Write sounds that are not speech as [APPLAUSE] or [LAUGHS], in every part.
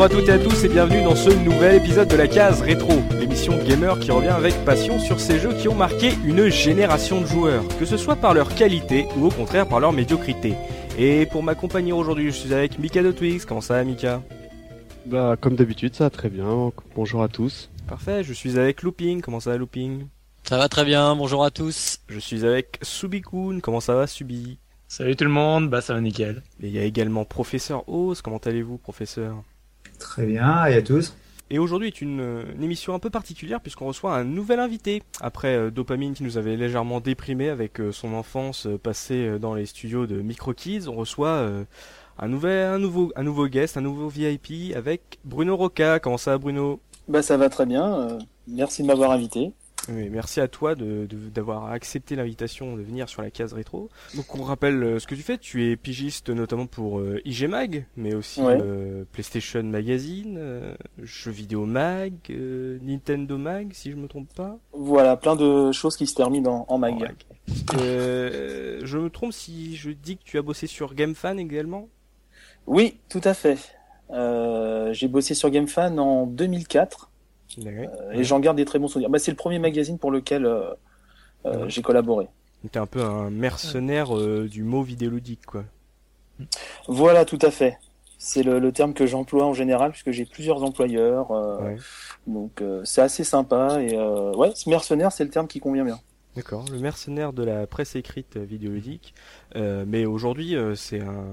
bonjour à toutes et à tous et bienvenue dans ce nouvel épisode de la case rétro, l'émission gamer qui revient avec passion sur ces jeux qui ont marqué une génération de joueurs, que ce soit par leur qualité ou au contraire par leur médiocrité. Et pour m'accompagner aujourd'hui, je suis avec Mika de Twix. Comment ça va Mika? Bah comme d'habitude, ça va très bien. Bonjour à tous. Parfait, je suis avec Looping. Comment ça va Looping? Ça va très bien, bonjour à tous. Je suis avec Subikun. Comment ça va Subi? Salut tout le monde, bah ça va nickel. Et il y a également Professeur Oz. Comment allez-vous Professeur? Très bien, et à tous Et aujourd'hui est une, une émission un peu particulière puisqu'on reçoit un nouvel invité. Après euh, Dopamine qui nous avait légèrement déprimé avec euh, son enfance euh, passée euh, dans les studios de Micro Kids, on reçoit euh, un, nouvel, un, nouveau, un nouveau guest, un nouveau VIP avec Bruno Roca. Comment ça va Bruno? Bah ça va très bien, euh, merci de m'avoir invité. Oui, merci à toi de, de- d'avoir accepté l'invitation de venir sur la case rétro. Donc on rappelle euh, ce que tu fais, tu es pigiste notamment pour euh, IG Mag, mais aussi Ouais. euh, PlayStation Magazine, euh, Jeux Vidéo Mag, Nintendo Mag si je me trompe pas. Voilà, plein de choses qui se terminent en, en mag. Mag. Euh, je me trompe si je dis que tu as bossé sur GameFan également? Oui, tout à fait. Euh, j'ai bossé sur GameFan en 2004 euh, et j'en garde des très bons souvenirs. Bah, c'est le premier magazine pour lequel euh, euh, j'ai collaboré. T'es un peu un mercenaire euh, du mot vidéoludique quoi. Voilà, tout à fait. C'est le, le terme que j'emploie en général puisque j'ai plusieurs employeurs. euh, Ouais. Donc euh, c'est assez sympa et euh, ouais, ce mercenaire, c'est le terme qui convient bien. D'accord, le mercenaire de la presse écrite euh, vidéoludique. Euh, mais aujourd'hui, euh, c'est un,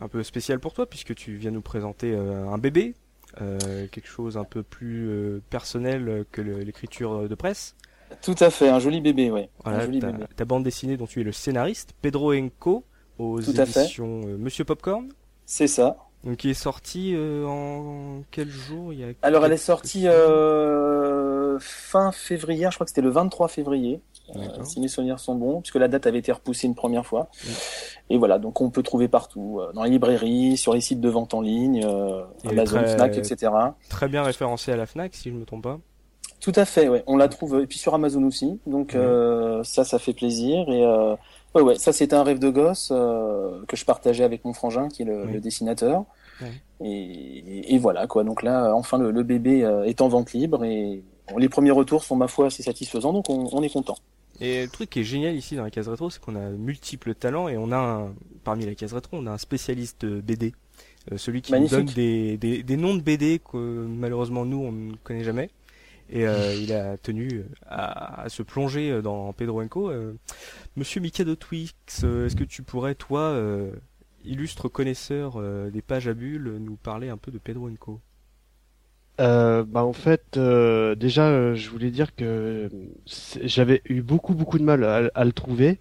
un peu spécial pour toi puisque tu viens nous présenter euh, un bébé, euh, quelque chose un peu plus euh, personnel que l'écriture de presse. Tout à fait, un joli bébé, ouais. Voilà, un joli ta, bébé. ta bande dessinée dont tu es le scénariste, Pedro Enco, aux Tout éditions euh, Monsieur Popcorn, C'est ça. donc qui est sorti euh, en quel jour? Il y a Alors elle est sortie euh, fin février, je crois que c'était le 23 février. Si mes souvenirs sont bons, puisque la date avait été repoussée une première fois. Oui. Et voilà, donc on peut trouver partout, euh, dans les librairies, sur les sites de vente en ligne, euh, Amazon, très- Fnac, etc. Très bien référencé à la Fnac si je me trompe pas. Tout à fait, ouais. On la trouve, et puis sur Amazon aussi, donc euh, ça, ça fait plaisir. Et euh, ouais, ouais, ça c'était un rêve de gosse euh, que je partageais avec mon frangin, qui est le, Oui. le dessinateur. Ouais. Et, et voilà quoi. Donc là, enfin, le, le bébé euh, est en vente libre et bon, les premiers retours sont ma foi assez satisfaisants, donc on, on est content. Et le truc qui est génial ici dans la case rétro, c'est qu'on a multiples talents et on a un, parmi la case rétro, on a un spécialiste euh, BD, Euh, celui qui nous donne des, des, des noms de BD que malheureusement nous on ne connaît jamais. Et euh, [LAUGHS] il a tenu à, à se plonger dans Pedro Enco. Euh, Monsieur Mika de Twix, euh, est-ce que tu pourrais toi, euh, illustre connaisseur euh, des pages à bulles, nous parler un peu de Pedro Enco? Euh, bah en fait, euh, déjà, euh, je voulais dire que j'avais eu beaucoup beaucoup de mal à, à le trouver.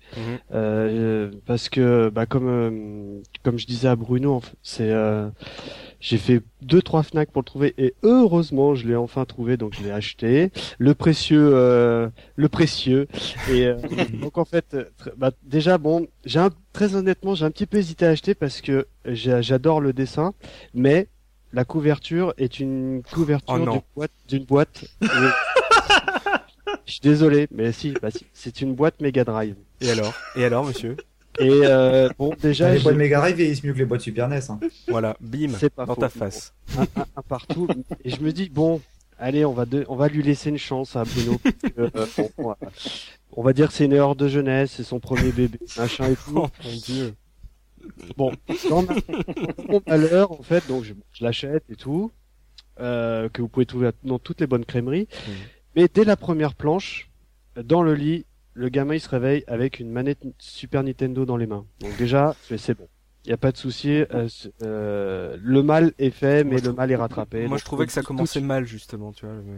Euh, parce que bah comme euh, comme je disais à Bruno, en fait, c'est euh, j'ai fait deux trois Fnac pour le trouver et heureusement je l'ai enfin trouvé donc je l'ai acheté. Le précieux, euh, le précieux. Et [LAUGHS] donc en fait, bah, déjà bon, j'ai très honnêtement j'ai un petit peu hésité à acheter parce que j'adore le dessin, mais la couverture est une couverture Oh d'une boîte. D'une boîte. [LAUGHS] Je suis désolé, mais si, bah si, c'est une boîte Mega Drive. Et alors? Et alors, monsieur? Et euh, bon, déjà, Les boîtes Mega Drive vieillissent mieux que les boîtes Super NES. Hein. Voilà, bim, c'est pas dans faux. ta face. Un, un- un partout. Et je me dis bon, allez, on va de- on va lui laisser une chance à Bruno. parce que, euh, bon, on va- on va dire que c'est une erreur de jeunesse, c'est son premier bébé, machin et tout. Oh mon dieu. Bon, dans mon malheur, en fait, donc je, je l'achète et tout, euh, que vous pouvez trouver dans toutes les bonnes crèmeries. Mhm. Mais dès la première planche, dans le lit, le gamin il se réveille avec une manette Super Nintendo dans les mains. Donc déjà, c'est c'est bon. Il y a pas de souci. euh, euh, le mal est fait, mais Moi, le mal est rattrapé. Moi, Donc, je trouvais que ça commençait tout- mal, justement, tu vois. mais-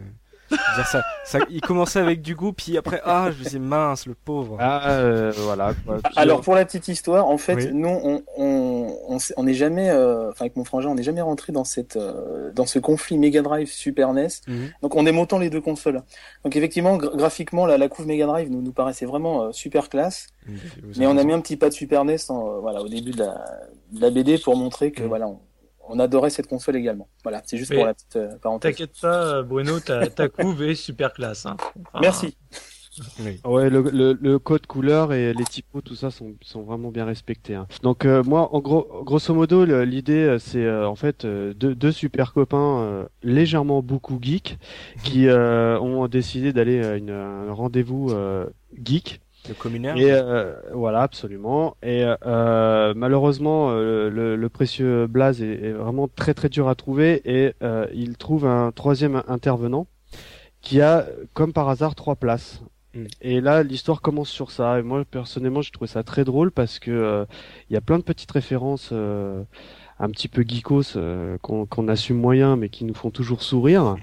dire, ça, ça, il commençait avec du goût, puis après, ah, je me disais, mince, le pauvre. Ah, euh, voilà. Quoi. Puis, Alors pour la petite histoire, en fait, Oui. nous on on on n'est jamais, euh, enfin avec mon frangin, on n'est jamais rentré dans cette euh, dans ce conflit Mega Drive Super NES. Mhm. Donc on aime autant les deux consoles. Donc effectivement, gra- graphiquement, la, la couve Mega Drive nous nous paraissait vraiment euh, super classe. Mais on a mis un petit pas de Super NES en, euh, voilà au début de la, de la BD pour montrer que voilà on, on adorait cette console également. Voilà, c'est juste Mais pour la petite euh, parenthèse. T'inquiète pas, Bruno, ta, ta [LAUGHS] couve est super classe. Hein. Enfin, Merci. Ouais, le, le, le, code couleur et les typos, tout ça sont, sont vraiment bien respectés. Hein. Donc euh, moi, en gros, grosso modo, l'idée, euh, c'est euh, en fait deux, deux, super copains légèrement beaucoup geeks qui ont décidé d'aller à, une, un rendez-vous geek. Le communaire. Et voilà, absolument. Et malheureusement, le, le, précieux Blaze est, est, vraiment très très dur à trouver et il trouve un troisième intervenant qui a, comme par hasard, trois places. Mm. Et là, l'histoire commence sur ça. Et moi, personnellement, j'ai trouvé ça très drôle parce que euh, il y a plein de petites références euh, un petit peu geekos euh, qu'on assume moyen, mais qui nous font toujours sourire.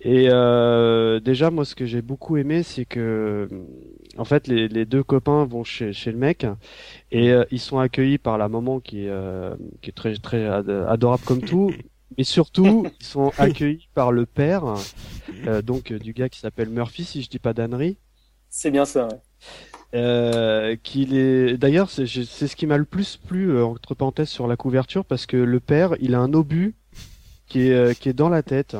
Et déjà, moi, ce que j'ai beaucoup aimé, c'est que, en fait, les, les, deux copains vont chez, chez le mec et ils sont accueillis par la maman qui est, qui est très très adorable comme tout. Mais surtout, ils sont [LAUGHS] accueillis par le père, euh, donc du gars qui s'appelle Murphy, si je dis pas d'annerie. C'est bien ça. Ouais. Euh, qu'il est. D'ailleurs, c'est ce qui m'a le plus plu euh, entre parenthèses sur la couverture parce que le père, il a un obus qui est euh, qui est dans la tête.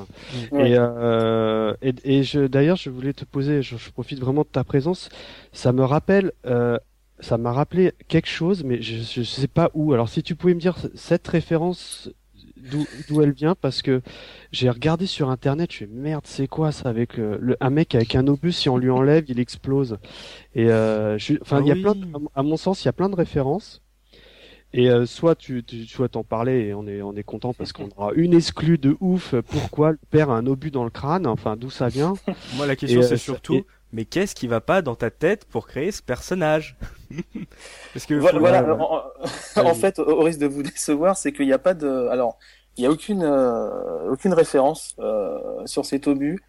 Et, euh, et, et je d'ailleurs, je voulais te poser. Je, je, profite vraiment de ta présence. Ça me rappelle. ça m'a rappelé quelque chose, mais je, je sais pas où. Alors, si tu pouvais me dire cette référence d'où elle vient parce que j'ai regardé sur internet, je fais merde, c'est quoi ça avec le, un mec avec un obus si on lui enlève, il explose. Et euh, je, enfin, il y a ah plein, à mon sens, il y a plein de références. Et euh, soit tu, tu souhaites en parler et on est on est content parce qu'on aura une exclue de ouf. Pourquoi le père a un obus dans le crâne Enfin, d'où ça vient [LAUGHS] Moi, la question c'est euh, surtout mais qu'est-ce qui va pas dans ta tête pour créer ce personnage? [LAUGHS] Parce que voilà, en, fait, au risque de vous [LAUGHS] décevoir, c'est qu'il n'y a pas de, alors, il y a aucune euh, aucune référence euh, sur cet obus.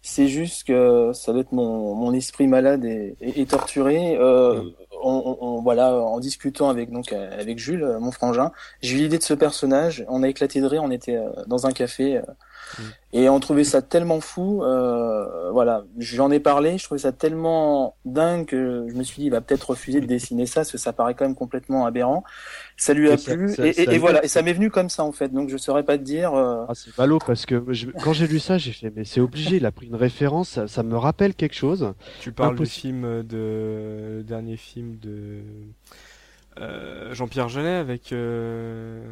C'est juste que ça doit être mon, mon esprit malade et, et, torturé. Euh, mm. on, on, voilà, en discutant avec donc avec Jules, mon frangin, j'ai eu l'idée de ce personnage. On a éclaté de rire. On était euh, dans un café et on trouvait ça tellement fou, euh, voilà, j'en ai parlé, je trouvais ça tellement dingue que je me suis dit, il va peut-être refuser de [LAUGHS] dessiner ça, parce que ça paraît quand même complètement aberrant. Ça lui a plu, et, voilà, et ça m'est venu comme ça en fait, donc je saurais pas te dire. Euh... Ah, c'est ballot, parce que quand j'ai lu ça, j'ai fait, mais c'est obligé, il a pris une référence, ça, me rappelle quelque chose. Tu parles du film de, dernier film de euh, Jean-Pierre Jeunet avec euh...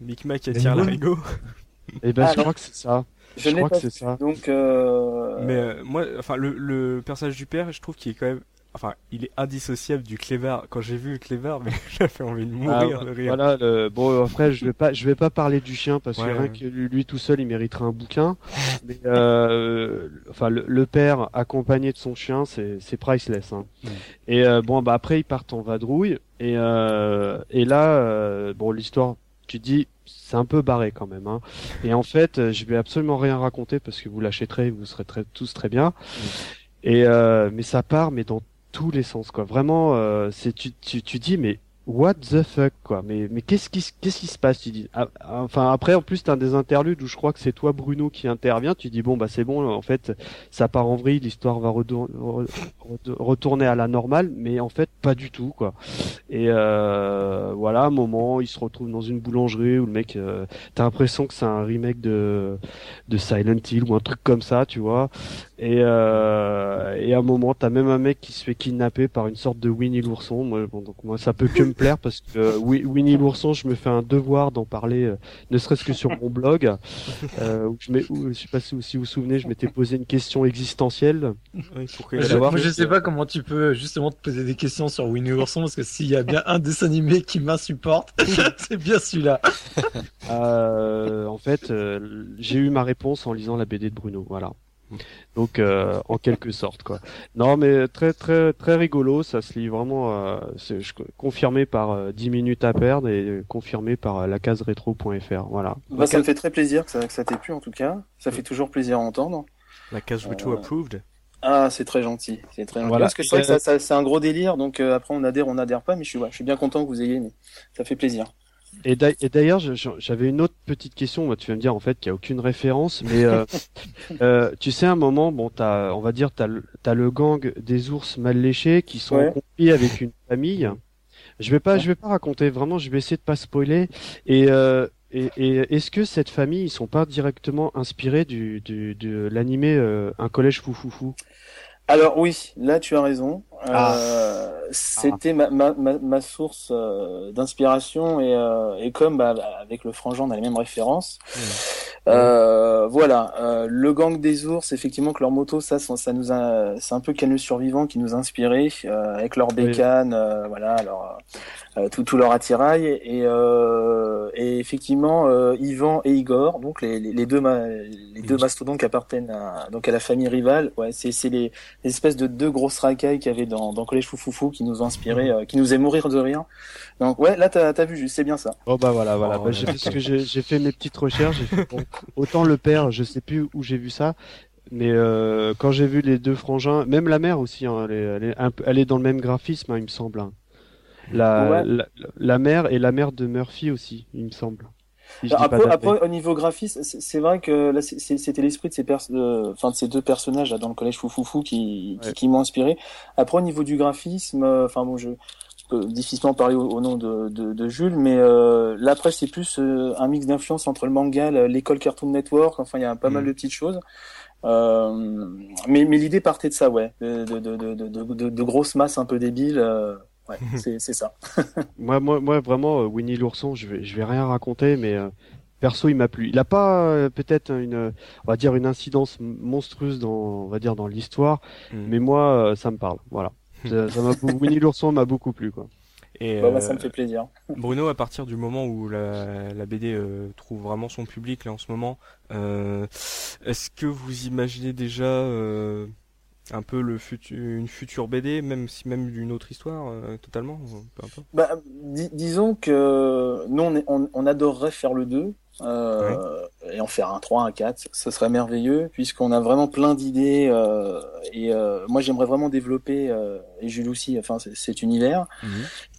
Mick Mac et Thierry Larigot. [LAUGHS] Eh ben, je crois que c'est ça. Je, crois que c'est ça. Donc, euh... Mais euh, moi, enfin, le, le personnage du père, je trouve qu'il est quand même enfin, il est indissociable du Clever. Quand j'ai vu le Clever, [LAUGHS] mais j'avais envie de mourir ah, de rire. Voilà, le... bon après je vais pas, je vais pas parler du chien parce que rien que lui, tout seul, il mériterait un bouquin. mais euh, enfin, le, père accompagné de son chien, c'est c'est priceless. Hein. Et euh, bon, bah après ils partent en vadrouille et euh, et là, euh, bon l'histoire, tu dis c'est un peu barré quand même. Hein. Et en fait, euh, je vais absolument rien raconter parce que vous l'achèterez, vous serez très, tous très bien. Et euh, mais ça part, mais dans tous les sens quoi. Vraiment, euh, c'est tu, tu, tu dis mais what the fuck quoi. Mais mais qu'est-ce qui qu'est-ce qui se passe tu dis? Ah, enfin après en plus t'as des interludes où je crois que c'est toi Bruno qui intervient. Tu dis bon bah c'est bon en fait ça part en vrille l'histoire va retourner à la normale mais en fait pas du tout quoi. Et euh, voilà un moment il se retrouve dans une boulangerie où le mec euh, t'as l'impression que c'est un remake de de Silent Hill ou un truc comme ça tu vois. Et euh, et à un moment t'as même un mec qui se fait kidnapper par une sorte de Winnie l'ourson. Moi bon donc moi ça peut que me plaire parce que euh, Winnie l'ourson, je me fais un devoir d'en parler, euh, ne serait-ce que sur mon blog. [LAUGHS] Euh, où je, mets, où, je sais pas si, vous vous souvenez, je m'étais posé une question existentielle. Oui, je, moi, je sais pas comment tu peux justement te poser des questions sur Winnie l'ourson parce que s'il y a bien un dessin animé qui m'insupporte, [LAUGHS] c'est bien celui-là. Euh, en fait, j'ai eu ma réponse en lisant la BD de Bruno. Voilà. Donc euh, en quelque sorte quoi. Non mais très très très rigolo, ça se lit vraiment euh, c'est confirmé par euh, 10 minutes à perdre et confirmé par euh, la case rétro.fr. Voilà. Bah, ça me fait très plaisir que ça, que ça t'ait plu en tout cas. Ça fait toujours plaisir à entendre. La case rétro approved. Ah, c'est très gentil. C'est très gentil. Parce que c'est vrai que ça, ça, c'est un gros délire, donc après on adhère, on adhère pas, mais je suis, je suis bien content que vous ayez mais Ça fait plaisir. Et d'ailleurs, j'avais une autre petite question. Tu vas me dire en fait qu'il n'y a aucune référence, mais euh, [LAUGHS] euh, tu sais, à un moment, bon, as, on va dire, t'as as le gang des ours mal léchés qui sont en conflit avec une famille. Je vais pas, je vais pas raconter. Vraiment, je vais essayer de pas spoiler. Et, euh, et, et est-ce que cette famille, ils sont pas directement inspirés du, du de l'animé Un collège fou fou fou Alors oui, là tu as raison. Ah. Euh, c'était ma, ma, ma, source euh, d'inspiration et, euh, et comme bah, avec le frangin on a les mêmes références. Euh, voilà, euh, le gang des ours, effectivement que leur moto, ça, ça nous a, c'est un peu Canus survivant qui nous a inspiré avec leur bécane, voilà, alors tout, tout leur attirail et, et effectivement Yvan et Igor, donc les, les, deux les deux mastodontes qui appartiennent à, donc à la famille rivale. Ouais, c'est c'est les, les, espèces de deux grosses racailles qu'il y avait dans, dans Collège Foufoufou qui nous ont inspiré, qui nous est mourir de rire. Donc ouais, là t'as as vu, c'est bien ça. Oh bah voilà, voilà. Oh, bah, j'ai fait, j'ai fait mes petites recherches. autant le père, je sais plus où j'ai vu ça, mais euh, quand j'ai vu les deux frangins, même la mère aussi, hein, elle, est, elle, est elle, est, dans le même graphisme, hein, il me semble. Hein. La, la, mère et la mère de Murphy aussi, il me semble. Après, après, au niveau graphisme, c'est vrai que là, c'était l'esprit de ces enfin de ces deux personnages là, dans le collège Foufoufou qui, qui, qui m'ont inspiré. Après, au niveau du graphisme, euh, enfin bon, je difficilement parler au, nom de, de, de, Jules, mais euh, là après c'est plus euh, un mix d'influence entre le manga, l'école Cartoon Network, enfin il y a pas mal mm. de petites choses. Euh, mais mais l'idée partait de ça, ouais, de, de, de, de, de grosses masses un peu débiles. Euh, ouais, [LAUGHS] c'est ça. [LAUGHS] moi, moi, moi, vraiment, Winnie l'ourson, je vais, je vais rien raconter, mais perso, il m'a plu. Il a pas peut-être une, on va dire une incidence monstrueuse dans, on va dire dans l'histoire, mm. mais moi, ça me parle. Voilà. Ça, Winnie l'ourson m'a beaucoup plu quoi. Et bah, ça me fait plaisir. [LAUGHS] Bruno, à partir du moment où la, la BD euh, trouve vraiment son public là en ce moment, euh, est-ce que vous imaginez déjà euh, un peu le futur, une future BD, même si même d'une autre histoire, totalement, peu importe. Bah, disons que nous on, on, on, adorerait faire le 2, euh, et en faire un 3, un 4, ce serait merveilleux puisqu'on a vraiment plein d'idées euh, et euh, moi j'aimerais vraiment développer et Jules aussi, enfin cet univers. Mhm.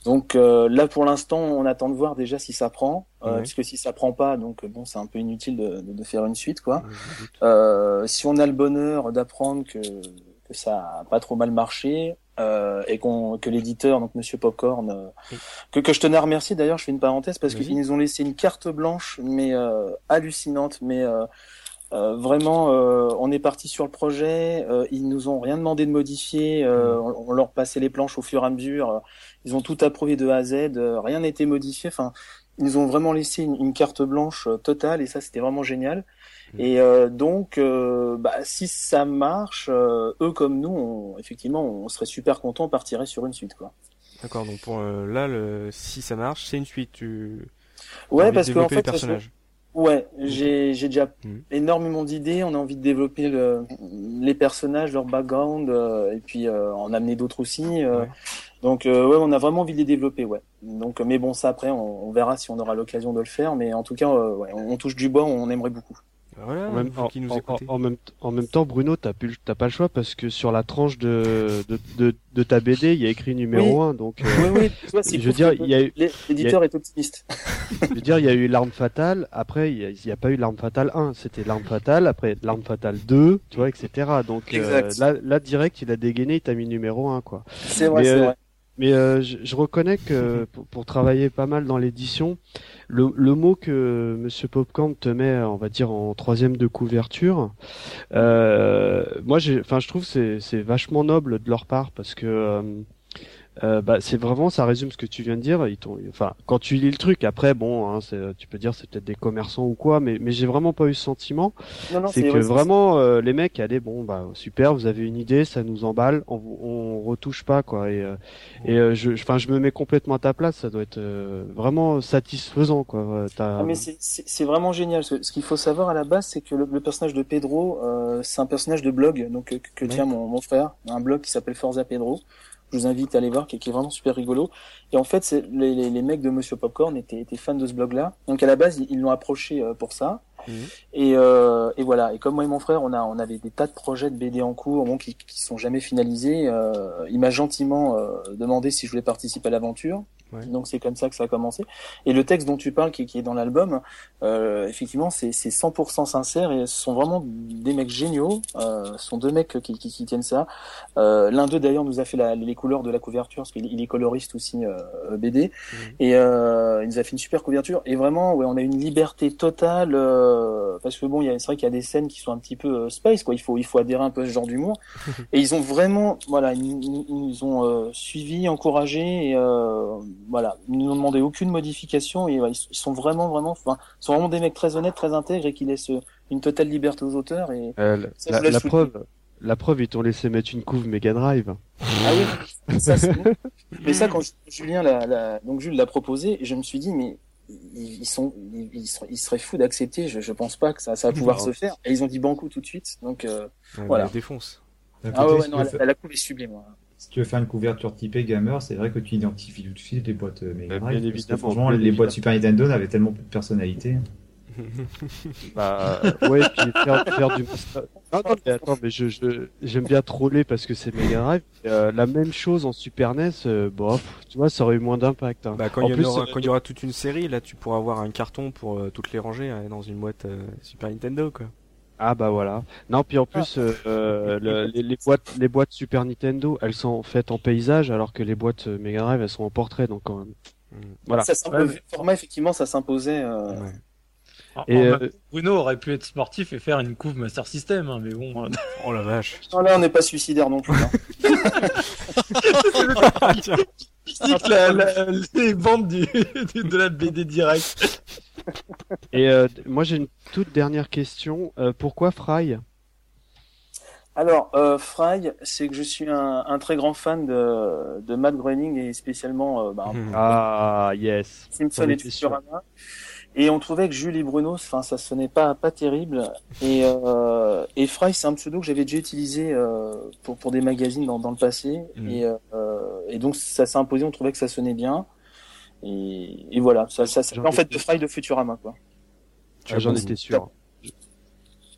Donc là pour l'instant on attend de voir déjà si ça prend, puisque si ça prend pas, donc bon c'est un peu inutile de, de, faire une suite quoi. si on a le bonheur d'apprendre que, que ça a pas trop mal marché, euh, et qu'on que l'éditeur donc Monsieur Popcorn euh, que que je tenais à remercier. D'ailleurs je fais une parenthèse parce qu'ils nous ont laissé une carte blanche mais euh, hallucinante mais vraiment on est parti sur le projet ils nous ont rien demandé de modifier on, leur passait les planches au fur et à mesure ils ont tout approuvé de A à Z rien n'a été modifié enfin ils nous ont vraiment laissé une, une carte blanche totale et ça c'était vraiment génial et euh, donc, euh, bah, si ça marche, euh, eux comme nous, on, effectivement, on serait super content, on partirait sur une suite, quoi. D'accord. Donc pour là, le, si ça marche, c'est une suite. Tu. Ouais, parce qu'en fait, ouais, j'ai j'ai déjà mmh. énormément d'idées. On a envie de développer le, les personnages, leur background, et puis en amener d'autres aussi. Donc ouais, on a vraiment envie de les développer, ouais. Donc mais bon, ça après, on, on verra si on aura l'occasion de le faire. Mais en tout cas, ouais, on, on touche du bois, on aimerait beaucoup en, même, en, même, temps, Bruno, t'as pas le choix parce que sur la tranche de, de, de, ta BD, il y a écrit numéro 1 donc. Euh, [LAUGHS] je veux dire, il y a eu. L'éditeur est optimiste. [LAUGHS] je veux dire, il y a eu l'arme fatale. Après, il n'y a, pas eu l'arme fatale 1. C'était l'arme fatale. Après, l'arme fatale 2, tu vois, etc. Donc euh, là, là, direct, il a dégainé, il t'a mis numéro 1 quoi. C'est vrai, c'est euh, vrai. Mais euh, je, je, reconnais que pour, pour, travailler pas mal dans l'édition, le, le, mot que Monsieur Popcorn te met, on va dire en troisième de couverture, euh, moi, enfin, je trouve c'est c'est vachement noble de leur part parce que euh, euh, bah, c'est vraiment, ça résume ce que tu viens de dire. Ils enfin, quand tu lis le truc, après, bon, hein, tu peux dire c'est peut-être des commerçants ou quoi, mais, mais j'ai vraiment pas eu ce sentiment. C'est que vraiment, euh, les mecs allaient, bon, bah super, vous avez une idée, ça nous emballe, on, on retouche pas quoi. Et, euh, et je, enfin, je me mets complètement à ta place, ça doit être vraiment satisfaisant quoi. Ah, mais c'est vraiment génial. Ce, qu'il faut savoir à la base, c'est que le, personnage de Pedro, c'est un personnage de blog, donc que, que tient mon, mon frère, un blog qui s'appelle Forza Pedro je vous invite à aller voir, qui, est vraiment super rigolo. Et en fait, c'est les, les, les, mecs de Monsieur Popcorn étaient, étaient fans de ce blog-là. Donc à la base, ils l'ont approché euh, pour ça. Mhm. Et, euh, et, voilà. Et comme moi et mon frère, on a, on avait des tas de projets de BD en cours, bon, qui, qui sont jamais finalisés. Euh, il m'a gentiment euh, demandé si je voulais participer à l'aventure. Donc c'est comme ça que ça a commencé. Et le texte dont tu parles, qui, qui est dans l'album, euh, effectivement, c'est 100% sincère et ce sont vraiment des mecs géniaux. Euh, ce sont deux mecs qui, qui, qui tiennent ça. Euh, L'un d'eux d'ailleurs nous a fait la, les couleurs de la couverture parce qu'il est coloriste aussi euh, BD mmh. et euh, il nous a fait une super couverture. Et vraiment, ouais, on a une liberté totale euh, parce que bon, c'est vrai qu'il y a des scènes qui sont un petit peu space quoi. Il faut il faut adhérer un peu à ce genre d'humour. [LAUGHS] et ils ont vraiment, voilà, ils, ils nous ont suivi, encouragé. Et, voilà, ils nous ont demandé aucune modification et ils sont vraiment, vraiment, enfin, sont vraiment des mecs très honnêtes, très intègres et qui laissent une totale liberté aux auteurs. Et euh, la, preuve, la preuve, ils t'ont laissé mettre une couve Mega Drive. Ah oui, ça, mais ça quand Julien l'a, donc Jules l'a proposé, je me suis dit mais ils sont, ils, seraient fous d'accepter. Je, je pense pas que ça, ça va pouvoir se faire. Et ils ont dit banco tout de suite. Donc euh, voilà. défonce. Ah ouais, non, la, la, couve est sublime. Si tu veux faire une couverture typée gamer, c'est vrai que tu identifies tout de suite les boîtes euh, Mega Drive. évidemment, franchement, les boîtes Super Nintendo n'avaient tellement peu de personnalité. [LAUGHS] bah ouais, puis faire, faire du non, non, mais attends, mais je, je j'aime bien troller parce que c'est Mega Drive. Euh, la même chose en Super NES, euh, bof, tu vois, ça aurait eu moins d'impact. Hein. Bah, quand, il y aura, quand il y aura toute une série, là, tu pourras avoir un carton pour toutes les ranger hein, dans une boîte Super Nintendo, quoi. Ah bah voilà. Non, puis en plus, ah. euh, le, les, les, boîtes, les boîtes Super Nintendo, elles sont faites en paysage, alors que les boîtes Mega Drive, elles sont en portrait, donc quand même. Mm. Voilà. Ça le format effectivement, ça s'imposait. Euh... Ouais. Et euh... Bruno aurait pu être sportif et faire une couve Master System, hein, mais bon. oh la vache. Non, là, on n'est pas suicidaire non plus. Hein. [LAUGHS] [LAUGHS] la, la, les bandes du, de la BD direct. Et euh, moi j'ai une toute dernière question. Euh, pourquoi Fry? Alors euh, Fry, c'est que je suis un, un, très grand fan de, de Matt Groening et spécialement euh, bah, ah yes Simpson et Futurama. Et on trouvait que Jules et Bruno, enfin ça sonnait pas pas terrible. Et euh, et Fry, c'est un pseudo que j'avais déjà utilisé euh, pour pour des magazines dans, dans le passé. Mm. Et euh, et donc ça s'est imposé. On trouvait que ça sonnait bien. Et, et voilà, ça, ça, ça en fait de Fry de Futurama quoi. Ah, J'en étais sûr.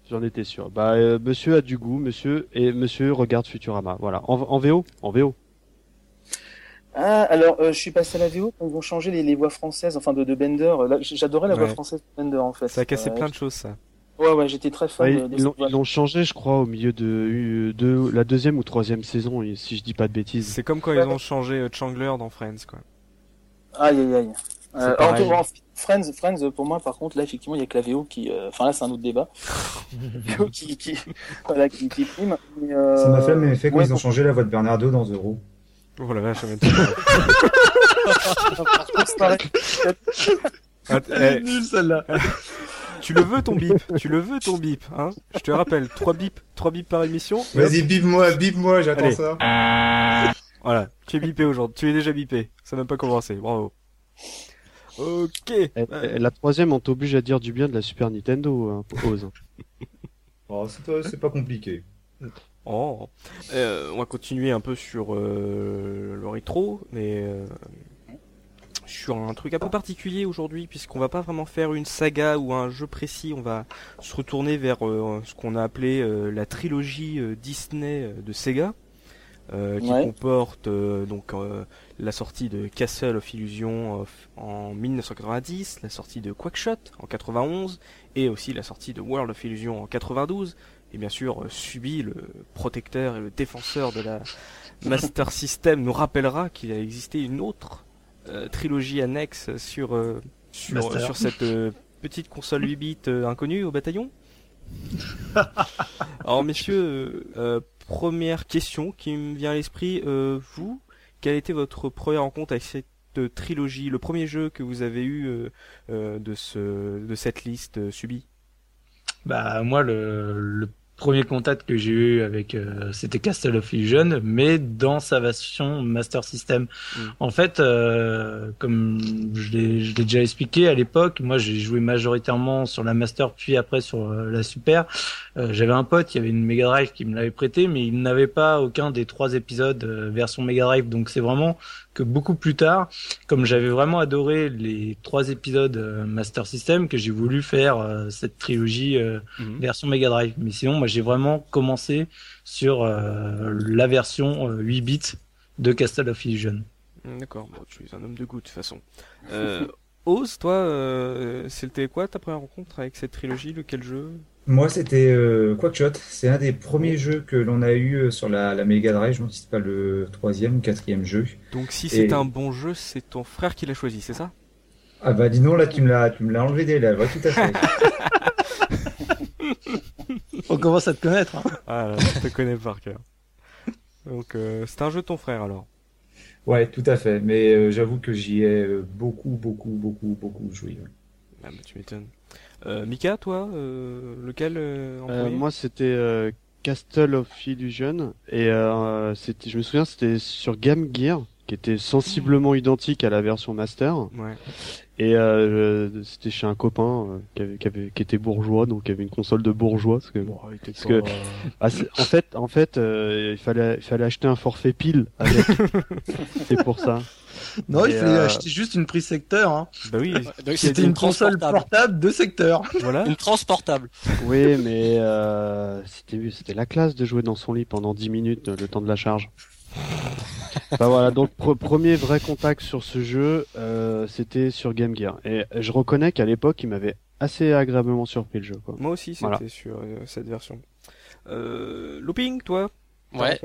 J'en étais sûr. Bah, euh, monsieur a du goût, monsieur, et monsieur regarde Futurama. Voilà. En, en VO En VO ah, alors euh, je suis passé à la VO quand ils ont changé les, les voix françaises, enfin de, de Bender. J'adorais la voix française de Bender en fait. Ça a cassé euh, plein de choses ça. Ouais, ouais, j'étais très fan. Ouais, de, ils l'ont changé, je crois, au milieu de, de la deuxième ou troisième saison, si je dis pas de bêtises. C'est comme quand ils ont changé Chandler dans Friends, quoi. Aïe, aïe, aïe. Euh, en, Friends, Friends, pour moi, par contre, là, effectivement, il y a que la VO qui, euh, enfin, là, c'est un autre débat. [LAUGHS] [LAUGHS] qui, qui, voilà, qui, qui prime. euh... Ça m'a fait le même effet quand ils ont changé la voix de Bernardo dans The Raw. Oh la vache, ça [LAUGHS] ah, eh, nul celle-là. tu le veux ton bip, tu le veux ton bip, hein? Je te rappelle, 3 bips, 3 bips par émission. Vas-y, bip-moi, bip-moi, j'attends ça. Voilà, tu es bipé aujourd'hui, tu es déjà bipé. Ça n'a même pas commencé, bravo. Ok. la troisième, on t'oblige à dire du bien de la Super Nintendo, hein, Ose. [LAUGHS] oh, c'est pas compliqué. Oh. Euh, on va continuer un peu sur euh, le rétro, mais euh, sur un truc un peu particulier aujourd'hui, puisqu'on va pas vraiment faire une saga ou un jeu précis. On va se retourner vers ce qu'on a appelé la trilogie Disney de Sega. qui comporte donc la sortie de Castle of Illusion en 1990, la sortie de Quackshot en 91 et aussi la sortie de World of Illusion en 92 et bien sûr Subi le protecteur et le défenseur de la Master System nous rappellera qu'il a existé une autre euh, trilogie annexe sur sur, sur cette petite console 8 bits inconnue au bataillon. [LAUGHS] Alors messieurs, première question qui me vient à l'esprit, vous, quelle était votre première rencontre avec cette trilogie, le premier jeu que vous avez eu euh, euh, de ce de cette liste euh, subie? Bah moi le, le premier contact que j'ai eu avec euh, c'était Castle of Illusion mais dans sa version Master System. Mm. en fait euh, comme je l'ai déjà expliqué à l'époque moi j'ai joué majoritairement sur la Master puis après sur euh, la Super. J'avais un pote il y avait une Mega Drive qui me l'avait prêté mais il n'avait pas aucun des trois épisodes version Mega Drive. Donc c'est vraiment que beaucoup plus tard, comme j'avais vraiment adoré les trois épisodes euh, Master System, que j'ai voulu faire euh, cette trilogie euh, mhm. version Mega Drive. Mais sinon, moi, j'ai vraiment commencé sur la version 8 bits de Castle of Illusion. D'accord, bon, tu es un homme de goût de toute façon. [LAUGHS] Euh, Ose, toi, euh, c'était quoi ta première rencontre avec cette trilogie Lequel jeu? Moi, c'était euh, Quackshot. C'est un des premiers jeux que l'on a eu euh, sur la, la Mega Drive. Je ne sais pas le troisième ou quatrième jeu. Donc, si c'est un bon jeu, c'est ton frère qui l'a choisi, c'est ça? Ah bah dis non, là tu me l'as, tu me l'as enlevé des lèvres, tout à fait. [LAUGHS] On commence à te connaître. Hein. Ah, là, je te connais par cœur. Donc, euh, c'est un jeu de ton frère alors? Ouais, tout à fait. Mais euh, j'avoue que j'y ai euh, beaucoup, beaucoup, beaucoup, beaucoup joué. Ah bah tu m'étonnes. Euh, Mika, toi, euh, lequel euh, Moi, c'était Castle of Illusion et c'était, je me souviens, c'était sur Game Gear, qui était sensiblement identique à la version Master. Ouais. Et euh, c'était chez un copain euh, qui, avait, qui, avait, qui, était bourgeois, donc qui avait une console de bourgeois. Parce que, bon, parce que ah, en fait, en fait, euh, il fallait, il fallait acheter un forfait pile. [LAUGHS] C'est pour ça. Non, il fallait euh, acheter juste une prise secteur. Hein. Bah oui. C'était une console portable de secteur. Voilà. Une transportable. Oui, mais euh, c'était c'était la classe de jouer dans son lit pendant 10 minutes le temps de la charge bah voilà, donc premier vrai contact sur ce jeu, euh, c'était sur Game Gear. Et je reconnais qu'à l'époque, il m'avait assez agréablement surpris le jeu. Quoi. Moi aussi, c'était sur euh, cette version. Euh, Looping, toi Ouais.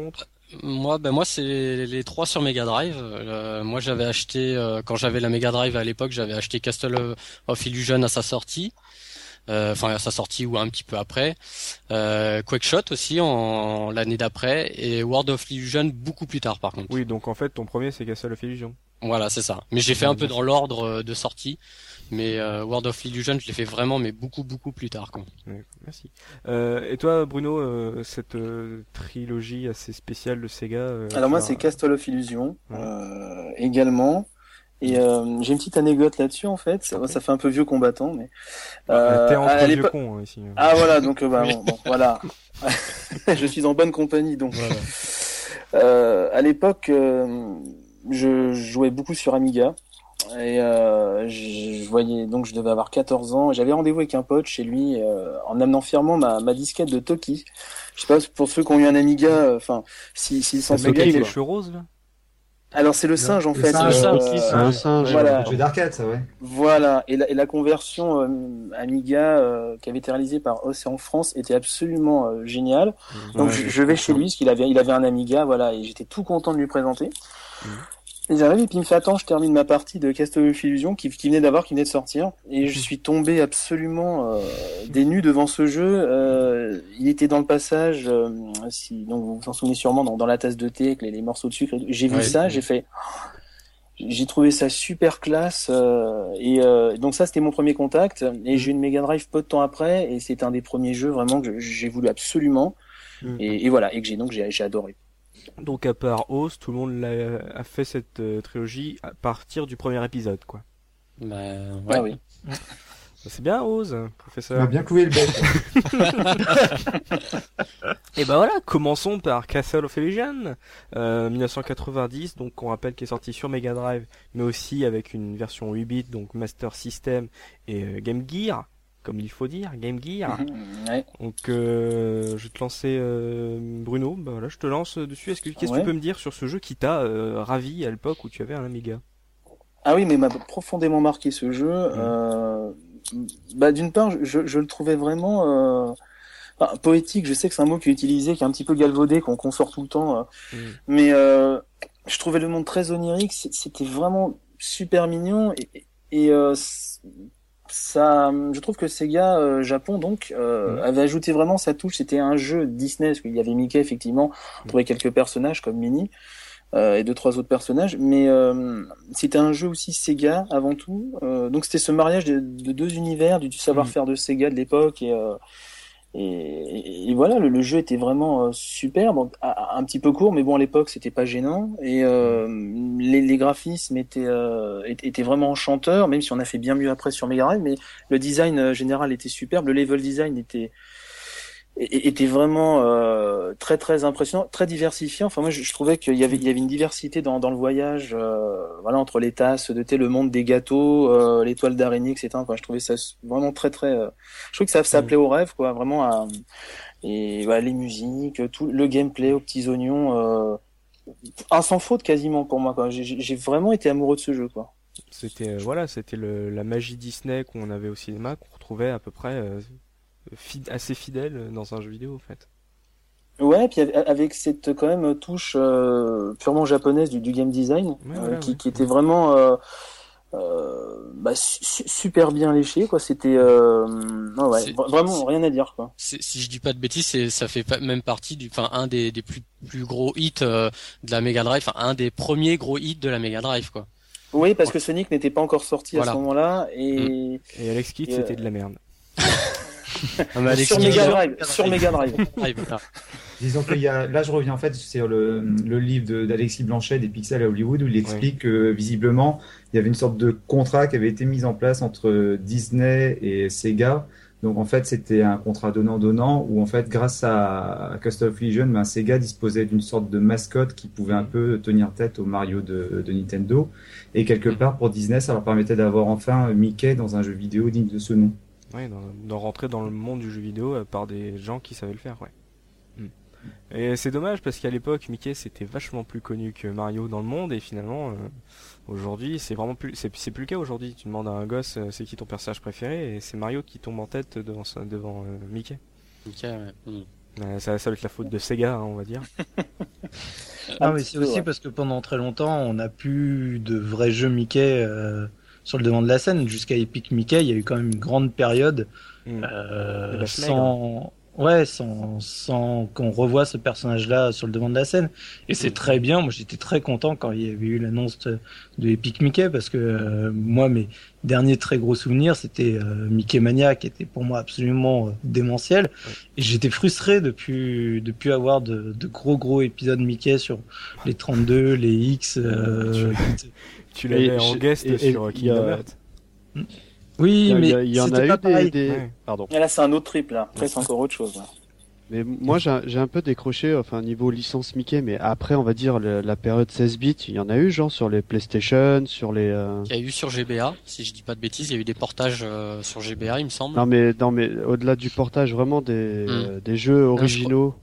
Moi, ben moi, c'est les trois sur Mega Drive. Euh, moi, j'avais acheté quand j'avais la Mega Drive à l'époque, j'avais acheté Castle of Illusion à sa sortie. Euh, enfin à sa sortie ou un petit peu après. Euh, Quakeshot aussi en, l'année d'après et World of Illusion beaucoup plus tard par contre. Oui, donc en fait ton premier c'est Castle of Illusion. Voilà, c'est ça. Mais j'ai fait un peu dans l'ordre euh, de sortie. Mais euh, World of Illusion, je l'ai fait vraiment, mais beaucoup, beaucoup plus tard. Quoi. merci. Euh, et toi, Bruno, euh, cette trilogie assez spéciale de Sega Alors moi, c'est Castle of Illusion également. Et euh, j'ai une petite anecdote là-dessus en fait. Ça, ça, fait un peu vieux combattant, mais. Euh, T'es entre vieux con hein, ici. Ah voilà, donc euh, bah, bon, voilà. [LAUGHS] je suis en bonne compagnie donc. Voilà. Euh, à l'époque, euh, je jouais beaucoup sur Amiga et euh, je, voyais donc je devais avoir 14 ans. J'avais rendez-vous avec un pote chez lui en amenant fièrement ma, ma disquette de Toki. Je sais pas pour ceux qui ont eu un Amiga, enfin si s'ils s'en souviennent. Le cheveux rose là? Alors c'est le singe en fait. Singe, euh, un singe. Voilà. jeu d'arcade, ça ouais. Voilà. Et la, et la conversion euh, Amiga euh, qui avait été réalisée par Océan France était absolument euh, géniale. Donc je, vais chez lui parce qu'il avait il avait un Amiga, voilà, et j'étais tout content de lui présenter. Mmh. Et puis il me fait attends, je termine ma partie de Castle of Illusion qui, qui venait d'avoir, qui venait de sortir, et je suis tombé absolument euh, dénu devant ce jeu. Euh, il était dans le passage, euh, si donc vous vous en souvenez sûrement, dans, dans la tasse de thé avec les, les morceaux de sucre. J'ai vu ça, j'ai fait, [GASPS] j'ai trouvé ça super classe, euh, et euh, donc ça c'était mon premier contact. Et j'ai eu une Mega Drive peu de temps après, et c'est un des premiers jeux vraiment que j'ai voulu absolument, mm. et, et, voilà, et que j'ai donc j'ai adoré. Donc à part Oz, tout le monde a, fait cette euh, trilogie à partir du premier épisode, quoi. Bah, ouais. Ah oui. Bah, c'est bien Oz, professeur. On a bien couvé le bec. [LAUGHS] Et ben voilà, commençons par Castle of Illusion, euh, 1990, donc on rappelle qu'il est sorti sur Mega Drive, mais aussi avec une version 8 bits, donc Master System et euh, Game Gear comme il faut dire, Game Gear. Mhm, Donc, euh, je vais te lancer euh, Bruno. Bah voilà, je te lance dessus. Est-ce que qu'est-ce que tu peux me dire sur ce jeu qui t'a euh, ravi à l'époque où tu avais un Amiga? Ah oui, mais m'a profondément marqué ce jeu. Mhm. bah d'une part, je, je, le trouvais vraiment poétique. Je sais que c'est un mot qui est utilisé, qui est un petit peu galvaudé, qu'on sort tout le temps. Mhm. Mais je trouvais le monde très onirique. C'était vraiment super mignon et, et ça, je trouve que Sega euh, Japon donc euh, avait ajouté vraiment sa touche. C'était un jeu Disney parce qu'il y avait Mickey effectivement, on trouvait quelques personnages comme Minnie euh, et deux trois autres personnages, mais euh, c'était un jeu aussi Sega avant tout. donc c'était ce mariage de, de, deux univers, du, savoir-faire mm. de Sega de l'époque et et, voilà, le, jeu était vraiment euh, super, bon, un petit peu court, mais bon à l'époque c'était pas gênant. Et euh, les, les, graphismes étaient, euh, étaient vraiment enchanteurs, même si on a fait bien mieux après sur Mega Drive. Mais le design euh, général était superbe, le level design était était vraiment euh, très très impressionnant, très diversifié. Enfin moi je, je trouvais qu'il y avait il y avait une diversité dans, dans le voyage, euh, voilà entre les tasses de thé, le monde des gâteaux, euh, l'étoile d'araignée, etc. Enfin je trouvais ça vraiment très très. Euh, je trouve que ça ça mmh. au rêve quoi, vraiment à, et voilà les musiques, tout le gameplay aux petits oignons. un sans faute quasiment pour moi. J'ai vraiment été amoureux de ce jeu. quoi. C'était voilà, c'était la magie Disney qu'on avait au cinéma, qu'on retrouvait à peu près assez fidèle dans un jeu vidéo en fait. Ouais, puis avec cette quand même touche purement japonaise du, game design, qui, qui, était vraiment euh, bah, super bien léché quoi. C'était euh, ouais, vraiment rien à dire quoi. si je dis pas de bêtises ça fait même partie du enfin un des, des plus plus gros hits euh, de la Mega Drive enfin un des premiers gros hits de la Mega Drive quoi. Oui parce que Sonic n'était pas encore sorti à ce moment-là et mm. et Alex Kidd c'était de la merde [LAUGHS] [LAUGHS] ah, sur, Mega Drive, sur Mega Drive [LAUGHS] Disons qu'il y a, là je reviens en fait sur le, le livre d'Alexis Blanchet des Pixels à Hollywood où il explique que visiblement il y avait une sorte de contrat qui avait été mis en place entre Disney et Sega. Donc en fait c'était un contrat donnant-donnant où en fait grâce à, Castle of Legion, ben, Sega disposait d'une sorte de mascotte qui pouvait un peu tenir tête au Mario de, de Nintendo. Et quelque part pour Disney ça leur permettait d'avoir enfin Mickey dans un jeu vidéo digne de ce nom. Oui, d'en rentrer dans le monde du jeu vidéo euh, par des gens qui savaient le faire, ouais. Et c'est dommage parce qu'à l'époque, Mickey c'était vachement plus connu que Mario dans le monde et finalement, euh, aujourd'hui, c'est vraiment plus, c'est, plus le cas aujourd'hui. Tu demandes à un gosse, euh, c'est qui ton personnage préféré et c'est Mario qui tombe en tête devant, devant euh, Mickey. Mickey, ouais. Mm. ça, ça va être la faute de Sega, hein, on va dire. [LAUGHS] ah mais c'est aussi parce que pendant très longtemps, on n'a plus de vrais jeux Mickey sur le devant de la scène. Jusqu'à Epic Mickey, il y a eu quand même une grande période mm. sans Ouais, sans, sans qu'on revoie ce personnage-là sur le devant de la scène. Et c'est très bien. Moi, j'étais très content quand il y avait eu l'annonce de, Epic Mickey parce que euh, moi, mes derniers très gros souvenirs, c'était euh, Mickey Mania qui était pour moi absolument euh, démentiel. Et j'étais frustré depuis depuis avoir de, de, gros gros épisodes Mickey sur les 32, les X. tu, l'avais en guest sur Kingdom Hearts. Oui, mais il y, en a eu des. Pardon. Et là, c'est un autre trip là. Après, c'est encore autre chose. Mais moi, j'ai un peu décroché, enfin niveau licence Mickey, mais après, on va dire la période 16 bits, il y en a eu genre sur les PlayStation, sur les. Euh, il y a eu sur GBA, si je dis pas de bêtises, il y a eu des portages euh, sur GBA, il me semble. Non mais non mais au-delà du portage, vraiment des hmm. euh, des jeux originaux.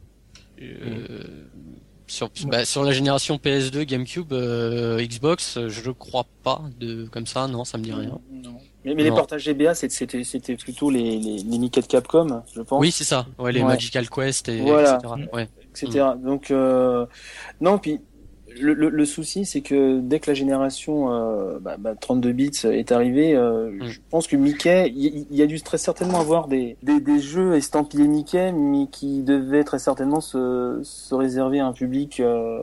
Sur, bah, sur la génération PS2, GameCube, Xbox, je crois pas de comme ça, non, ça me dit rien. Non. Mais, les portages GBA, c'était c'était plutôt les, les, les Mickey de Capcom, je pense. Oui, c'est ça. Ouais, les Magical Quest et etc. Ouais. etc. Donc euh, non, puis le, le, le, souci, c'est que dès que la génération euh, bah, bah, 32 bits est arrivée, euh, mm. je pense que Mickey, il y, a dû très certainement avoir des, des, des, jeux estampillés Mickey, mais qui devaient très certainement se, se réserver à un public euh,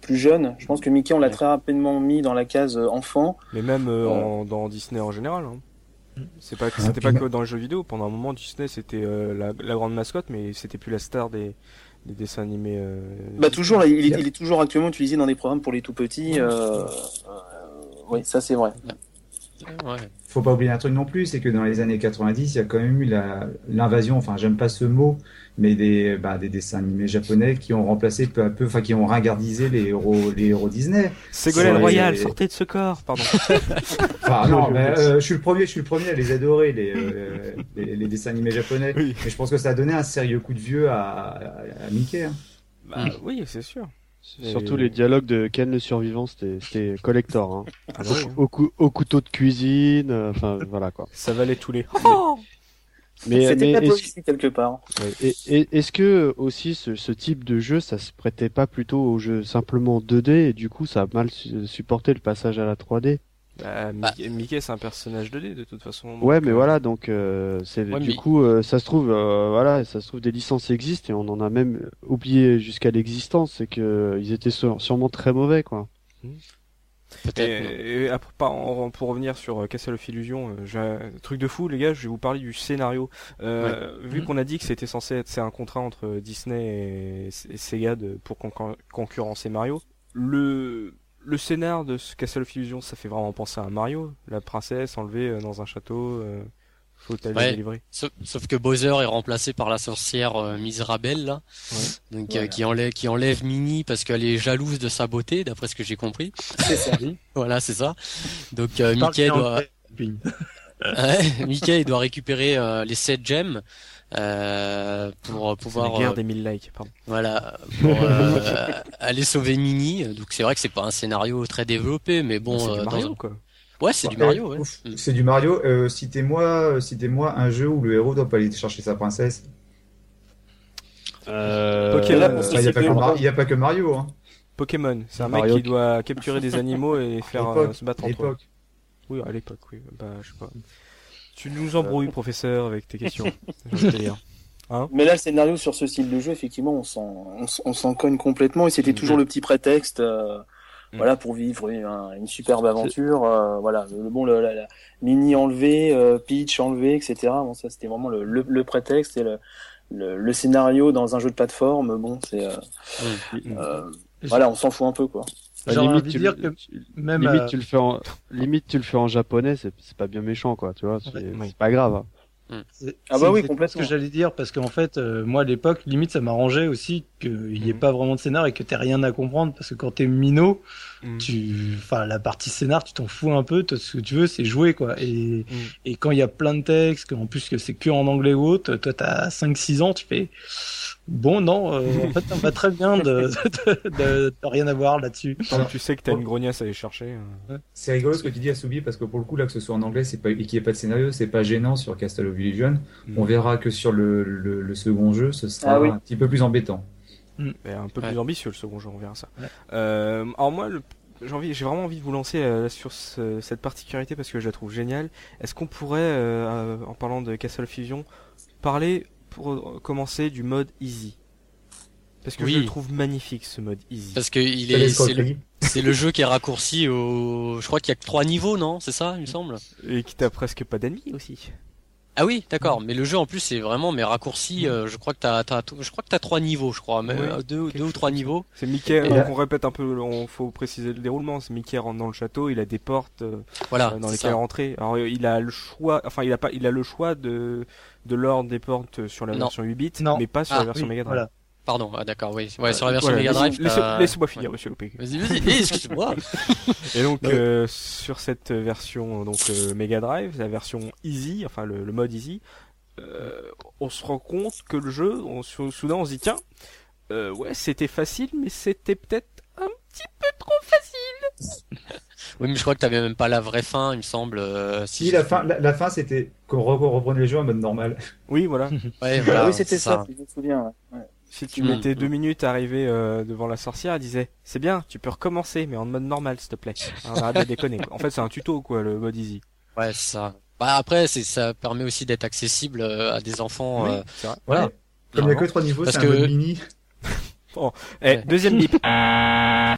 plus jeune. Je pense que Mickey, on l'a très rapidement mis dans la case euh, enfant. Mais même en, dans Disney en général. Hein. Mm. C'est pas, c'était pas que dans les jeux vidéo. Pendant un moment, Disney c'était la, la grande mascotte, mais c'était plus la star des des dessins animés. Euh, bah toujours, il, il, est toujours actuellement utilisé dans des programmes pour les tout petits. Euh, euh, oui, ça c'est vrai. Ouais. Faut pas oublier un truc non plus, c'est que dans les années 90, il y a quand même eu l'invasion, enfin j'aime pas ce mot, mais des, bah, des dessins animés japonais qui ont remplacé peu à peu, enfin qui ont ringardisé les héros, les héros Disney. Ségolène Royal, sortez de ce corps, pardon. [LAUGHS] enfin non, mais euh, je suis le premier, je suis le premier à les adorer les, euh, les, dessins animés japonais. Mais je pense que ça a donné un sérieux coup de vieux à, à, Mickey. Hein. Bah, oui, c'est sûr. Surtout les dialogues de Ken le survivant, c'était [LAUGHS] collector. Hein. Ah au, au, couteau de cuisine, euh, enfin [LAUGHS] voilà quoi. Ça valait tous les. mais, c'était pas possible quelque part. Est-ce que aussi ce, ce, type de jeu, ça se prêtait pas plutôt au jeu simplement 2D et du coup ça a mal supporté le passage à la 3D bah, bah, Mickey, c'est un personnage 2D de toute façon. Ouais, mais euh, voilà, donc euh, c'est du coup euh, ça se trouve euh, voilà, ça se trouve des licences existent et on en a même oublié jusqu'à l'existence, c'est que ils étaient sûrement très mauvais quoi. Hmm. Et, et, pour revenir sur Castle of Illusion, truc de fou les gars, je vais vous parler du scénario. Vu hmm. qu'on a dit que c'était censé être c'est un contrat entre Disney et, Sega de, pour concurrencer Mario, le le scénar de ce Castle of Illusion, ça fait vraiment penser à un Mario. La princesse enlevée euh, dans un château, euh, faut aller délivrer. Sauf, que Bowser est remplacé par la sorcière euh, Misérabelle, là. Donc, euh, qui enlève, qui enlève Mini parce qu'elle est jalouse de sa beauté, d'après ce que j'ai compris. C'est ça. [LAUGHS] voilà, c'est ça. Donc, Mickey doit... Mickey doit récupérer les 7 gemmes euh, pour pouvoir la guerre des 1000 likes pardon. voilà pour [LAUGHS] euh, aller sauver Mini donc c'est vrai que c'est pas un scénario très développé mais bon c'est du euh, Mario dans... quoi. Ouais c'est du Mario ouais. Ouf, c'est du Mario. Euh, citez-moi citez-moi un jeu où le héros doit pas aller chercher sa princesse. Euh... Pokémon. Il n'y a, pas que Mar- il y a pas que Mario hein. Pokémon c'est un mec Mario qui doit capturer des animaux et [LAUGHS] faire euh, se battre entre eux. L'époque. Oui à l'époque oui. Bah je sais pas tu nous embrouilles professeur avec tes questions je veux te dire. Mais là, le scénario sur ce style de jeu, effectivement, on s'en, on, s'en cogne complètement et c'était toujours le petit prétexte, euh, Mm. voilà, pour vivre une, un- une superbe aventure, euh, voilà, le bon, le, la, la mini enlevé, euh, Peach enlevé, etc. Bon, ça, c'était vraiment le, le, le prétexte et le, le, le scénario dans un jeu de plateforme. Bon, c'est, euh, euh, voilà, on s'en fout un peu, quoi. Bah, J'ai limite, envie de tu, dire le- que même, limite, euh, tu le fais en, limite, tu le fais en japonais, c'est, pas bien méchant, quoi, tu vois, c'est, Ouais. pas grave. hein. C'est- Ah bah oui, complètement. ce que j'allais dire parce qu'en fait, euh, moi à l'époque, limite, ça m'arrangeait aussi qu'il n'y ait Mhm. pas vraiment de scénar et que t'aies rien à comprendre parce que quand t'es minot, Mhm. tu, enfin, la partie scénar, tu t'en fous un peu. Toi, ce que tu veux, c'est jouer, quoi. Et, Mhm. et quand il y a plein de textes, en plus que c'est que en anglais ou autre, toi, t'as 5-6 ans, tu fais, bon, non, euh, en fait, ça me va très bien de, de, de, de rien avoir là-dessus. Quand tu sais que t'as une grognasse à aller chercher euh. C'est rigolo ce que tu dis Asubi parce que pour le coup là que ce soit en anglais c'est pas et qu'il n'y ait pas de scénario c'est pas gênant sur Castle of Illusion. Mm. On verra que sur le, le, le second jeu ce sera Ah oui. un petit peu plus embêtant. Mais un peu Ouais. plus ambitieux le second jeu, on verra ça. Ouais. Euh, alors moi, le- j'ai envie, j'ai vraiment envie de vous lancer euh, sur ce- cette particularité parce que je la trouve géniale. Est-ce qu'on pourrait, euh, en parlant de Castle Fusion, parler pour commencer du mode easy? Parce que Oui. je le trouve magnifique ce mode easy. parce que il est c'est le, c'est le jeu qui est raccourci au je crois qu'il y a que trois niveaux non? C'est ça il me semble Et qui t'a presque pas d'ennemis aussi. Ah oui, d'accord. Mais le jeu en plus c'est vraiment mais raccourci. euh, je crois que t'as, t'as, je crois que t'as trois niveaux, je crois, mais euh, deux, ou trois niveaux. C'est Mickey, donc là- on répète un peu, on faut préciser le déroulement. C'est Mickey rentre dans le château, il a des portes euh, Voilà. dans lesquelles ça. rentrer. Alors il a le choix, enfin il a pas, il a le choix de de l'ordre des portes sur la Non. version 8 bits, Non. mais pas sur Ah, la version Oui, Mega Drive. voilà. Pardon. Ah, d'accord. Oui. Ouais, sur la version Voilà, Mega Drive. Laissez-moi finir, Ouais. monsieur Loupé. Vas-y, vas-y. Eh, excuse-moi. [LAUGHS] Et donc euh, sur cette version donc euh, Mega Drive, la version Easy, enfin le, le mode Easy, euh, on se rend compte que le jeu, on, sou- soudain on se dit tiens, euh, ouais c'était facile, mais c'était peut-être un petit peu trop facile. [LAUGHS] oui, mais je crois que t'avais même pas la vraie fin, il me semble. euh, si Si la fin la, la fin c'était qu'on re- reprenait les jeux en mode normal. Oui voilà. [LAUGHS] Ouais, voilà. Ah oui, c'était c'est ça, je me souviens. ouais. Si tu Mm. mettais deux minutes à arriver euh, devant la sorcière, elle disait c'est bien, tu peux recommencer, mais en mode normal s'il te plaît. Hein, arrête de déconner. En fait c'est un tuto quoi le mode Easy. Ouais, c'est ça. Bah après, c'est ça permet aussi d'être accessible euh, à des enfants. euh, c'est vrai. voilà. Ouais. Comme il n'y a que trois niveaux, Parce c'est un que- mode mini. [LAUGHS] Eh, Ouais. deuxième bip. Là,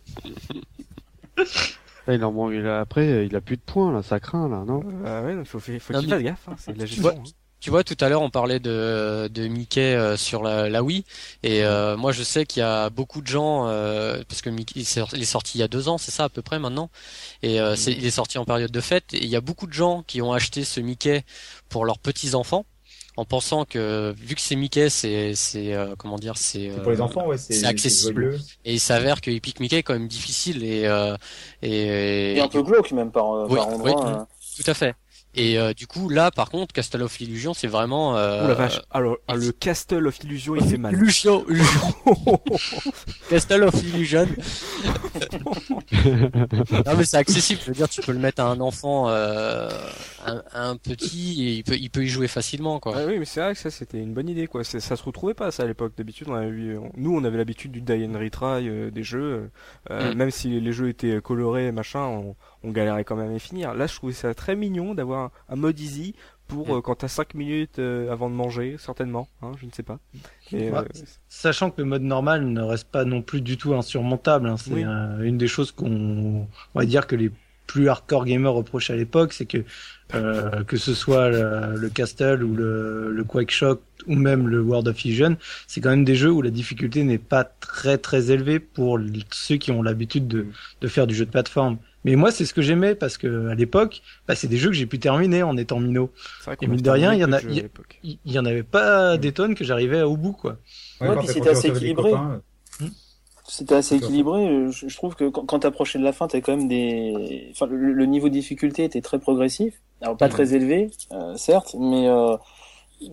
[LAUGHS] il en manque, il a- après, il a plus de points, là, ça craint, là, non? Euh, ouais, faut, faut, faut Non, qu'il mais- fasse gaffe, hein, c'est de la gestion. hein. Tu vois, tout à l'heure, on parlait de, de Mickey euh, sur la, la Wii, et euh, moi, je sais qu'il y a beaucoup de gens, euh, parce que Mickey, il est sorti- il est sorti il y a deux ans, c'est ça à peu près maintenant, et euh, c'est, il est sorti en période de fête, et il y a beaucoup de gens qui ont acheté ce Mickey pour leurs petits enfants, en pensant que vu que c'est Mickey, c'est, c'est euh, comment dire, c'est, C'est pour les euh, enfants, ouais, c'est c'est accessible. et il s'avère que Epic Mickey est quand même difficile et euh, et, Et un peu glauque même par, euh, Oui, par endroit. oui. euh. tout à fait. Et euh, du coup, là, par contre, Castle of Illusion, c'est vraiment. Euh, Oh la vache. Alors, ah, le Castle of Illusion, il fait mal. Illusion, Illusion. [LAUGHS] Castle of Illusion. [LAUGHS] non mais c'est accessible. Je veux dire, tu peux le mettre à un enfant, euh, un, un petit, et il peut, il peut y jouer facilement, quoi. Ah oui, mais c'est vrai que ça c'était une bonne idée quoi. Ça se retrouvait pas ça à l'époque. D'habitude, on avait nous on avait l'habitude du die and retry euh, des jeux. euh, Mm. Même si les jeux étaient colorés machin, on, on galérait quand même à finir. Là, je trouvais ça très mignon d'avoir un, un mode easy pour Mm. euh, quand t'as 5 minutes euh, avant de manger, certainement. Hein, je ne sais pas. Et, Ouais. euh, Sachant que le mode normal ne reste pas non plus du tout insurmontable. hein. C'est Oui. une des choses qu'on, on va dire que les plus hardcore gamers reprochent à l'époque, c'est que euh, que ce soit le, le Castle ou le, le Quake Shock ou même le World of Fusion, c'est quand même des jeux où la difficulté n'est pas très très élevée pour ceux qui ont l'habitude de, de faire du jeu de plateforme. Mais moi, c'est ce que j'aimais parce que à l'époque, bah, c'est des jeux que j'ai pu terminer en étant minot. c'est vrai Et mine de rien, il y en a- il y y avait pas des tonnes que j'arrivais au bout, quoi. Ouais, quand puis t'as- c'était quand tu assez équilibré. euh, C'était assez équilibré. euh, Je, je trouve que quand, quand t'approchais de la fin, t'avais quand même des. Enfin, le, le niveau de difficulté était très progressif. Alors pas Mhm. très élevé, euh, certes, mais euh,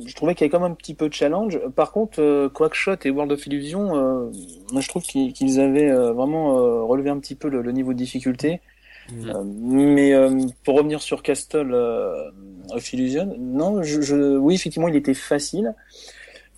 je trouvais qu'il y avait quand même un petit peu de challenge. Par contre, euh, Quackshot et World of Illusion, euh, moi je trouve qu'ils avaient euh, vraiment euh, relevé un petit peu le, niveau de difficulté. Mm. mais pour revenir sur Castle of Illusion, non, je, je, oui effectivement il était facile,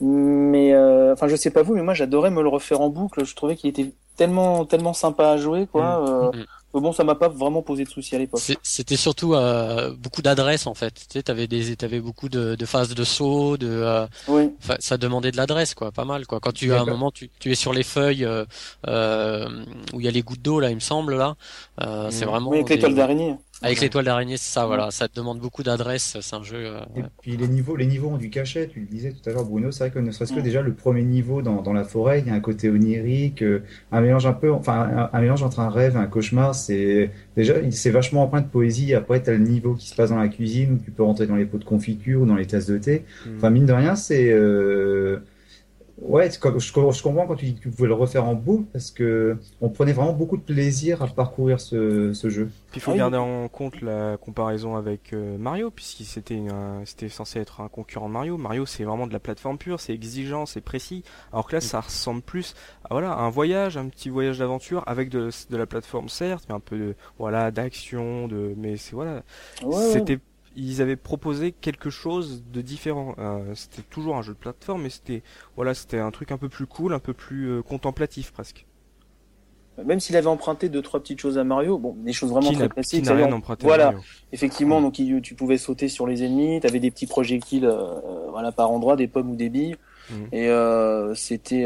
mais enfin je sais pas vous, mais moi j'adorais me le refaire en boucle. Je trouvais qu'il était tellement tellement sympa à jouer quoi. Mm. Bon, ça m'a pas vraiment posé de soucis à l'époque. C'était surtout euh, beaucoup d'adresses en fait. Tu sais, t'avais des, t'avais beaucoup de, de phases de saut, de. Euh, oui. Ça demandait de l'adresse, quoi, pas mal, quoi. Quand tu à un moment, tu, tu es sur les feuilles euh, euh où il y a les gouttes d'eau là, il me semble là. Euh, C'est vraiment. Oui, avec l'étoile d'araignée. Avec l'étoile d'araignée, c'est ça, voilà. Ça te demande beaucoup d'adresses. C'est un jeu. Euh, et puis les niveaux, les niveaux ont du cachet. Tu le disais tout à l'heure, Bruno. C'est vrai que ne serait-ce que déjà le premier niveau dans, dans la forêt, il y a un côté onirique, euh, un mélange un peu, enfin un, mélange entre un rêve et un cauchemar. C'est déjà, c'est vachement empreint de poésie. Après, t'as le niveau qui se passe dans la cuisine où tu peux rentrer dans les pots de confiture ou dans les tasses de thé. Hmm. Enfin, mine de rien, c'est euh, Ouais, je, je, comprends quand tu dis que tu pouvais le refaire en boucle parce que on prenait vraiment beaucoup de plaisir à parcourir ce, ce jeu. Puis il faut garder en compte la comparaison avec euh, Mario puisqu'il c'était c'était censé être un concurrent de Mario. Mario c'est vraiment de la plateforme pure, c'est exigeant, c'est précis. Alors que là ça ressemble plus à voilà un voyage, un petit voyage d'aventure avec de, de la plateforme certes, mais un peu de voilà d'action, de mais c'est voilà c'était ils avaient proposé quelque chose de différent. Euh, c'était toujours un jeu de plateforme, mais c'était voilà, c'était un truc un peu plus cool, un peu plus euh, contemplatif presque. Même s'il avait emprunté deux trois petites choses à Mario, bon, des choses vraiment très classiques. Qui rien emprunté voilà, effectivement, donc tu pouvais sauter sur les ennemis, tu avais des petits projectiles, euh, voilà, par endroit, des pommes ou des billes. Mm. Et c'était,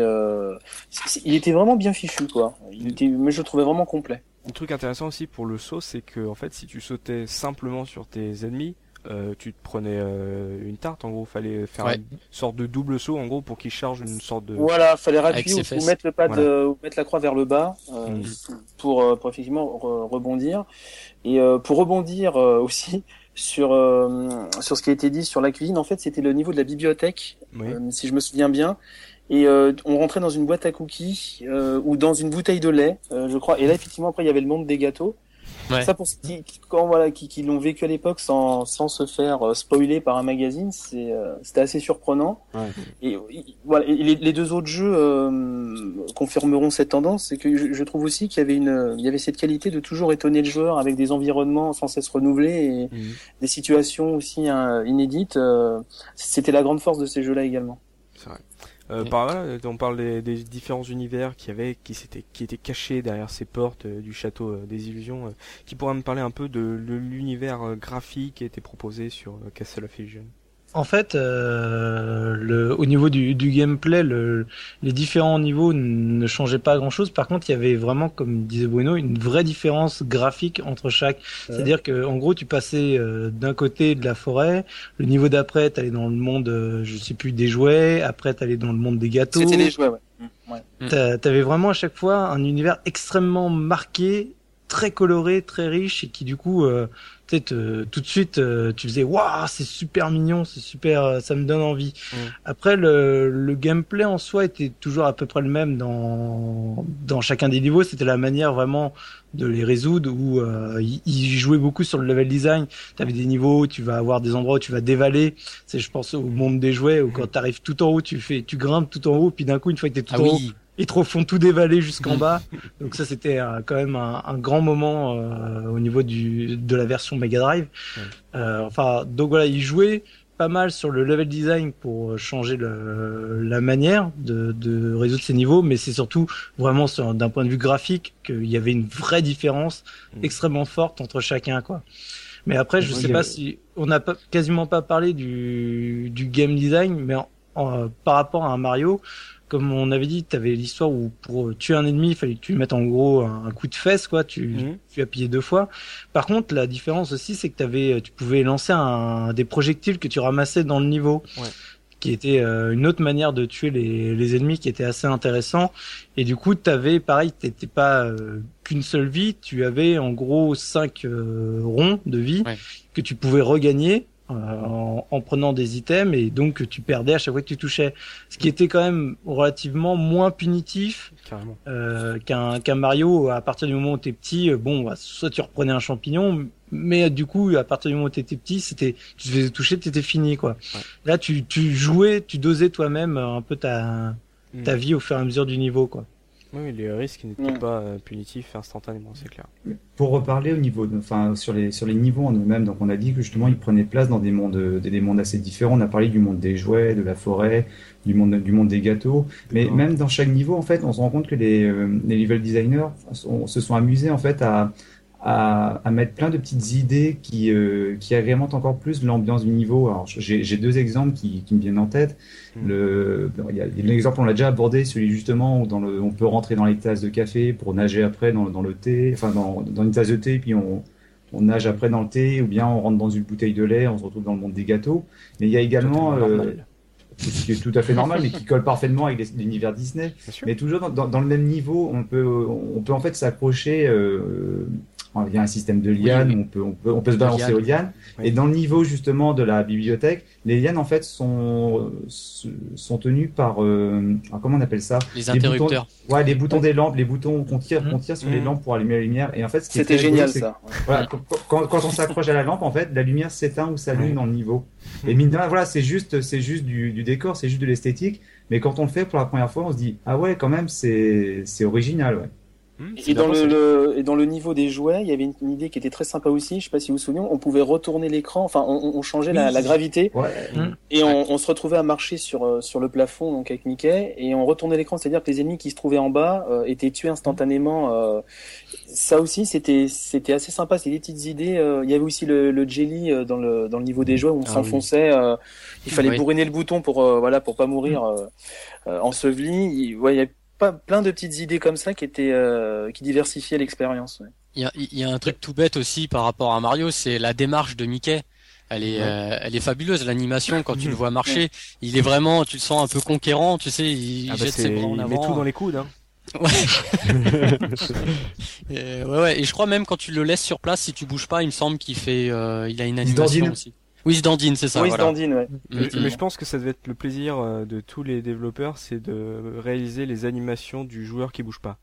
il était vraiment bien fichu, quoi. Il était, mais je le trouvais vraiment complet. Un truc intéressant aussi pour le saut, c'est que en fait, si tu sautais simplement sur tes ennemis, euh, tu te prenais euh, une tarte en gros. Fallait faire une sorte de double saut en gros pour qu'il charge une sorte de voilà fallait appuyer ou, mettre le pad ou mettre la croix vers le bas euh, mm. pour, pour effectivement rebondir. Et pour rebondir [LAUGHS] aussi sur sur ce qui a été dit sur la cuisine en fait c'était le niveau de la bibliothèque si je me souviens bien et on rentrait dans une boîte à cookies ou dans une bouteille de lait je crois et là effectivement après il y avait le monde des gâteaux ça pour ceux qui, quand, voilà, qui, qui l'ont vécu à l'époque sans, sans se faire euh, spoiler par un magazine, c'est euh, c'était assez surprenant. Ouais. Et, voilà, et les, les, deux autres jeux euh, confirmeront cette tendance, c'est que je, je, trouve aussi qu'il y avait une, il y avait cette qualité de toujours étonner le joueur avec des environnements sans cesse renouvelés et mhm. des situations aussi hein, inédites. C'était la grande force de ces jeux-là également. C'est vrai. Euh, par là, on parle des, des, différents univers qui avaient, qui s'étaient, qui étaient cachés derrière ces portes euh, du château euh, des illusions. qui pourrait me parler un peu de, de l'univers graphique qui a été proposé sur Castle of Illusion en fait, euh, le, au niveau du, du gameplay, le, les différents niveaux ne changeaient pas grand-chose. Par contre, il y avait vraiment, comme disait Bruno, une vraie différence graphique entre chaque. C'est-à-dire que, en gros, tu passais euh, d'un côté de la forêt, le niveau d'après, t'allais dans le monde, euh, je sais plus, des jouets. Après, t'allais dans le monde des gâteaux. C'était des jouets, ouais. Mmh, ouais. T'avais vraiment à chaque fois un univers extrêmement marqué, très coloré, très riche, et qui du coup euh, euh, tout de suite, euh, tu faisais waouh, c'est super mignon, c'est super, euh, ça me donne envie. Mm. Après, le, le gameplay en soi était toujours à peu près le même dans dans chacun des niveaux. C'était la manière vraiment de les résoudre où euh, ils jouaient beaucoup sur le level design. Tu avais des niveaux, où tu vas avoir des endroits où tu vas dévaler. C'est, je pense, au monde des jouets où quand mm. tu arrives tout en haut, tu fais, tu grimpes tout en haut, puis d'un coup, une fois que t'es tout ah en haut ils te refont tout dévaler jusqu'en bas. Donc ça, c'était euh, quand même un, un grand moment euh, au niveau du, de la version Mega Drive. Euh, enfin, donc voilà, ils jouaient pas mal sur le level design pour changer le, la manière de, de, résoudre ces niveaux, mais c'est surtout vraiment d'un point de vue graphique qu'il y avait une vraie différence mm. extrêmement forte entre chacun, quoi. Mais après, je sais pas si on n'a quasiment pas parlé du, du game design, mais par rapport à un Mario, comme on avait dit, tu avais l'histoire où pour tuer un ennemi, il fallait que tu mettes en gros un, coup de fesse, quoi. Tu, mhm. tu appuyais deux fois. Par contre, la différence aussi, c'est que avais, tu pouvais lancer un, des projectiles que tu ramassais dans le niveau. qui était euh, une autre manière de tuer les, les, ennemis qui était assez intéressant et du coup tu avais pareil t'étais pas euh, qu'une seule vie tu avais en gros cinq euh, ronds de vie que tu pouvais regagner en, en, prenant des items et donc tu perdais à chaque fois que tu touchais. Ce qui était quand même relativement moins punitif euh, qu'un qu'un Mario. À partir du moment où t'es petit, bon, bah, soit tu reprenais un champignon, mais du coup, à partir du moment où t'étais petit, c'était, tu te faisais toucher, t'étais fini, quoi. Là, tu, tu jouais, tu dosais toi-même un peu ta, ta mm. vie au fur et à mesure du niveau, quoi. Oui, les risques n'étaient pas euh, punitifs instantanément, c'est clair. Pour reparler au niveau, enfin sur les sur les niveaux en eux-mêmes, donc on a dit que justement ils prenaient place dans des mondes des, mondes assez différents. On a parlé du monde des jouets, de la forêt, du monde du monde des gâteaux, mais même dans chaque niveau en fait, on se rend compte que les euh, les level designers se sont amusés en fait à à, à, mettre plein de petites idées qui, euh, qui agrémentent encore plus l'ambiance du niveau. Alors, j'ai deux exemples qui, qui, me viennent en tête. Hmm. Le, il y a, l'exemple, on l'a déjà abordé, celui justement où dans le, on peut rentrer dans les tasses de café pour nager après dans, dans le thé, enfin dans, dans une tasse de thé, puis on, on nage après dans le thé, ou bien on rentre dans une bouteille de lait, on se retrouve dans le monde des gâteaux. Mais il y a également euh, ce qui est tout à fait normal, mais qui colle parfaitement avec l'univers Disney. Mais toujours dans, dans, dans, le même niveau, on peut, on peut en fait s'accrocher euh, il y a un système de lianes, on, peut, on, peut, on peut se balancer aux lianes. Et dans le niveau justement de la bibliothèque, les lianes en fait sont sont tenues par euh, comment on appelle ça? Les interrupteurs. ouais, les boutons des lampes, les boutons qu'on tire, qu'on tire sur les mmh. lampes pour allumer la lumière. Et en fait, c'était génial ça. Voilà, quand, quand, on s'accroche à la lampe, en fait, la lumière s'éteint ou s'allume dans le niveau. Et mine de rien, voilà, c'est juste, c'est juste du, du décor, c'est juste de l'esthétique. Mais quand on le fait pour la première fois, on se dit ah ouais, quand même, c'est c'est original, ouais. Hmm, et, dans le, et dans le niveau des jouets, il y avait une, idée qui était très sympa aussi. Je sais pas si vous vous souvenez, on pouvait retourner l'écran. Enfin, on, on changeait la, la, gravité hmm. et on, on, se retrouvait à marcher sur euh, sur le plafond donc avec Mickey et on retournait l'écran, c'est-à-dire que les ennemis qui se trouvaient en bas euh, étaient tués instantanément. Euh, ça aussi, c'était c'était assez sympa. C'est des petites idées. il y avait aussi le, le jelly dans le dans le niveau des jouets où on ah s'enfonçait. il fallait bourriner le bouton pour voilà pour pas mourir enseveli. Il, ouais, il y avait plein de petites idées comme ça qui étaient euh, qui diversifiaient l'expérience. Il y, a, il y a un truc tout bête aussi par rapport à Mario, c'est la démarche de Mickey. Elle est, euh, elle est fabuleuse l'animation quand tu le vois [LAUGHS] marcher. Il est vraiment, tu le sens un peu conquérant, tu sais, il ah bah jette ses bras en avant. Il met tout dans les coudes. Hein. Ouais. [LAUGHS] et, ouais, ouais. Et je crois même quand tu le laisses sur place, si tu bouges pas, il me semble qu'il fait, euh, il a une animation aussi. Oui, Dandine, c'est ça. Oui, ouais. Mm, mais, je pense que ça devait être le plaisir euh, de tous les développeurs, c'est de réaliser les animations du joueur qui bouge pas.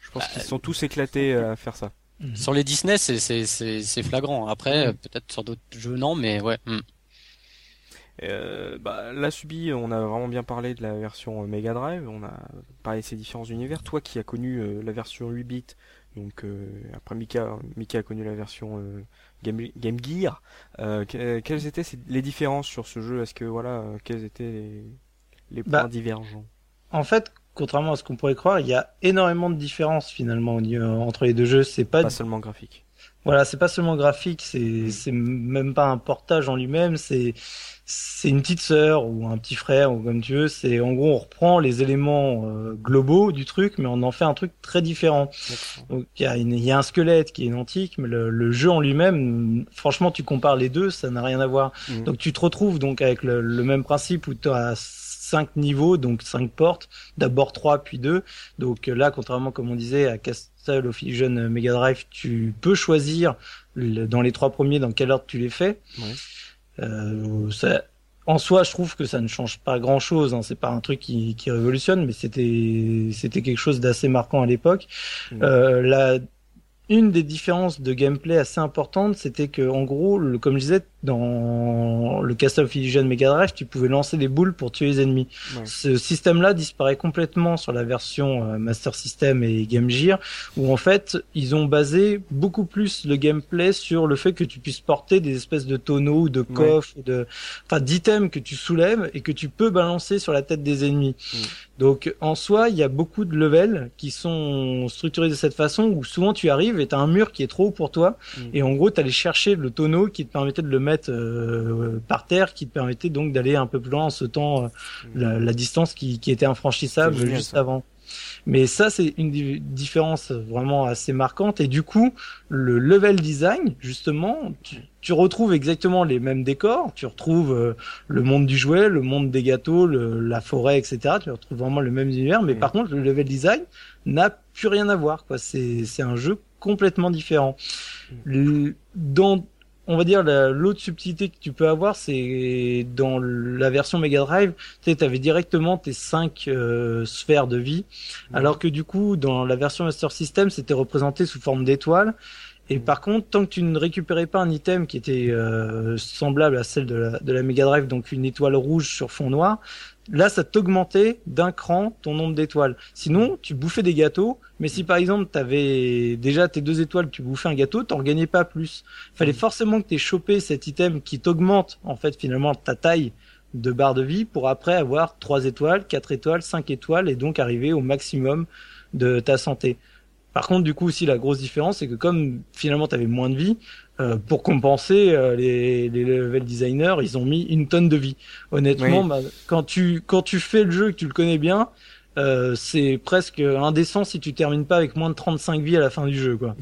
Je pense bah, qu'ils sont tous éclatés à faire ça. Mm. Sur les Disney, c'est flagrant. Après, peut-être sur d'autres jeux non, mais ouais. Euh, bah, là, Subi, on a vraiment bien parlé de la version euh, Mega Drive, on a parlé de ses différents univers. Toi qui as connu euh, la version 8 bits, donc après Mika, Mika a connu la version Game, Gear. Euh, quelles étaient les différences sur ce jeu? Est-ce que voilà, quels étaient les, points bah, divergents? En fait, contrairement à ce qu'on pourrait croire, il y a énormément de différences finalement entre les deux jeux. C'est pas, pas seulement graphique. Voilà, c'est pas seulement graphique, c'est mm. c'est même pas un portage en lui-même, c'est c'est une petite sœur ou un petit frère ou comme tu veux. C'est en gros on reprend les éléments euh, globaux du truc, mais on en fait un truc très différent. Donc il y a, y a, un squelette qui est identique, mais le, le jeu en lui-même, franchement, tu compares les deux, ça n'a rien à voir. Mmh. Donc tu te retrouves donc avec le, le même principe où tu as cinq niveaux, donc cinq portes, d'abord trois puis deux. Donc là, contrairement comme on disait à Castle of Illusion Mega Drive, tu peux choisir dans les trois premiers dans quel ordre tu les fais. Ouais. Euh, ça, en soi, je trouve que ça ne change pas grand-chose. Hein. C'est pas un truc qui, qui révolutionne, mais c'était c'était quelque chose d'assez marquant à l'époque. Mmh. Euh, la une des différences de gameplay assez importantes, c'était que en gros, le, comme je disais, dans le Castle of Illusion Mega Drive, tu pouvais lancer des boules pour tuer les ennemis. Ce système-là disparaît complètement sur la version euh, Master System et Game Gear, où en fait, ils ont basé beaucoup plus le gameplay sur le fait que tu puisses porter des espèces de tonneaux, de coffres, de, enfin, d'items que tu soulèves et que tu peux balancer sur la tête des ennemis. Donc, en soi, il y a beaucoup de levels qui sont structurés de cette façon, où souvent tu arrives et t'as un mur qui est trop haut pour toi, et en gros, t'allais chercher le tonneau qui te permettait de le mettre euh, par terre qui te permettait donc d'aller un peu plus loin en sautant euh, la, la, distance qui, qui était infranchissable juste avant. Mais ça, c'est une différence vraiment assez marquante. Et du coup, le level design, justement, tu, tu retrouves exactement les mêmes décors. Tu retrouves euh, le monde du jouet, le monde des gâteaux, le, la forêt, etc. Tu retrouves vraiment le même univers. Mais par contre, le level design n'a plus rien à voir. Quoi. C'est, c'est un jeu complètement différent. Dans on va dire l'autre subtilité que tu peux avoir, c'est dans la version Mega Drive, tu avais directement tes cinq euh, sphères de vie, alors que du coup, dans la version Master System, c'était représenté sous forme d'étoiles. Et par contre, tant que tu ne récupérais pas un item qui était euh, semblable à celle de la, de la Mega Drive, donc une étoile rouge sur fond noir, là, ça t'augmentait d'un cran ton nombre d'étoiles. Sinon, tu bouffais des gâteaux, mais si par exemple tu avais déjà tes deux étoiles, tu bouffais un gâteau, t'en gagnais pas plus. Fallait mm. forcément que tu aies chopé cet item qui t'augmente en fait finalement ta taille de barre de vie pour après avoir trois étoiles, quatre étoiles, cinq étoiles et donc arriver au maximum de ta santé. Par contre, du coup aussi la grosse différence, c'est que comme finalement tu avais moins de vie, euh, pour compenser, euh, les, les, level designers, ils ont mis une tonne de vie. Honnêtement, bah, quand tu quand tu fais le jeu et que tu le connais bien, euh, c'est presque indécent si tu termines pas avec moins de 35 vies à la fin du jeu, quoi.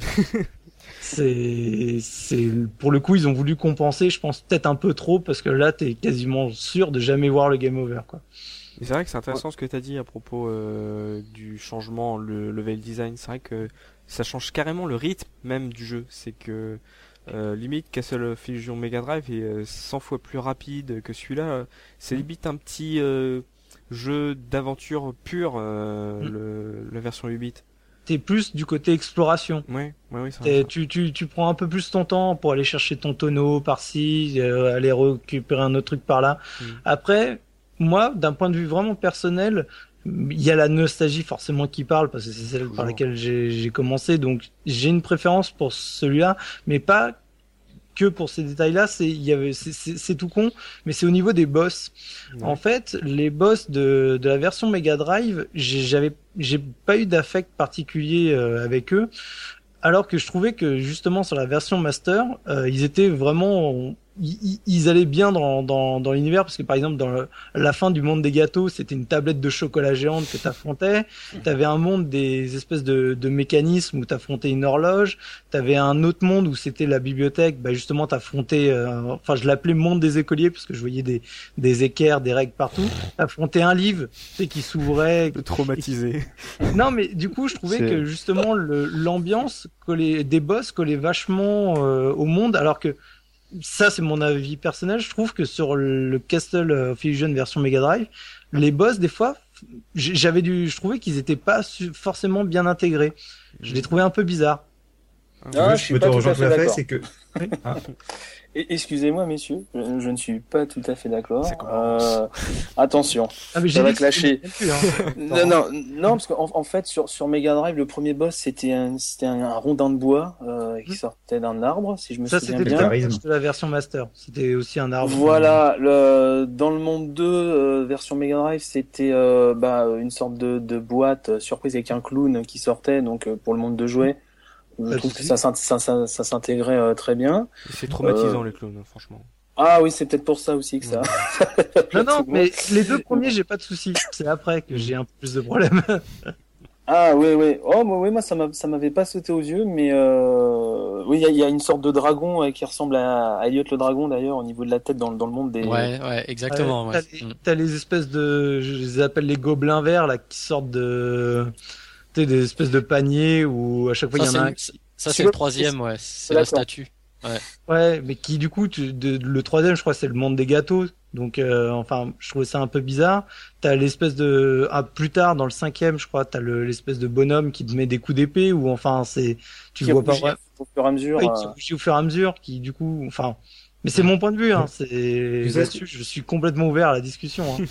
[LAUGHS] c'est c'est pour le coup, ils ont voulu compenser, je pense peut-être un peu trop parce que là, t'es quasiment sûr de jamais voir le game over, quoi. C'est vrai que c'est intéressant ce que tu as dit à propos euh, du changement, le level design. C'est vrai que ça change carrément le rythme même du jeu. C'est que euh, limite Castle Fusion Mega Drive est 100 euh, fois plus rapide que celui-là. C'est limite un petit euh, jeu d'aventure pur, mm. la version 8 bits. T'es plus du côté exploration. Ouais, ouais, oui, tu, tu, tu prends un peu plus ton temps pour aller chercher ton tonneau par-ci, aller récupérer un autre truc par-là. Mm. Après, moi, d'un point de vue vraiment personnel, il y a la nostalgie forcément qui parle parce que c'est celle par laquelle j'ai commencé. Donc j'ai une préférence pour celui-là mais pas que pour ces détails-là, c'est il y avait c'est tout con, mais c'est au niveau des boss. En fait, les boss de, de la version Mega Drive, j'avais j'ai pas eu d'affect particulier euh, avec eux, alors que je trouvais que justement sur la version Master, euh, ils étaient vraiment ils, allaient bien dans, dans, dans l'univers parce que par exemple dans la fin du monde des gâteaux c'était une tablette de chocolat géante que t'affrontais. T'avais un monde des espèces de, de mécanismes où t'affrontais une horloge. T'avais un autre monde où c'était la bibliothèque. Bah justement t'affrontais euh, enfin je l'appelais monde des écoliers parce que je voyais des, des équerres des règles partout. T'affrontais un livre tu sais qui s'ouvrait traumatisé. [LAUGHS] Non mais du coup je trouvais que justement l'ambiance collait des boss collait vachement euh, au monde alors que ça c'est mon avis personnel, je trouve que sur le Castle of Illusion version Mega Drive, les boss des fois, j'avais dû, je trouvais qu'ils étaient pas forcément bien intégrés. Je les trouvais un peu bizarres. Ah, je, suis pas tout à fait d'accord. C'est que Excusez-moi, messieurs, je, ne suis pas tout à fait d'accord. Euh, attention, ah, ça va clasher. Hein. [LAUGHS] non, non, non, parce qu'en en fait, sur, sur Mega Drive, le premier boss, c'était un, c'était un, rondin de bois euh, qui hmm. sortait d'un arbre, si je me souviens bien. Ça, c'était la version Master. C'était aussi un arbre. Voilà, le, dans le monde 2, euh, version Mega Drive, c'était euh, bah, une sorte de, de boîte euh, surprise avec un clown qui sortait, donc pour le monde de jouets. Je trouve que ça, ça, ça, ça s'intégrait euh, très bien. C'est traumatisant euh, les clones, franchement. Ah oui, c'est peut-être pour ça aussi que ça. [LAUGHS] non, non, mais les deux premiers, j'ai pas de soucis. C'est après que j'ai un peu plus de problèmes. [LAUGHS] ah oui, oui. Oh, oui, moi, ça m'avait pas sauté aux yeux, mais euh... oui, il y, a une sorte de dragon euh, qui ressemble à, Elliot le dragon d'ailleurs au niveau de la tête dans, dans le monde des. Ouais, ouais, exactement. Ouais, T'as les, les, espèces de, je les appelle les gobelins verts là, qui sortent de des espèces de paniers où à chaque fois il y en a un. Ça c'est le troisième, ouais, c'est la statue. Ouais. ouais, mais qui du coup, le troisième, je crois, c'est le monde des gâteaux. Donc, euh, enfin, je trouvais ça un peu bizarre. T'as l'espèce de, ah, plus tard dans le cinquième, je crois, t'as l'espèce de bonhomme qui te met des coups d'épée ou enfin, c'est, tu vois pas. Au fur et à mesure. Ouais, qui euh. au fur et à mesure, qui du coup, enfin, mais c'est mon point de vue, hein. C'est je suis complètement ouvert à la discussion. Hein.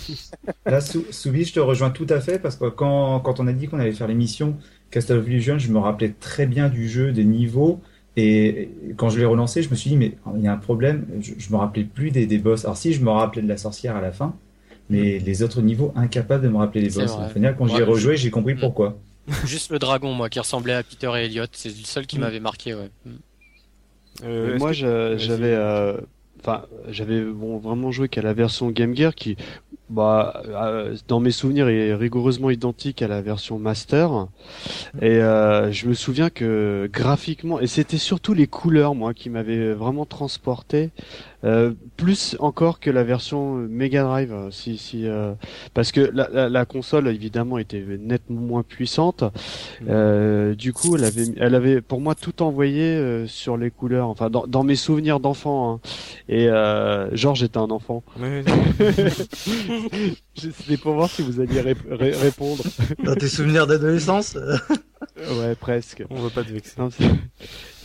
[LAUGHS] Là, Soubi, je te rejoins tout à fait parce que quand, quand on a dit qu'on allait faire l'émission Castle of Illusion, je me rappelais très bien du jeu, des niveaux. Et quand je l'ai relancé, je me suis dit, mais il y a un problème, je, je me rappelais plus des, des boss. Alors si, je me rappelais de la sorcière à la fin, mais mm. les autres niveaux, incapables de me rappeler les boss. Au final, quand j'y ai rejoué, j'ai compris mm. pourquoi. Juste le dragon, moi, qui ressemblait à Peter et Elliot, c'est le seul qui mm. m'avait marqué, ouais. Euh, moi, j'avais, euh, enfin, j'avais bon, vraiment joué qu'à la version Game Gear qui, bah, euh, dans mes souvenirs, est rigoureusement identique à la version Master. Et euh, je me souviens que graphiquement, et c'était surtout les couleurs, moi, qui m'avaient vraiment transporté. Euh, plus encore que la version Mega Drive, euh, si, si, euh, parce que la, la, la, console évidemment était nettement moins puissante. Mm. Euh, du coup, elle avait, elle avait pour moi tout envoyé sur les couleurs, enfin dans, dans mes souvenirs d'enfant. Hein. Et Georges était un enfant. C'était [LAUGHS] pour voir si vous alliez répondre. Dans tes souvenirs d'adolescence? Ouais, presque. On veut pas te vexer.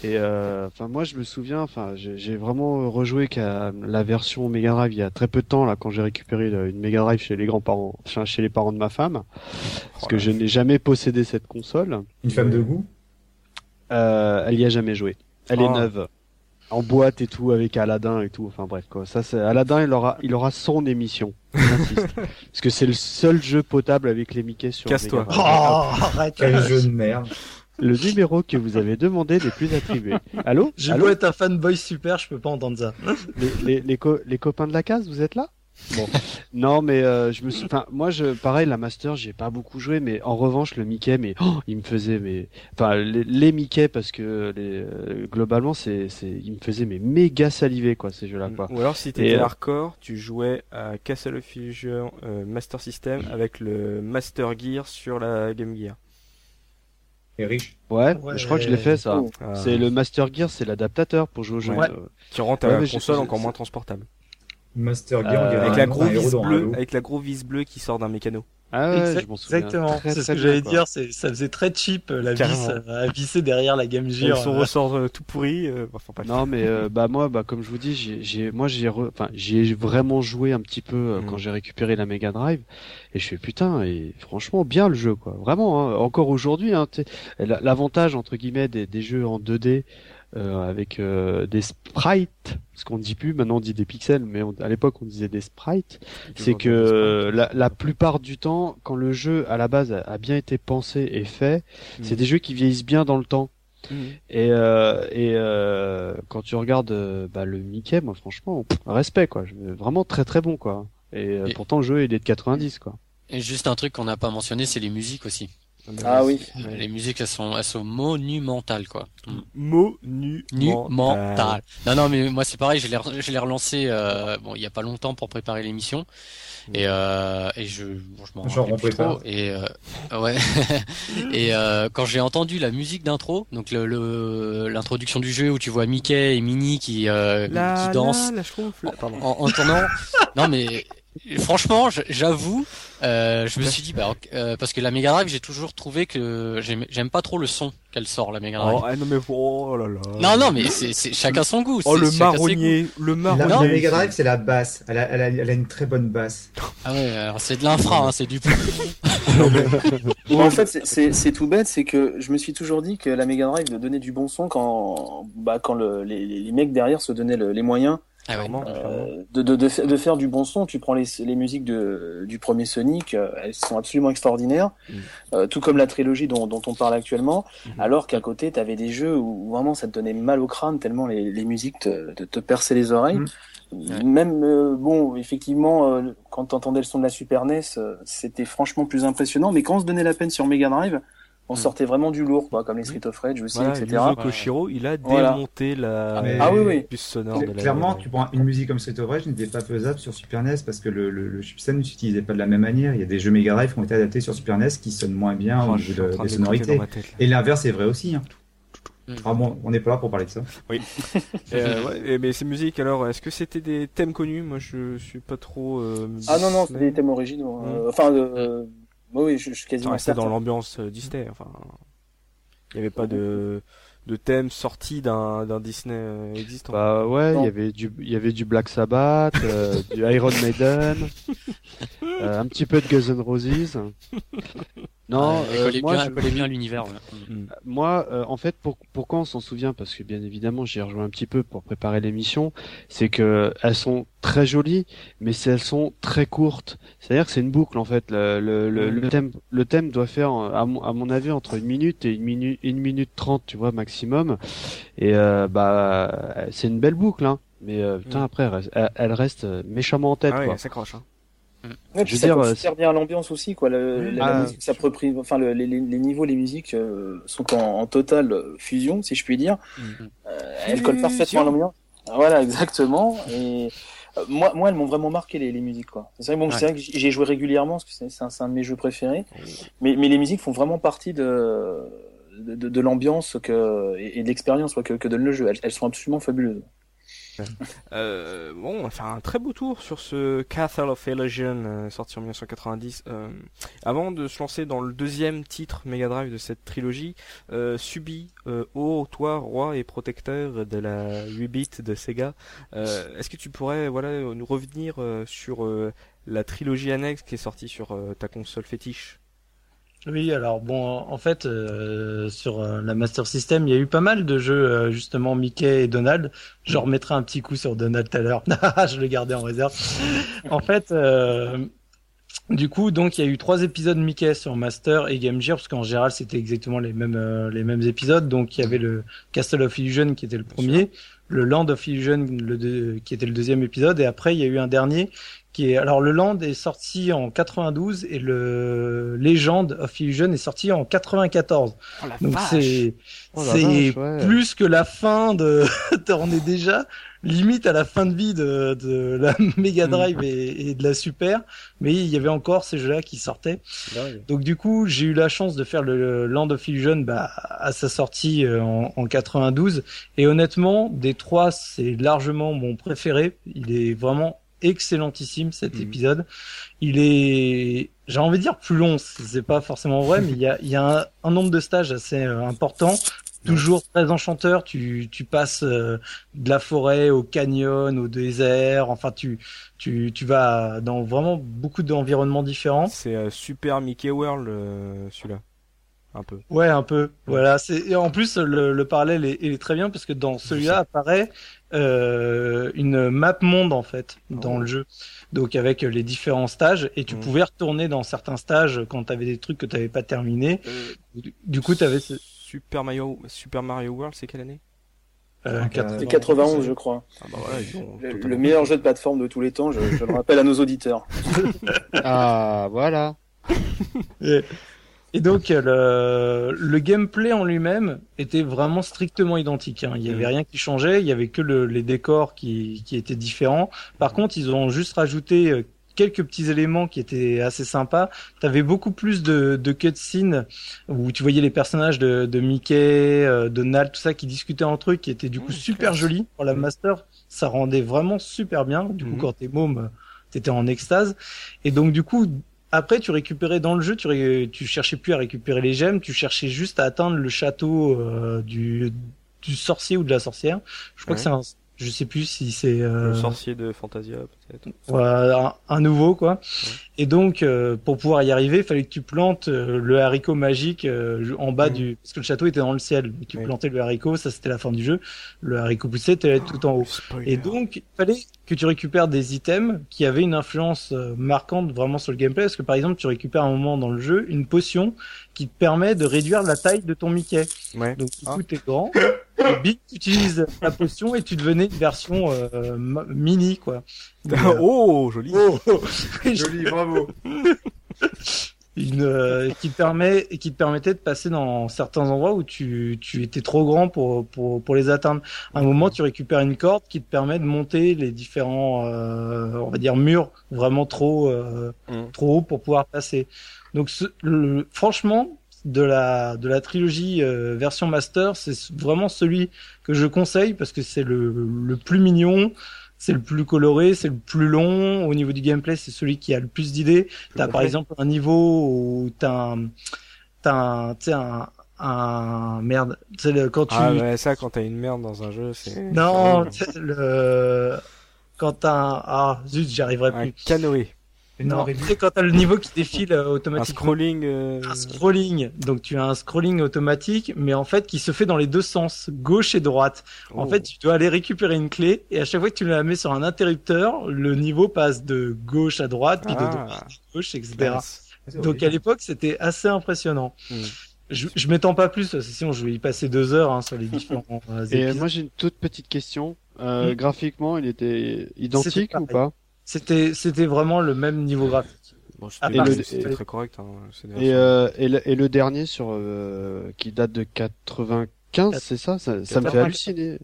Et euh, enfin moi je me souviens, enfin j'ai vraiment rejoué qu'à la version Mega Drive il y a très peu de temps là quand j'ai récupéré une Mega Drive chez les grands-parents, chez les parents de ma femme, parce que je n'ai jamais possédé cette console. Une femme de goût? Euh, Elle y a jamais joué. Elle est oh. neuve, en boîte et tout avec Aladdin et tout. Enfin bref quoi. Ça c'est Aladdin il aura il aura son émission. [LAUGHS] parce que c'est le seul jeu potable avec les Mickey sur. Casse-toi. Oh, arrête. Quel jeu de merde le numéro que vous avez demandé n'est plus attribué. Allô Je dois être un fanboy super, je peux pas entendre ça. les, les, les, copains de la case, vous êtes là Bon, non, mais euh, je me suis, enfin, moi, je, pareil, la Master, j'ai pas beaucoup joué, mais en revanche, le Mickey, mais oh, il me faisait, mais, enfin, les, Mickey, parce que les, euh, globalement, c'est, c'est, il me faisait mais méga saliver quoi ces jeux-là, quoi. Ou alors, si t'étais euh, hardcore, tu jouais à Castle of Fusion Master System avec le Master Gear sur la Game Gear riche. Ouais, je crois que je l'ai fait ça. Ah. C'est le Master Gear, c'est l'adaptateur pour jouer au jeu. Qui rend ta console encore moins transportable. Master Gear, euh, avec, la grosse vis bleue, avec la grosse vis bleue qui sort d'un mécano. Ah ouais, je m'en souviens. Exactement, c'est ce que j'allais dire, c'est, ça faisait très cheap la vis à visser derrière la Game Gear. son ressort euh, tout pourri. Euh, pas non mais bah moi bah comme je vous dis, j'ai, j'ai moi j'ai enfin j'ai vraiment joué un petit peu mm. quand j'ai récupéré la Mega Drive et je fais putain et franchement bien le jeu quoi. Vraiment hein, encore aujourd'hui hein, l'avantage entre guillemets des, des jeux en 2D euh, avec euh, des sprites, ce qu'on ne dit plus, maintenant on dit des pixels, mais à l'époque on disait des sprites, c'est que la, la, plupart du temps, quand le jeu à la base a, bien été pensé et fait, mm. c'est des jeux qui vieillissent bien dans le temps. Mm. Et, euh, et euh, quand tu regardes euh, bah, le Mickey, moi franchement, respect quoi, vraiment très très bon quoi. Et, pourtant le jeu il est de 90 quoi. Et juste un truc qu'on n'a pas mentionné, c'est les musiques aussi. Ah oui. Les musiques elles sont elles sont monumentales quoi. Monumentales. Non non mais moi c'est pareil, je l'ai je l'ai relancé euh, bon il y a pas longtemps pour préparer l'émission. Et euh, et je bon, je m'en rappelle plus trop. et euh, ouais. [LAUGHS] Et euh, quand j'ai entendu la musique d'intro donc le l'introduction du jeu où tu vois Mickey et Minnie qui euh, qui dansent en, en, tournant. Non mais franchement, j'avoue, euh, je me suis dit, bah, euh, parce que la Mega Drive, j'ai toujours trouvé que j'aime pas trop le son qu'elle sort, la Mega Drive. Oh, ah, non, mais, oh là là. Non, non, mais c'est chacun son goût. Oh, le marronnier, le marronnier. La, Mega Drive, c'est la basse. Elle a, elle, a, elle a, une très bonne basse. Ah ouais, alors c'est de l'infra, hein, c'est du [LAUGHS] [LAUGHS] bon, en fait, c'est tout bête, c'est que je me suis toujours dit que la Mega Drive donnait du bon son quand, bah, quand le, les, les mecs derrière se donnaient les moyens ah euh, de, de, de, faire du bon son. Tu prends les, les musiques de, du premier Sonic, euh, elles sont absolument extraordinaires, mm. euh, tout comme la trilogie dont, dont on parle actuellement, mm-hmm. alors qu'à côté, tu avais des jeux où vraiment ça te donnait mal au crâne tellement les, les musiques te, te, te perçaient les oreilles. Mm. Même, bon, effectivement, quand tu entendais le son de la Super NES, c'était franchement plus impressionnant, mais quand on se donnait la peine sur Mega Drive, on hmm. sortait vraiment du lourd, quoi, comme les Street of Rage aussi, etc. Yuzo Koshiro, il a démonté la ah, oui, puce sonore. de la Clairement, tu prends une musique comme Street of Rage n'était pas faisable sur Super NES parce que le, le, le chipset ne s'utilisait pas de la même manière. Il y a des jeux Mega Drive qui ont été adaptés sur Super NES qui sonnent moins bien au niveau de, des sonorités. Et l'inverse est vrai aussi. Hein. Hmm. Ah bon, on n'est pas là pour parler de ça. Oui. [LAUGHS] euh, ouais, mais ces musiques, alors, est-ce que c'était des thèmes connus? Moi, je suis pas trop. Euh, ah non, non, c'était des thèmes originaux. Hmm. Enfin, euh, oui, je, je suis quasiment. C'était dans l'ambiance euh, Disney. Enfin, il n'y avait pas de de thème sorti d'un d'un Disney euh, existant. Bah ouais, il y avait du il y avait du Black Sabbath, euh, du Iron Maiden, [LAUGHS] un petit peu de Guns N' Roses. Non, euh, moi, bien, je connais bien l'univers. Mm. Moi, euh, en fait, pour, pourquoi on s'en souvient Parce que bien évidemment, j'ai rejoint un petit peu pour préparer l'émission. C'est que elles sont très jolies, mais elles sont très courtes. C'est-à-dire que c'est une boucle en fait. Le, le, le, le, thème, le thème doit faire, à mon, à mon avis, entre une minute et une minute, une minute trente, tu vois, maximum. Et euh, bah, c'est une belle boucle, hein. Mais euh, putain, mm. après, elle, reste méchamment en tête. Ah quoi. s'accroche. Hein. Ouais, je veux dire, euh, super bien l'ambiance aussi, quoi. Le, la, ah, musique s'approprie, enfin, le, les, les, niveaux, les musiques euh, sont en, en, totale fusion, si je puis dire. Mm. Euh, elles collent parfaitement à l'ambiance. Voilà, [LAUGHS] exactement. Et euh, moi, moi, elles m'ont vraiment marqué les, les musiques, quoi. C'est vrai, bon, c'est vrai que j'ai joué régulièrement parce que c'est un, un, de mes jeux préférés. Mais, mais les musiques font vraiment partie de de, de, de l'ambiance que et, de l'expérience que, que donne le jeu. Elles, elles sont absolument fabuleuses. [LAUGHS] Euh, bon, on va faire un très beau tour sur ce Castle of Illusion euh, sorti en 1990. Euh, avant de se lancer dans le deuxième titre Mega Drive de cette trilogie, Subi, ô toi, roi et protecteur de la 8 bits de Sega, est-ce que tu pourrais voilà nous revenir sur la trilogie annexe qui est sortie sur ta console fétiche? Oui, alors bon, en fait, euh, sur euh, la Master System, il y a eu pas mal de jeux, euh, justement, Mickey et Donald. Je remettrai un petit coup sur Donald tout à l'heure. [LAUGHS] je le gardais en réserve. en fait, du coup, donc, il y a eu trois épisodes Mickey sur Master et Game Gear, parce qu'en général, c'était exactement les mêmes, les mêmes épisodes. Donc, il y avait le Castle of Illusion qui était le premier, le Land of Illusion le qui était le deuxième épisode, et après, il y a eu un dernier qui est alors le Land est sorti en 92 et le Legend of Illusion est sorti en 94. Oh, Donc c'est oh, c'est plus que la fin [LAUGHS] de on est déjà limite à la fin de vie de, de la [LAUGHS] Mega mm. Drive et, et, de la Super, mais il y avait encore ces jeux-là qui sortaient. Donc du coup, j'ai eu la chance de faire le Land of Illusion bah, à sa sortie euh, en, en 92 et honnêtement, des trois, c'est largement mon préféré. Il est vraiment excellentissime cet mhm. épisode. Il est, j'ai envie de dire plus long, c'est pas forcément vrai, mais il y a, y a un, nombre de stages assez euh, important. Toujours très enchanteur, tu, tu passes euh, de la forêt au canyon, au désert, enfin tu, tu, tu vas dans vraiment beaucoup d'environnements différents. C'est euh, Super Mickey World celui-là. Un peu. Ouais, un peu. Voilà. C'est et en plus le, le parallèle est, est, très bien parce que dans celui-là apparaît euh, une map monde en fait dans oh. le jeu. Donc avec les différents stages et tu mmh. pouvais retourner dans certains stages quand tu avais des trucs que tu n'avais pas terminé. Euh, du coup, tu avais Super Mario Super Mario World, c'est quelle année? Euh, 91, je crois. Ah bah voilà, le, meilleur jeu de plateforme de tous les temps, je, je le rappelle à nos auditeurs. [LAUGHS] ah, voilà. Et donc le, le gameplay en lui-même était vraiment strictement identique. Hein. Il y avait mm. rien qui changeait, il y avait que le, les décors qui, qui étaient différents. Par contre, ils ont juste rajouté euh, quelques petits éléments qui étaient assez sympas. T'avais beaucoup plus de, de cutscenes où tu voyais les personnages de, de Mickey, euh, Donald, tout ça qui discutaient entre eux, qui étaient du coup mm, super jolis pour la mm. master. Ça rendait vraiment super bien. Du coup, quand t'es môme, t'étais en extase. Et donc du coup, après, tu récupérais dans le jeu, tu, tu cherchais plus à récupérer les gemmes, tu cherchais juste à atteindre le château euh, du, du sorcier ou de la sorcière. Je crois que c'est un, je sais plus si c'est euh... le sorcier de Fantasia. Voilà, un, nouveau quoi. Et donc euh, pour pouvoir y arriver, il fallait que tu plantes euh, le haricot magique euh, en bas du parce que le château était dans le ciel. Tu plantais le haricot, ça c'était la fin du jeu. Le haricot poussé, était tout en haut. Et donc il fallait que tu récupères des items qui avaient une influence marquante vraiment sur le gameplay parce que par exemple, tu récupères un moment dans le jeu une potion qui te permet de réduire la taille de ton Mickey. Ouais. Donc du coup, ah. t'es grand. Big, tu utilises la potion et tu devenais une version euh, mini, quoi. [LAUGHS] oh, joli. Oh, [LAUGHS] joli, bravo. [LAUGHS] Une, euh, qui te permet qui te permettait de passer dans certains endroits où tu, tu étais trop grand pour, pour, pour les atteindre. À un moment, tu récupères une corde qui te permet de monter les différents euh, on va dire murs vraiment trop euh, mm. trop haut pour pouvoir passer. Donc ce, le, franchement, de la de la trilogie euh, version master, c'est vraiment celui que je conseille parce que c'est le, le plus mignon, c'est le plus coloré, c'est le plus long. Au niveau du gameplay, c'est celui qui a le plus d'idées. T'as par exemple un niveau où t'as un t'as un, un un merde. C'est le quand tu ah ouais ça quand t'as une merde dans un jeu c'est non le quand t'as un ah zut j'y arriverai plus. Un canoë. Non, tu sais quand t'as le niveau qui défile euh, automatiquement. Un scrolling. Euh... Un scrolling. Donc tu as un scrolling automatique, mais en fait qui se fait dans les deux sens, gauche et droite. En oh. fait, tu dois aller récupérer une clé et à chaque fois que tu la mets sur un interrupteur, le niveau passe de gauche à droite, puis de ah. droite à gauche, etc. Donc à l'époque, c'était assez impressionnant. Hmm. Je, je m'étends pas plus, sinon je vais y passer deux heures hein, sur les différents. Euh, et moi j'ai une toute petite question. Euh, hmm. Graphiquement, il était identique ou pas? C'était c'était vraiment le même niveau graphique. Bon, c'était très correct. Hein, et, euh, et, le, et, le, dernier sur euh, qui date de 95, c'est ça, ça, ça me fait halluciner.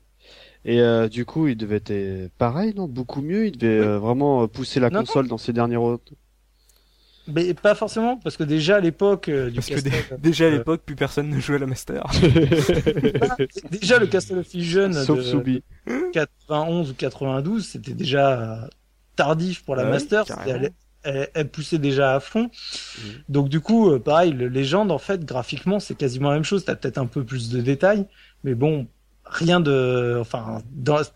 Et euh, du coup, il devait être pareil, non? Beaucoup mieux? Il devait euh, vraiment pousser la console dans ses derniers rôles. Mais pas forcément, parce que déjà à l'époque euh, du parce que déjà à l'époque, plus personne ne jouait à la Master. [LAUGHS] déjà le Castle of Fusion de, 91 ou 92, c'était déjà tardif pour la Master. Elle, poussait déjà à fond. Mhm. Donc du coup, pareil, le Légende, en fait, graphiquement, c'est quasiment la même chose. T'as peut-être un peu plus de détails, mais bon, rien de, enfin,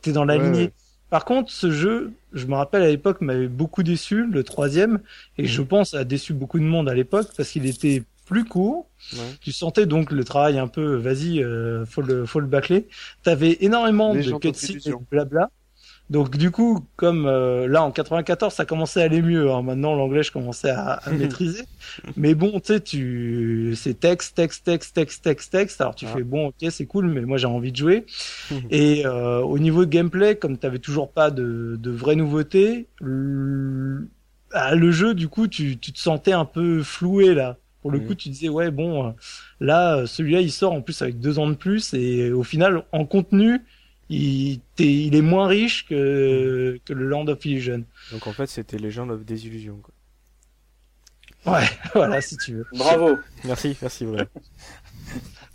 t'es dans la lignée. Par contre, ce jeu, je me rappelle à l'époque, m'avait beaucoup déçu, le troisième, et je pense a déçu beaucoup de monde à l'époque parce qu'il était plus court. Tu sentais donc le travail un peu, vas-y, euh, faut le, faut le bâcler. T'avais énormément de cutscenes et blabla. Donc du coup, comme euh, là en 94, ça commençait à aller mieux. Hein. Maintenant, l'anglais, je commençais à, à [LAUGHS] maîtriser. Mais bon, tu sais, tu c'est texte, texte, texte, texte, texte, texte. Alors tu ah. fais bon, ok, c'est cool, mais moi j'ai envie de jouer. [LAUGHS] Et euh, au niveau de gameplay, comme tu avais toujours pas de, de vraies nouveautés, le... Ah, le jeu, du coup, tu, tu te sentais un peu floué là. Pour le coup, tu disais ouais, bon, euh, là, celui-là, il sort en plus avec deux ans de plus, et au final, en contenu il, il est moins riche que, que le Land of Illusion. Donc en fait, c'était Legend of Désillusion. Quoi. Ouais, [LAUGHS] voilà, si tu veux. Bravo. Merci, merci. Voilà. [LAUGHS]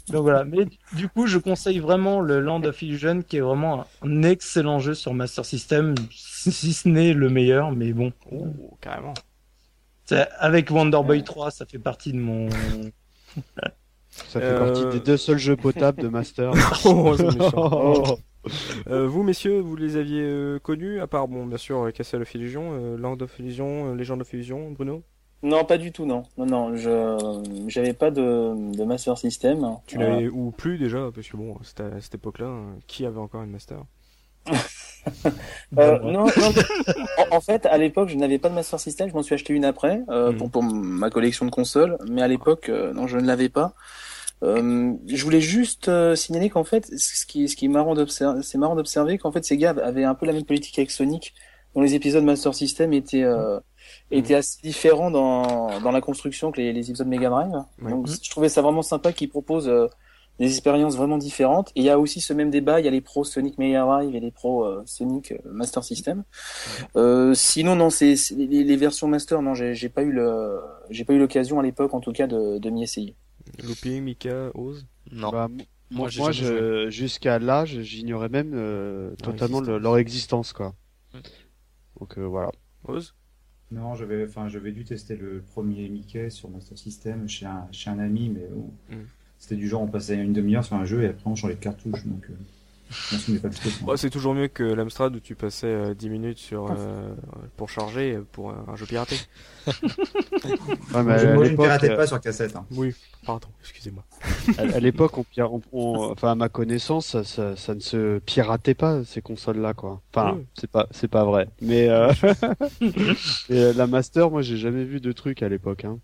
Donc voilà, mais du coup, je conseille vraiment le Land of Illusion, qui est vraiment un excellent jeu sur Master System, si ce n'est le meilleur, mais bon. Oh, carrément. Avec Wonder Boy 3, ça fait partie de mon. Ça fait partie des deux seuls jeux potables de Master. [LAUGHS] oh, oh. [LAUGHS] Euh, vous, messieurs, vous les aviez euh, connus, à part, bon, bien sûr, Castle of Illusion, euh, Land of Illusion, Legend of Illusion, Bruno? Non, pas du tout, non. Non, non, je j'avais pas de, de Master System. Tu l'avais ou plus déjà Parce que bon, c'était à cette époque-là, qui avait encore une Master? [LAUGHS] Non, non en, fait, à l'époque, je n'avais pas de Master System. Je m'en suis acheté une après hmm. pour, pour, ma collection de consoles, mais à l'époque, non, je ne l'avais pas. Euh, je voulais juste euh, signaler qu'en fait, ce qui, ce qui est marrant d'observer, c'est marrant d'observer qu'en fait, Sega avait un peu la même politique avec Sonic, dont les épisodes Master System étaient euh, étaient assez différents dans, dans la construction que les, les épisodes Mega Drive. Donc, je trouvais ça vraiment sympa qu'ils proposent des expériences vraiment différentes. Et il y a aussi ce même débat, il y a les pros Sonic Mega Drive et les pros Sonic Master System. sinon, non, c'est les, les, versions Master, non, j'ai pas eu le, j'ai pas eu l'occasion à l'époque, en tout cas, de, de m'y essayer. Looping, Mika, Ose Non. Bah, moi, moi je, jusqu'à là, j'ignorais même euh, totalement leur existence, quoi. Donc euh, voilà. Ose Non, j'avais, enfin, j'avais dû tester le premier Mickey sur Master System chez un, chez un ami, mais mm. c'était du genre on passait une demi-heure sur un jeu et après on changeait de cartouche, donc. Euh, c'est toujours mieux que l'Amstrad où tu passais 10 minutes sur, pour charger pour un jeu piraté. [LAUGHS] ouais, mais je ne piratais pas sur cassette. Hein. Oui, Pardon, excusez-moi. à, l'époque, on, on, enfin à ma connaissance, ça, ça, ne se piratait pas ces consoles-là, quoi. Enfin, c'est pas, c'est pas vrai. Mais euh... [LAUGHS] [LAUGHS] euh la Master, moi, j'ai jamais vu de truc à l'époque. Hein.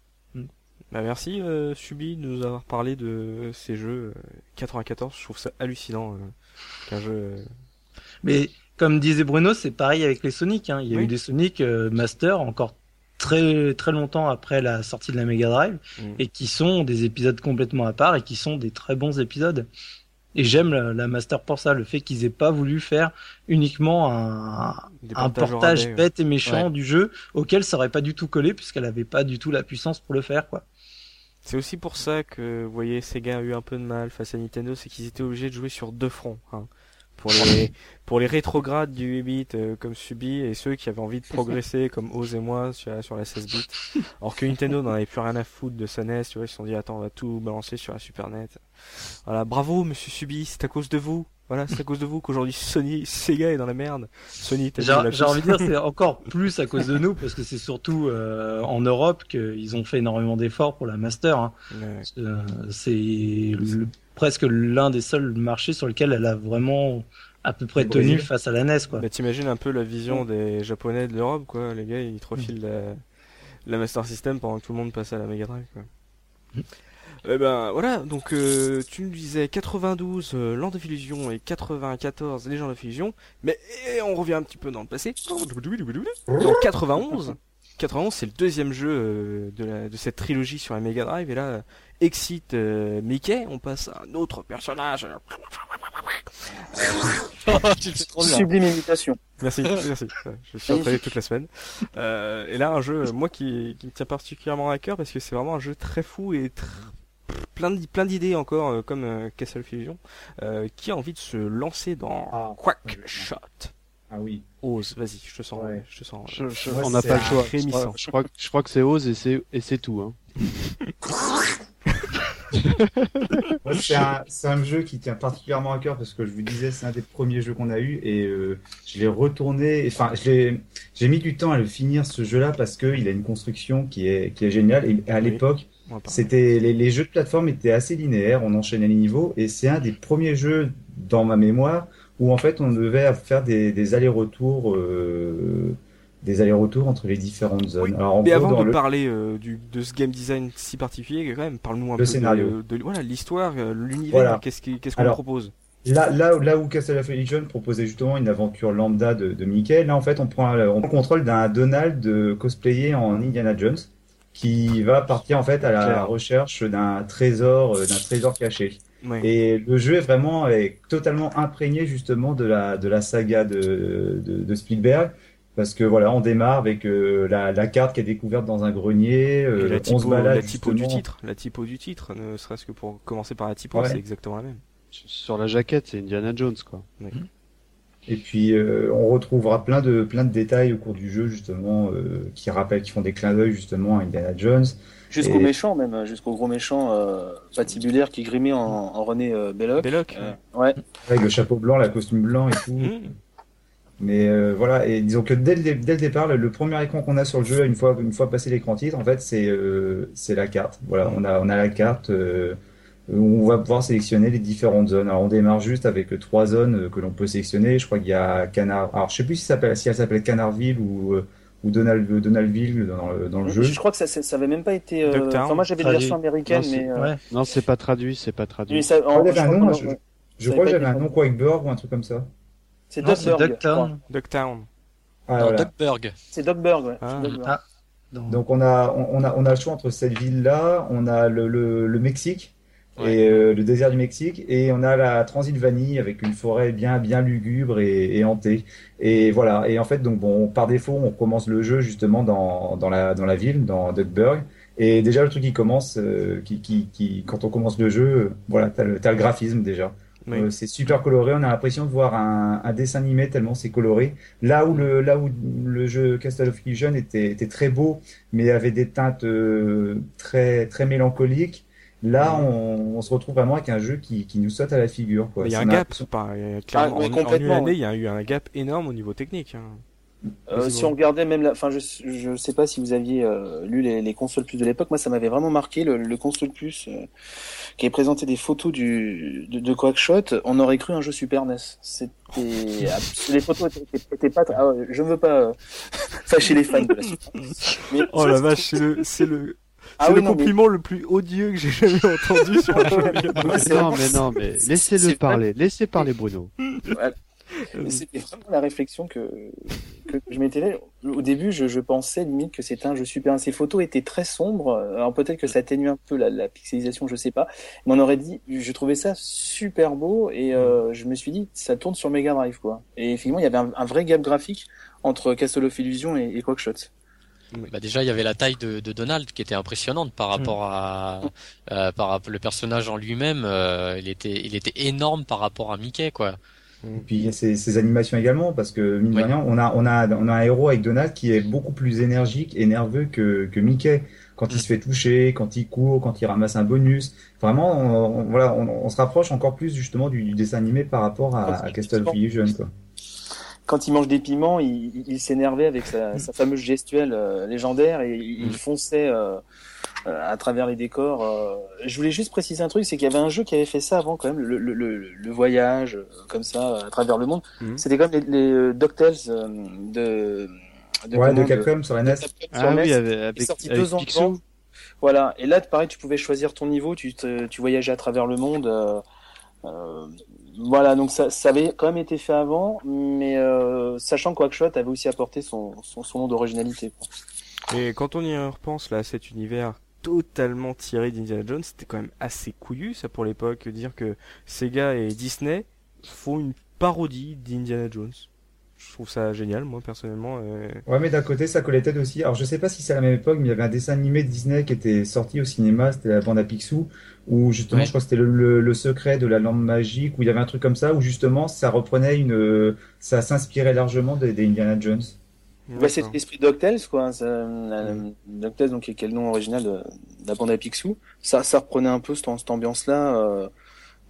Bah merci euh, Subi de nous avoir parlé de ces jeux 94. Euh, Je trouve ça hallucinant euh, qu'un jeu. Euh, Mais comme disait Bruno, c'est pareil avec les Sonic. Hein. Il y a eu des Sonic Master encore très très longtemps après la sortie de la Mega Drive mm. et qui sont des épisodes complètement à part et qui sont des très bons épisodes. Et j'aime la, Master pour ça, le fait qu'ils aient pas voulu faire uniquement un, un portage bête et méchant du jeu auquel ça aurait pas du tout collé puisqu'elle avait pas du tout la puissance pour le faire quoi. C'est aussi pour ça que, vous voyez, Sega a eu un peu de mal face à Nintendo, c'est qu'ils étaient obligés de jouer sur deux fronts. Hein. Pour les [LAUGHS] pour les rétrogrades du 8 bit euh, comme Subi et ceux qui avaient envie de progresser comme Oz et moi sur, sur la 16 bit [LAUGHS] alors que Nintendo n'en avait plus rien à foutre de sa NES tu vois ils se sont dit attends on va tout balancer sur la Super NET voilà bravo monsieur Subi c'est à cause de vous voilà, c'est à cause de vous qu'aujourd'hui Sony, Sega est dans la merde. Sony, j'ai envie de dire c'est encore plus à cause de nous parce que c'est surtout euh, en Europe qu'ils ont fait énormément d'efforts pour la master. Hein. Euh, c'est presque l'un des seuls marchés sur lequel elle a vraiment à peu près tenu face à la NES quoi. Bah, t'imagines un peu la vision des japonais de l'Europe quoi, les gars ils te refilent la, Master System pendant que tout le monde passe à la Mega Drive quoi. Eh ben voilà, donc euh, tu nous disais 92 euh, Land of Illusion et 94 Legend of Illusion, mais on revient un petit peu dans le passé. Donc 91, 91 c'est le deuxième jeu euh, de, la, de cette trilogie sur la Mega Drive et là excite Mickey, on passe à un autre personnage [LAUGHS] Sublime imitation. Merci, merci. Je suis entraîné toute la semaine. Euh, et là, un jeu, moi, qui, qui me tient particulièrement à cœur parce que c'est vraiment un jeu très fou et plein plein d'idées encore, euh, comme euh, Castle Fusion, euh, qui a envie de se lancer dans ah, Quackshot. Ah oui. Ose, vas-y, je te sens. Je te sens. on n'a pas le choix. Je crois, je crois, que c'est Ose et c'est et c'est tout. Hein. [LAUGHS] c'est un, un, jeu qui tient particulièrement à cœur parce que je vous disais c'est un des premiers jeux qu'on a eu et euh, je l'ai retourné enfin j'ai mis du temps à le finir ce jeu là parce que il a une construction qui est qui est géniale et à l'époque c'était les, les, jeux de plateforme étaient assez linéaires on enchaînait les niveaux et c'est un des premiers jeux dans ma mémoire où en fait on devait faire des, des allers-retours euh, des allers-retours entre les différentes zones. Alors, mais avant de parler euh, du, de ce game design si particulier, quand même, parle-nous un peu scénario. de, voilà l'histoire, euh, l'univers, qu'est-ce qu'on propose? Là, là, là où Castle of Illusion proposait justement une aventure lambda de, de Mickey, là en fait on prend, on contrôle d'un Donald de cosplayer en Indiana Jones qui va partir en fait à la recherche d'un trésor, d'un trésor caché. Et le jeu est vraiment est totalement imprégné justement de la de la saga de, de, de Spielberg parce que voilà, on démarre avec euh, la, la, carte qui est découverte dans un grenier. Euh, la typo, on la typo du titre, la typo du titre, ne serait-ce que pour commencer par la typo, c'est exactement la même. Sur la jaquette, c'est Indiana Jones quoi. Et puis euh, on retrouvera plein de plein de détails au cours du jeu justement euh, qui rappellent, qui font des clins d'œil justement à Indiana Jones. Jusqu'au méchant même, hein, jusqu'au gros méchant euh, patibulaire qui grimait en, en René Belloc. Belloc. ouais. Avec le chapeau blanc, la costume blanc et tout. Mmh. Mais euh, voilà, et disons que dès le, dès le départ, le, premier écran qu'on a sur le jeu, une fois, une fois passé l'écran titre, en fait, c'est euh, c'est la carte. Voilà, on a, on a la carte euh, on va pouvoir sélectionner les différentes zones. Alors, on démarre juste avec trois zones que l'on peut sélectionner. Je crois qu'il y a Canard. Alors, je sais plus si, ça si elle s'appelle Canardville ou ou Donald, Donaldville dans le, dans le jeu. Je crois que ça, ça avait même pas été. Enfin, moi, j'avais la version américaine, non, mais. Ouais. Non, c'est pas traduit, c'est pas traduit. Ça, en, je, un nom, je, je crois que j'avais un nom Quakeberg ou un truc comme ça. C'est Ducktown. Ducktown. Ah, Duckburg. C'est Duckburg, ouais. Ah. Ah. Donc on a, on, a, on a le choix entre cette ville-là, on a le, le, le Mexique et euh, le désert du Mexique, et on a la Transylvanie avec une forêt bien, bien lugubre et, et hantée. Et voilà. Et en fait, donc bon, par défaut, on commence le jeu justement dans, dans la, dans la ville, dans Duckburg. Et déjà, le truc qui commence, euh, qui, qui, qui, quand on commence le jeu, euh, voilà, t'as le, as le graphisme déjà. Euh, c'est super coloré. On a l'impression de voir un, un, dessin animé tellement c'est coloré. Là où le là où le jeu Castle of Illusion était, était très beau, mais avait des teintes euh, très très mélancoliques. Là, on, on, se retrouve vraiment avec un jeu qui, qui nous saute à la figure. Quoi. Il y a un gap, pas, clairement, ah, en, une année, il y a eu un gap énorme au niveau technique. Hein. Euh, si on regardait même la, enfin je je sais pas si vous aviez euh, lu les, les consoles plus de l'époque, moi ça m'avait vraiment marqué le, le console plus euh, qui avait présenté des photos du de, de Quackshot, on aurait cru un jeu Super NES. C'était [LAUGHS] les photos étaient, pas ah, je ne veux pas [LAUGHS] fâcher les fans de la Super NES. oh la vache, c'est le c'est le ah c'est le compliment le plus odieux que j'ai jamais entendu sur un [LAUGHS] jeu. non, mais non, mais laissez-le parler, laissez parler Bruno. C'était vraiment la réflexion que, que je m'étais Au début, je, je, pensais limite que c'était un jeu super. Ces photos étaient très sombres. Alors peut-être que ça atténue un peu la, la, pixelisation, je sais pas. Mais on aurait dit, je trouvais ça super beau et euh, je me suis dit, ça tourne sur Mega Drive quoi. Et finalement, il y avait un, vrai gap graphique entre Castle of Illusion et, et Quackshot. Bah déjà, il y avait la taille de, de Donald qui était impressionnante par rapport à euh, par le personnage en lui-même. Euh, il était il était énorme par rapport à Mickey quoi. Et puis il y a ces, animations également, parce que mine de rien, on a, on, a, on a un héros avec Donald qui est beaucoup plus énergique et nerveux que, que Mickey. Quand il mm. se fait toucher, quand il court, quand il ramasse un bonus. Vraiment, on, voilà, on, se rapproche encore plus justement du, dessin animé par rapport à, à Castle of Illusion. Quoi. Quand il mange des piments, il, il s'énervait avec sa, sa, fameuse gestuelle euh, légendaire et il, mm. fonçait... Euh, euh, à travers les décors. Euh, je voulais juste préciser un truc, c'est qu'il y avait un jeu qui avait fait ça avant quand même, le, le, le, le voyage comme ça à travers le monde. Mhm. C'était comme les, les DuckTales de de, ouais, de Capcom sur la NES. Ah oui, avec, avec, sorti deux ans. Voilà. Et là, pareil, tu pouvais choisir ton niveau, tu, te, tu voyageais à travers le monde. Euh, voilà, donc ça, ça avait quand même été fait avant, mais euh, sachant que Quackshot avait aussi apporté son, son, son nom d'originalité. Et quand on y repense là, à cet univers totalement tiré d'Indiana Jones, c'était quand même assez couillu ça pour l'époque, dire que Sega et Disney font une parodie d'Indiana Jones. Je trouve ça génial, moi personnellement. Euh... Ouais, mais d'un côté, ça collait tête aussi. Alors, je sais pas si c'est à la même époque, mais il y avait un dessin animé de Disney qui était sorti au cinéma, c'était la bande à Picsou, où justement, je crois que c'était le, le, secret de la lampe magique, où il y avait un truc comme ça, où justement, ça reprenait une, ça s'inspirait largement des, des Indiana Jones. Bah, c'est l'esprit DuckTales, quoi. Ça, mm. DuckTales, donc, qui est le nom original de, la bande à Picsou. Ça, ça reprenait un peu cette, cette ambiance-là, euh,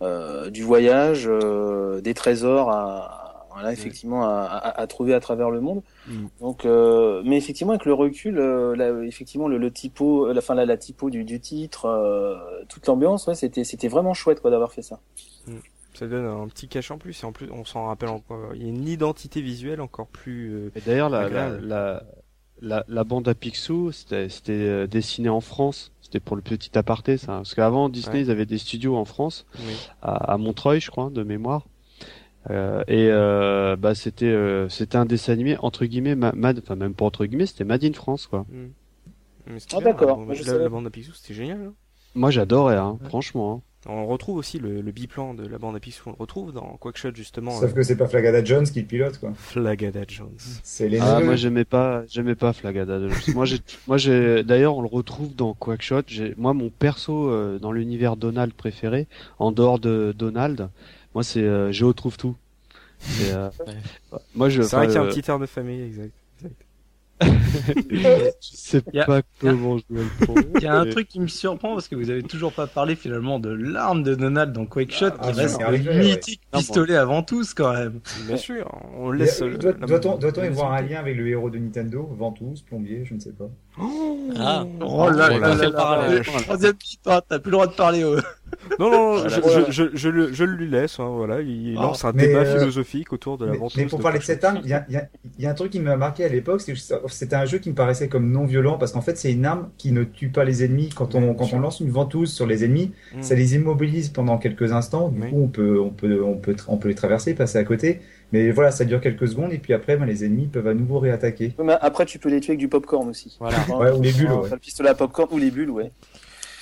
euh, du voyage, euh, des trésors à, voilà, effectivement, à, à, à, trouver à travers le monde. Mm. Donc, euh, mais effectivement, avec le recul, euh, effectivement, le, le typo, la fin, la, la typo du, du titre, euh, toute l'ambiance, ouais, c'était, c'était vraiment chouette, quoi, d'avoir fait ça. Mm ça donne un petit cache en plus et en plus on s'en rappelle encore il y a une identité visuelle encore plus euh, et d'ailleurs la, la, la, la, bande à Picsou c'était c'était euh, dessiné en France c'était pour le petit aparté ça parce qu'avant Disney ouais. ils avaient des studios en France oui. à, à, Montreuil je crois de mémoire euh, et euh, bah c'était euh, c'était un dessin animé entre guillemets mad enfin même pas entre guillemets c'était Made in France quoi mm. ah d'accord la, la, bande à Picsou c'était génial hein moi j'adorais hein, ouais. franchement hein. On retrouve aussi le, le, biplan de la bande à Picsou, on le retrouve dans Quackshot justement. Sauf euh... que c'est pas Flagada Jones qui le pilote quoi. Flagada Jones. C'est les Ah moi j'aimais pas j'aimais pas Flagada Jones. [LAUGHS] moi j'ai moi j'ai d'ailleurs on le retrouve dans Quackshot, j'ai moi mon perso euh, dans l'univers Donald préféré en dehors de Donald, moi c'est euh, je retrouve tout. C'est euh, moi je C'est vrai qu'il y a un petit air de famille exact. [LAUGHS] je sais a... pas comment je vais le prendre. Il y a un truc qui me surprend parce que vous avez toujours pas parlé finalement de l'arme de Donald dans Quake Shot ah, qui ah, reste le mythique ouais. pistolet avant tous quand même. Bien sûr, on laisse. Doit-on doit doit y voir un lien avec le héros de Nintendo, Ventouse, plombier, je ne sais pas. Oh, ah. oh là là là là. Troisième t'as plus le droit de parler. Euh. Non, non, voilà, je, voilà. je, je, je, le, je le lui laisse. Hein, voilà, il oh, lance un débat euh, philosophique autour de la ventouse. Mais pour parler de cette arme, il y a, y, a, y a un truc qui m'a marqué à l'époque, c'est c'était un jeu qui me paraissait comme non violent parce qu'en fait c'est une arme qui ne tue pas les ennemis. Quand on quand on lance une ventouse sur les ennemis, mm. ça les immobilise pendant quelques instants. Du oui. coup, on peut on peut on peut on peut les traverser, passer à côté. Mais voilà, ça dure quelques secondes et puis après, ben, les ennemis peuvent à nouveau réattaquer. Mais après, tu peux les tuer avec du popcorn aussi. Voilà. ouais, ou les bulles. Ouais. Le pistolet à popcorn ou les bulles, ouais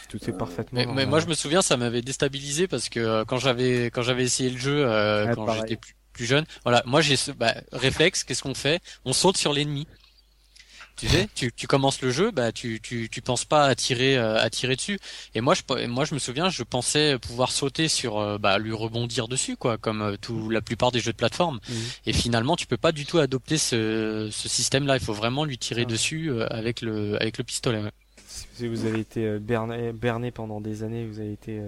tout est parfaitement. Mais, mais moi, je me souviens, ça m'avait déstabilisé parce que euh, quand j'avais quand j'avais essayé le jeu euh, ouais, quand j'étais plus, plus jeune, voilà, moi j'ai ce bah, réflexe. Qu'est-ce qu'on fait? On saute sur l'ennemi. Tu sais, tu, tu commences le jeu, bah tu tu tu penses pas à tirer euh, à tirer dessus. Et moi je moi je me souviens, je pensais pouvoir sauter sur euh, bah lui rebondir dessus quoi, comme euh, tout la plupart des jeux de plateforme. Mmh. Et finalement, tu peux pas du tout adopter ce ce système-là. Il faut vraiment lui tirer ah. dessus avec le avec le pistolet. Ouais si vous avez été berné, berné pendant des années, vous avez été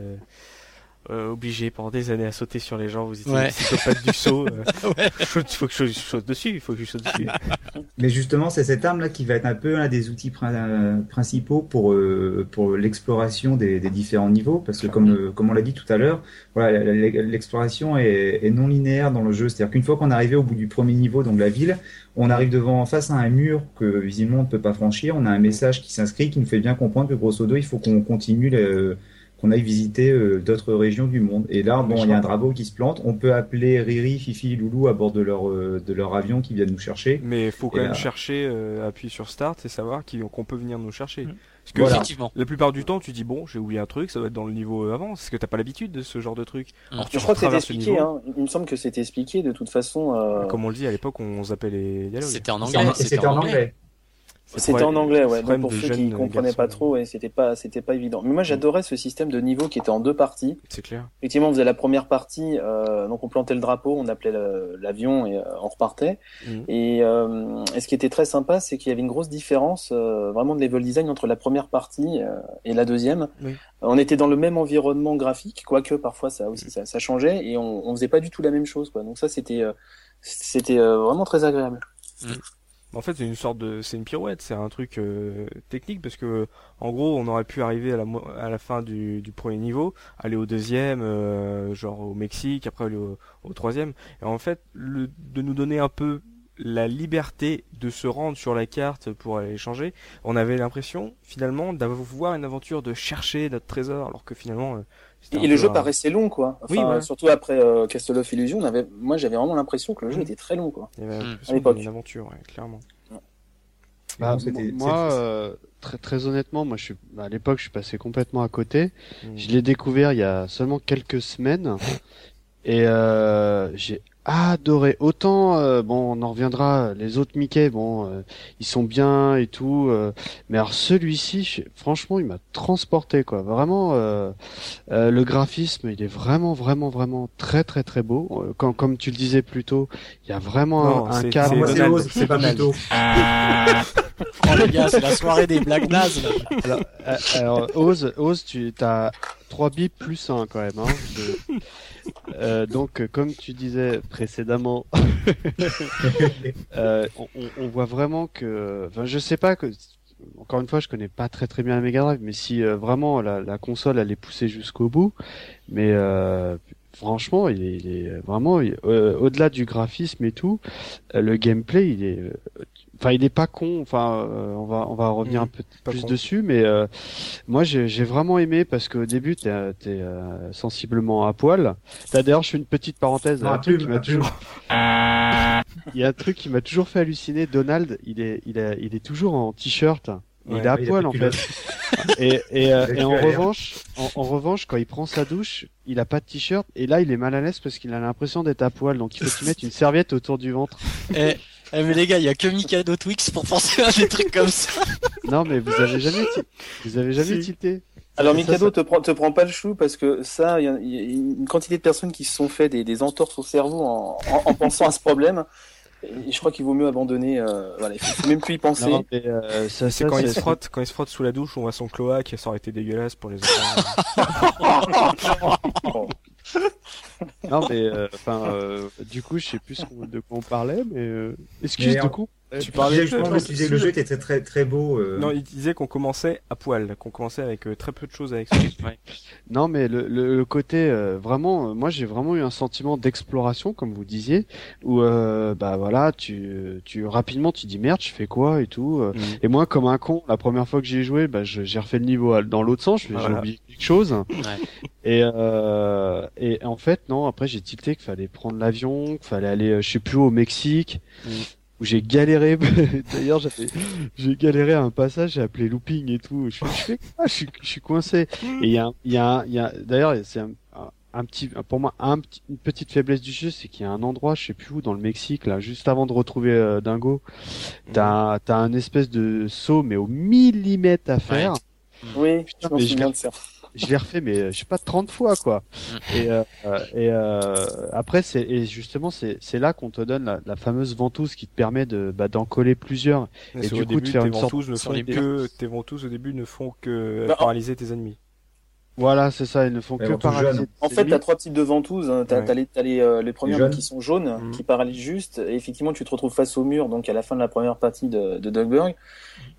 euh, euh, obligé pendant des années à sauter sur les gens, vous étiez ouais. psychopathe du saut. Euh, [LAUGHS] ouais. Faut que je saute dessus, il faut que je saute dessus. [LAUGHS] Mais justement, c'est cette arme-là qui va être un peu un des outils pr principaux pour euh, pour l'exploration des, des, différents niveaux, parce que comme comme on l'a dit tout à l'heure, voilà, l'exploration est, est, non linéaire dans le jeu. C'est-à-dire qu'une fois qu'on est arrivé au bout du premier niveau, donc la ville, on arrive devant en face à un mur que visiblement on ne peut pas franchir. On a un message qui s'inscrit qui nous fait bien comprendre que grosso modo il faut qu'on continue le, qu'on aille visiter euh, d'autres régions du monde. Et là, bon, il y a un drapeau qui se plante. On peut appeler Riri, Fifi, Loulou à bord de leur euh, de leur avion qui viennent nous chercher. Mais il faut quand et même là... chercher, euh, appuyer sur Start et savoir qu'on peut venir nous chercher. Mmh. Parce que voilà. effectivement, la plupart du temps, tu dis bon, j'ai oublié un truc, ça doit être dans le niveau avant. Parce que t'as pas l'habitude de ce genre de truc? Mmh. Alors, je crois que c'était expliqué. Hein. Il me semble que c'était expliqué de toute façon. Euh... Comme on le dit à l'époque, on zappait les dialogues. C'était en anglais. C'était en, en anglais. anglais. C'était en anglais, ouais. Donc pour ceux qui comprenaient pas trop, ouais, c'était pas, c'était pas évident. Mais moi, j'adorais ce système de niveau qui était en deux parties. C'est clair. Effectivement, on faisait la première partie, euh, donc on plantait le drapeau, on appelait l'avion et euh, on repartait. Mmh. Et, euh, et, ce qui était très sympa, c'est qu'il y avait une grosse différence, euh, vraiment de level design entre la première partie euh, et la deuxième. Oui. On était dans le même environnement graphique, quoique parfois ça aussi ça, ça changeait, et on, on faisait pas du tout la même chose, quoi. Donc ça, c'était, euh, c'était vraiment très agréable. Mmh. En fait, c'est une sorte de, c'est une pirouette, c'est un truc euh, technique parce que, en gros, on aurait pu arriver à la, à la fin du, du premier niveau, aller au deuxième, euh, genre au Mexique, après aller au, au, troisième, et en fait, le, de nous donner un peu la liberté de se rendre sur la carte pour aller changer, on avait l'impression finalement d'avoir une aventure de chercher notre trésor, alors que finalement. Euh, et le jeu paraissait long, quoi. Enfin, oui, ouais. Surtout après euh, Castle of Illusion, on avait, moi j'avais vraiment l'impression que le jeu mmh. était très long, quoi. Il y avait mmh. à l'époque. Une aventure, ouais, clairement. Bah, moi, euh, très, très honnêtement, moi, je suis, à l'époque, je suis passé complètement à côté. Mmh. Je l'ai découvert il y a seulement quelques semaines. Et j'ai adoré. Autant, euh, bon, on en reviendra. Les autres Mickey, bon, euh, ils sont bien et tout. Euh, mais alors celui-ci, franchement, il m'a transporté quoi. Vraiment, le graphisme, il est vraiment, vraiment, vraiment très, très, très beau. Quand, comme tu le disais plus tôt, il y a vraiment un, cadre. C'est pas plutôt. [LAUGHS] oh les gars, c'est la soirée des blagues nazes. Alors, alors Ose, Ose, tu as 3 bips plus 1 quand même. Hein, euh, donc, comme tu disais précédemment, [LAUGHS] euh, on, voit vraiment que, enfin, je sais pas que, encore une fois, je connais pas très très bien la Mega Drive, mais si euh, vraiment la, console elle est poussée jusqu'au bout, mais euh, franchement, il est vraiment au-delà du graphisme et tout, le gameplay, il est enfin il est pas con enfin euh, on va on va revenir mmh, un peu plus dessus mais euh, moi j'ai vraiment aimé parce qu'au début t'es es euh, sensiblement à poil. D'ailleurs je fais une petite parenthèse un truc qui m'a toujours [LAUGHS] il y a un truc qui m'a toujours fait halluciner. Donald il est il est il est toujours en t-shirt. Il est à poil en fait. [LAUGHS] et, et, et en revanche, en, revanche, quand il prend sa douche, il a pas de t-shirt. Et là il est mal à l'aise parce qu'il a l'impression d'être à poil, donc il faut qu'il mette une serviette autour du ventre. Et eh mais les gars, il y a que Mikado Twix pour penser à des trucs comme ça. Non mais vous avez jamais, vous avez jamais tilté. Alors Mikado te prend te prend pas le chou parce que ça, il y, a une quantité de personnes qui se sont fait des, des entorses au cerveau en, en, pensant à ce problème. Et je crois qu'il vaut mieux abandonner. Euh, voilà, il faut même plus y penser. Non, euh, c'est quand il se frotte, quand il se frotte sous la douche, on voit son cloaque, ça aurait été dégueulasse pour les enfants. [LAUGHS] [LAUGHS] non mais euh, enfin euh, du coup je sais plus de quoi on parlait mais euh, excuse du coup tu parlais je pense que le jeu était très très très beau non il disait qu'on commençait à poil qu'on commençait avec très peu de choses avec [LAUGHS] ouais. non mais le, le, côté vraiment moi j'ai vraiment eu un sentiment d'exploration comme vous disiez où bah voilà tu tu rapidement tu dis merde je fais quoi et tout mm. et moi comme un con la première fois que j'ai joué bah j'ai refait le niveau dans l'autre sens j'ai oublié quelque chose ouais. et et en fait non après j'ai tilté qu'il fallait prendre l'avion, qu'il fallait aller, euh, je sais plus au Mexique, mm. où j'ai galéré. [LAUGHS] D'ailleurs, j'ai galéré à un passage, j'ai appelé looping et tout. Je, je, je, suis, je suis coincé. Et il y a, il y a, il y a, d'ailleurs, c'est un, un petit, pour moi, un, une petite faiblesse du jeu, c'est qu'il y a un endroit, je sais plus où, dans le Mexique, là, juste avant de retrouver euh, Dingo, t'as, as un espèce de saut, mais au millimètre à faire. Oui, Putain, je me de ça je l'ai refait, mais je sais pas 30 fois quoi. Mm. Et, euh, et euh, après c'est et justement c'est c'est là qu'on te donne la, la, fameuse ventouse qui te permet de bah, d'en coller plusieurs et, du coup de faire une sorte ne font que tes ventouses au début ne font que bah, paralyser tes ennemis. Voilà, c'est ça, ils ne font que paralyser. En fait, t'as trois types de ventouses. Hein. T'as les, as les, euh, les premières qui sont jaunes, mm. qui paralysent juste. Et effectivement, tu te retrouves face au mur, donc à la fin de la première partie de, de Dogberg.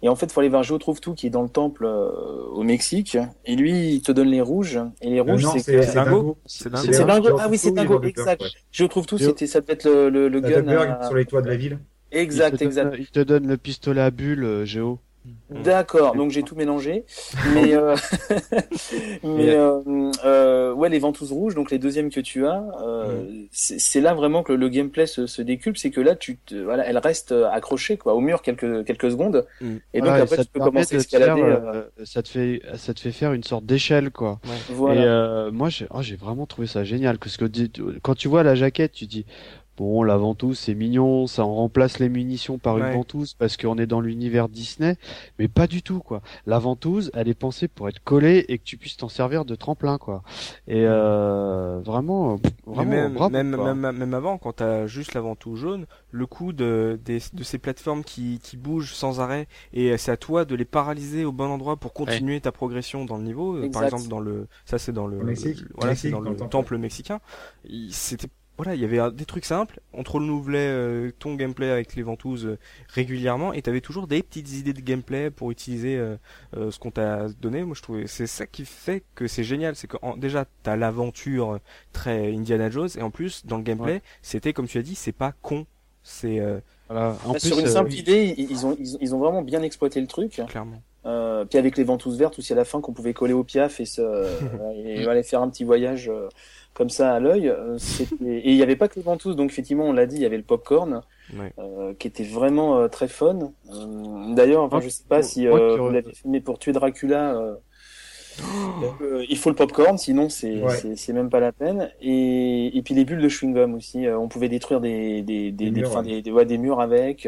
Et en fait, il faut aller voir Joe Trouve Tout qui est dans le temple euh, au Mexique. Et lui, il te donne les rouges. Et les rouges, c'est c'est Dingo. C'est Dingo. Ah oui, c'est Dingo, exact. Joe Trouve Tout, c'était ça devait être le, le, le gun. sur les toits de la ville. Exact, exact. il te donne le pistolet à bulle, euh, Géo. Mm. D'accord, donc j'ai tout mélangé. Mais, euh... [LAUGHS] mais euh, euh, ouais, les ventouses rouges, donc les deuxièmes que tu as, euh, mm. c'est là vraiment que le, gameplay se, se décuple, c'est que là, tu te, voilà, elle reste accrochée quoi, au mur quelques quelques secondes, mm. et donc après tu peux commencer à escalader. Euh, ça te fait ça te fait faire une sorte d'échelle quoi. Voilà. Et moi, j'ai oh, j'ai vraiment trouvé ça génial parce que quand tu vois la jaquette, tu dis Bon, la ventouse, c'est mignon, ça en remplace les munitions par une ventouse parce qu'on est dans l'univers Disney, mais pas du tout, quoi. La ventouse, elle est pensée pour être collée et que tu puisses t'en servir de tremplin, quoi. Et euh, vraiment, vraiment, même, bravo, même, même, même, avant, quand t'as juste la ventouse jaune, le coup de, de ces plateformes qui, qui bougent sans arrêt et c'est à toi de les paralyser au bon endroit pour continuer ta progression dans le niveau. Par exemple, dans le, ça c'est dans le, voilà, c'est dans le temple mexicain. C'était voilà, il y avait des trucs simples, on te renouvelait euh, ton gameplay avec les ventouses euh, régulièrement et t'avais toujours des petites idées de gameplay pour utiliser euh, ce qu'on t'a donné. Moi je trouvais c'est ça qui fait que c'est génial, c'est que déjà t'as l'aventure très Indiana Jones et en plus dans le gameplay, c'était comme tu as dit, c'est pas con, c'est voilà. en sur une simple idée, ils ont, ils, ont vraiment bien exploité le truc. Clairement. puis avec les ventouses vertes aussi à la fin qu'on pouvait coller au piaf et, se, [LAUGHS] et aller faire un petit voyage comme ça à l'œil. Euh, et il n'y avait pas que les ventouses, donc effectivement, on l'a dit, il y avait le popcorn, euh, qui était vraiment euh, très fun. D'ailleurs, enfin, je sais pas si vous l'avez filmé pour tuer Dracula. Euh, il faut le popcorn, sinon c'est c'est même pas la peine. Et, et puis les bulles de chewing gum aussi. Euh, on pouvait détruire des des des, des, murs, des, des, des, murs avec.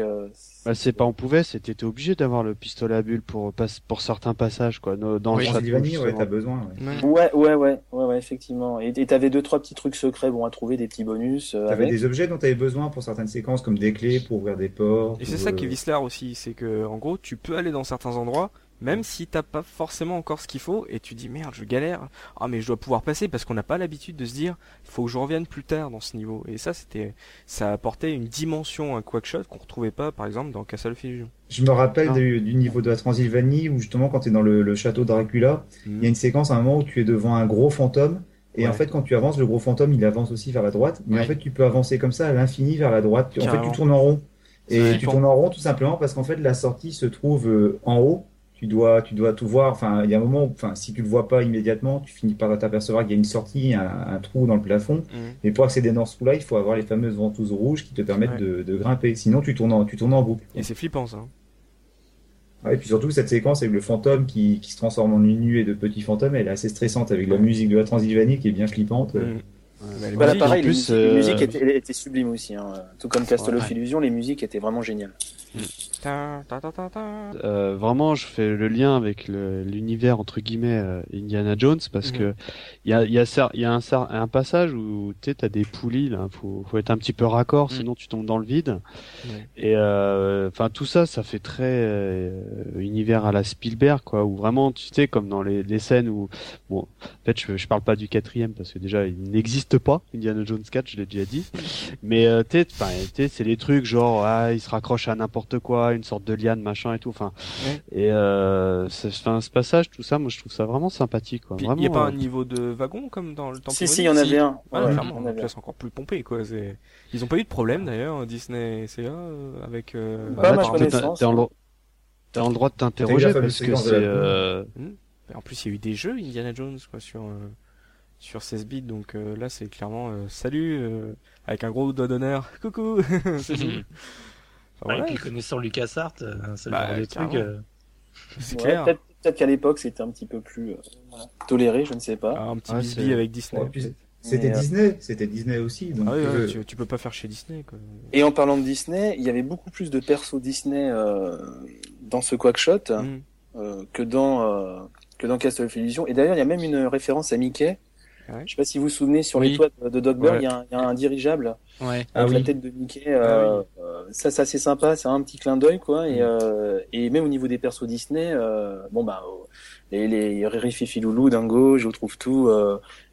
Euh, bah, c'est pas on pouvait, c'était obligé d'avoir le pistolet à bulles pour pour certains passages quoi. Dans oui, le ouais, t'as besoin. Ouais. ouais. ouais, ouais, ouais, effectivement. Et t'avais deux trois petits trucs secrets, bon à trouver des petits bonus. t'avais des objets dont t'avais besoin pour certaines séquences, comme des clés pour ouvrir des portes. Et c'est ça qui est Whistler aussi, c'est que en gros tu peux aller dans certains endroits même si t'as pas forcément encore ce qu'il faut et tu dis merde je galère. Ah mais je dois pouvoir passer parce qu'on n'a pas l'habitude de se dire il faut que je revienne plus tard dans ce niveau. Et ça c'était ça apportait une dimension à Quackshot qu'on retrouvait pas par exemple dans Castle of Illusion je me rappelle du, niveau de la Transylvanie où justement quand tu es dans le, château Dracula il y a une séquence à un moment où tu es devant un gros fantôme et en fait, quand tu avances, le gros fantôme, il avance aussi vers la droite. Mais en fait, tu peux avancer comme ça à l'infini vers la droite. En fait, tu tournes en rond. Et tu tournes en rond tout simplement parce qu'en fait, la sortie se trouve euh, en haut tu dois, tu dois tout voir. Enfin, il y a un moment, enfin, si tu le vois pas immédiatement, tu finis par t'apercevoir qu'il y a une sortie, un, trou dans le plafond. Mmh. Mais pour accéder dans ce trou-là, il faut avoir les fameuses ventouses rouges qui te permettent de, grimper. Sinon, tu tournes en, tu tournes en boucle. Et c'est flippant, ça. et puis surtout, cette séquence avec le fantôme qui, qui se transforme en une nuée de petits fantômes, elle est assez stressante avec la musique de la Transylvanie qui est bien flippante. Mmh. Voilà, pareil, plus, les, musiques, euh, étaient, étaient, sublimes aussi. Hein. Tout comme Castle of Illusion, les musiques étaient vraiment géniales. Euh, vraiment, je fais le lien avec l'univers entre guillemets euh, Indiana Jones parce mhm. que il y a, y, a, y a un, un passage où tu as des poulies, là, faut, faut être un petit peu raccord, mhm. sinon tu tombes dans le vide. Et euh, enfin tout ça, ça fait très euh, univers à la Spielberg, quoi, où vraiment tu sais comme dans les, les scènes où bon, en fait je, je parle pas du quatrième parce que déjà il n'existe pas Indiana Jones 4, je l'ai déjà dit, mais euh, tu sais, c'est les trucs genre ah il se raccroche à n'importe quoi, une sorte de liane, machin et tout. Enfin, et euh, ce passage, tout ça, moi je trouve ça vraiment sympathique. Il n'y a pas un euh, niveau de wagon comme dans le temps Si, si, il y en avait un. c'est encore plus pompé, quoi. Ils ont pas eu de problème d'ailleurs, Disney et Sega, euh, avec. Euh... Bah, t'es en, le droit de t'interroger parce que c'est. Hmm. En plus, il y a eu des jeux Indiana Jones quoi sur sur 16 bits, donc là c'est clairement salut avec un gros doigt d'honneur. [LAUGHS] Coucou. [LAUGHS] [LAUGHS] et puis connaissant LucasArts, euh, ça bah, des trucs. Euh, c'est clair. Peut-être qu'à l'époque c'était un petit peu plus euh, toléré, je ne sais pas. Ah, un petit bisbee avec Disney. c'était Disney, c'était Disney aussi. Donc ah oui, tu, tu, peux pas faire chez Disney. Quoi. Et en parlant de Disney, il y avait beaucoup plus de persos Disney dans ce Quackshot mm. que dans que dans Castle of Illusion. Et d'ailleurs, il y a même une référence à Mickey Ouais. Je sais pas si vous vous souvenez, sur les toits de Dogberg, il y, a un dirigeable ouais. avec ah la tête de Mickey. Euh, ah euh, ça, c'est assez sympa, c'est un petit clin d'œil, quoi. Et, mm. euh, et même au niveau des persos Disney, euh, bon bah les, les Riri, Fifi, Loulou, Dingo, je trouve tout,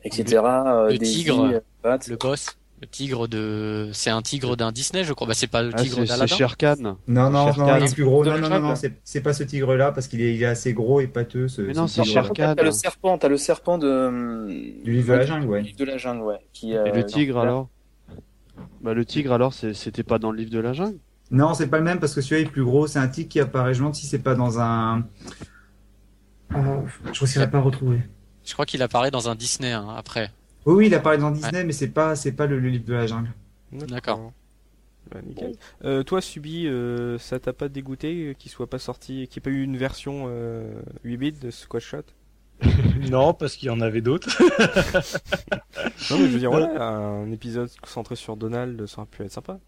etc. Le, le tigre, le boss. Le tigre de, c'est un tigre d'un Disney, je crois. Bah, c'est pas le ah, tigre d'Aladdin. C'est Sher Khan. Non, non, non, il est plus gros. Non, non, non, non, c'est pas ce tigre-là parce qu'il est, il est assez gros et pâteux. Ce, mais non, c'est Khan. T'as le serpent, t'as le serpent de. Du livre de la jungle, ouais. Du livre de la jungle, ouais. Qui, euh, et le tigre alors? Bah le tigre alors, c'était pas dans le livre de la jungle? Non, c'est pas le même parce que celui-là est plus gros. C'est un tigre qui apparaît. Je me demande si c'est pas dans un. Oh, je crois qu'il a pas retrouvé. Je crois qu'il apparaît dans un Disney hein, après. Oui, oui, il apparaît dans Disney, mais c'est pas, c'est pas le livre de la jungle. D'accord. Bah, nickel. Euh, toi, Subi, euh, ça t'a pas dégoûté euh, qu'il soit pas sorti, qu'il n'y ait pas eu une version 8 bits de Squash Shot? [LAUGHS] Non, parce qu'il y en avait d'autres. [LAUGHS] non, mais je veux dire, voilà, un épisode centré sur Donald, ça aurait pu être sympa.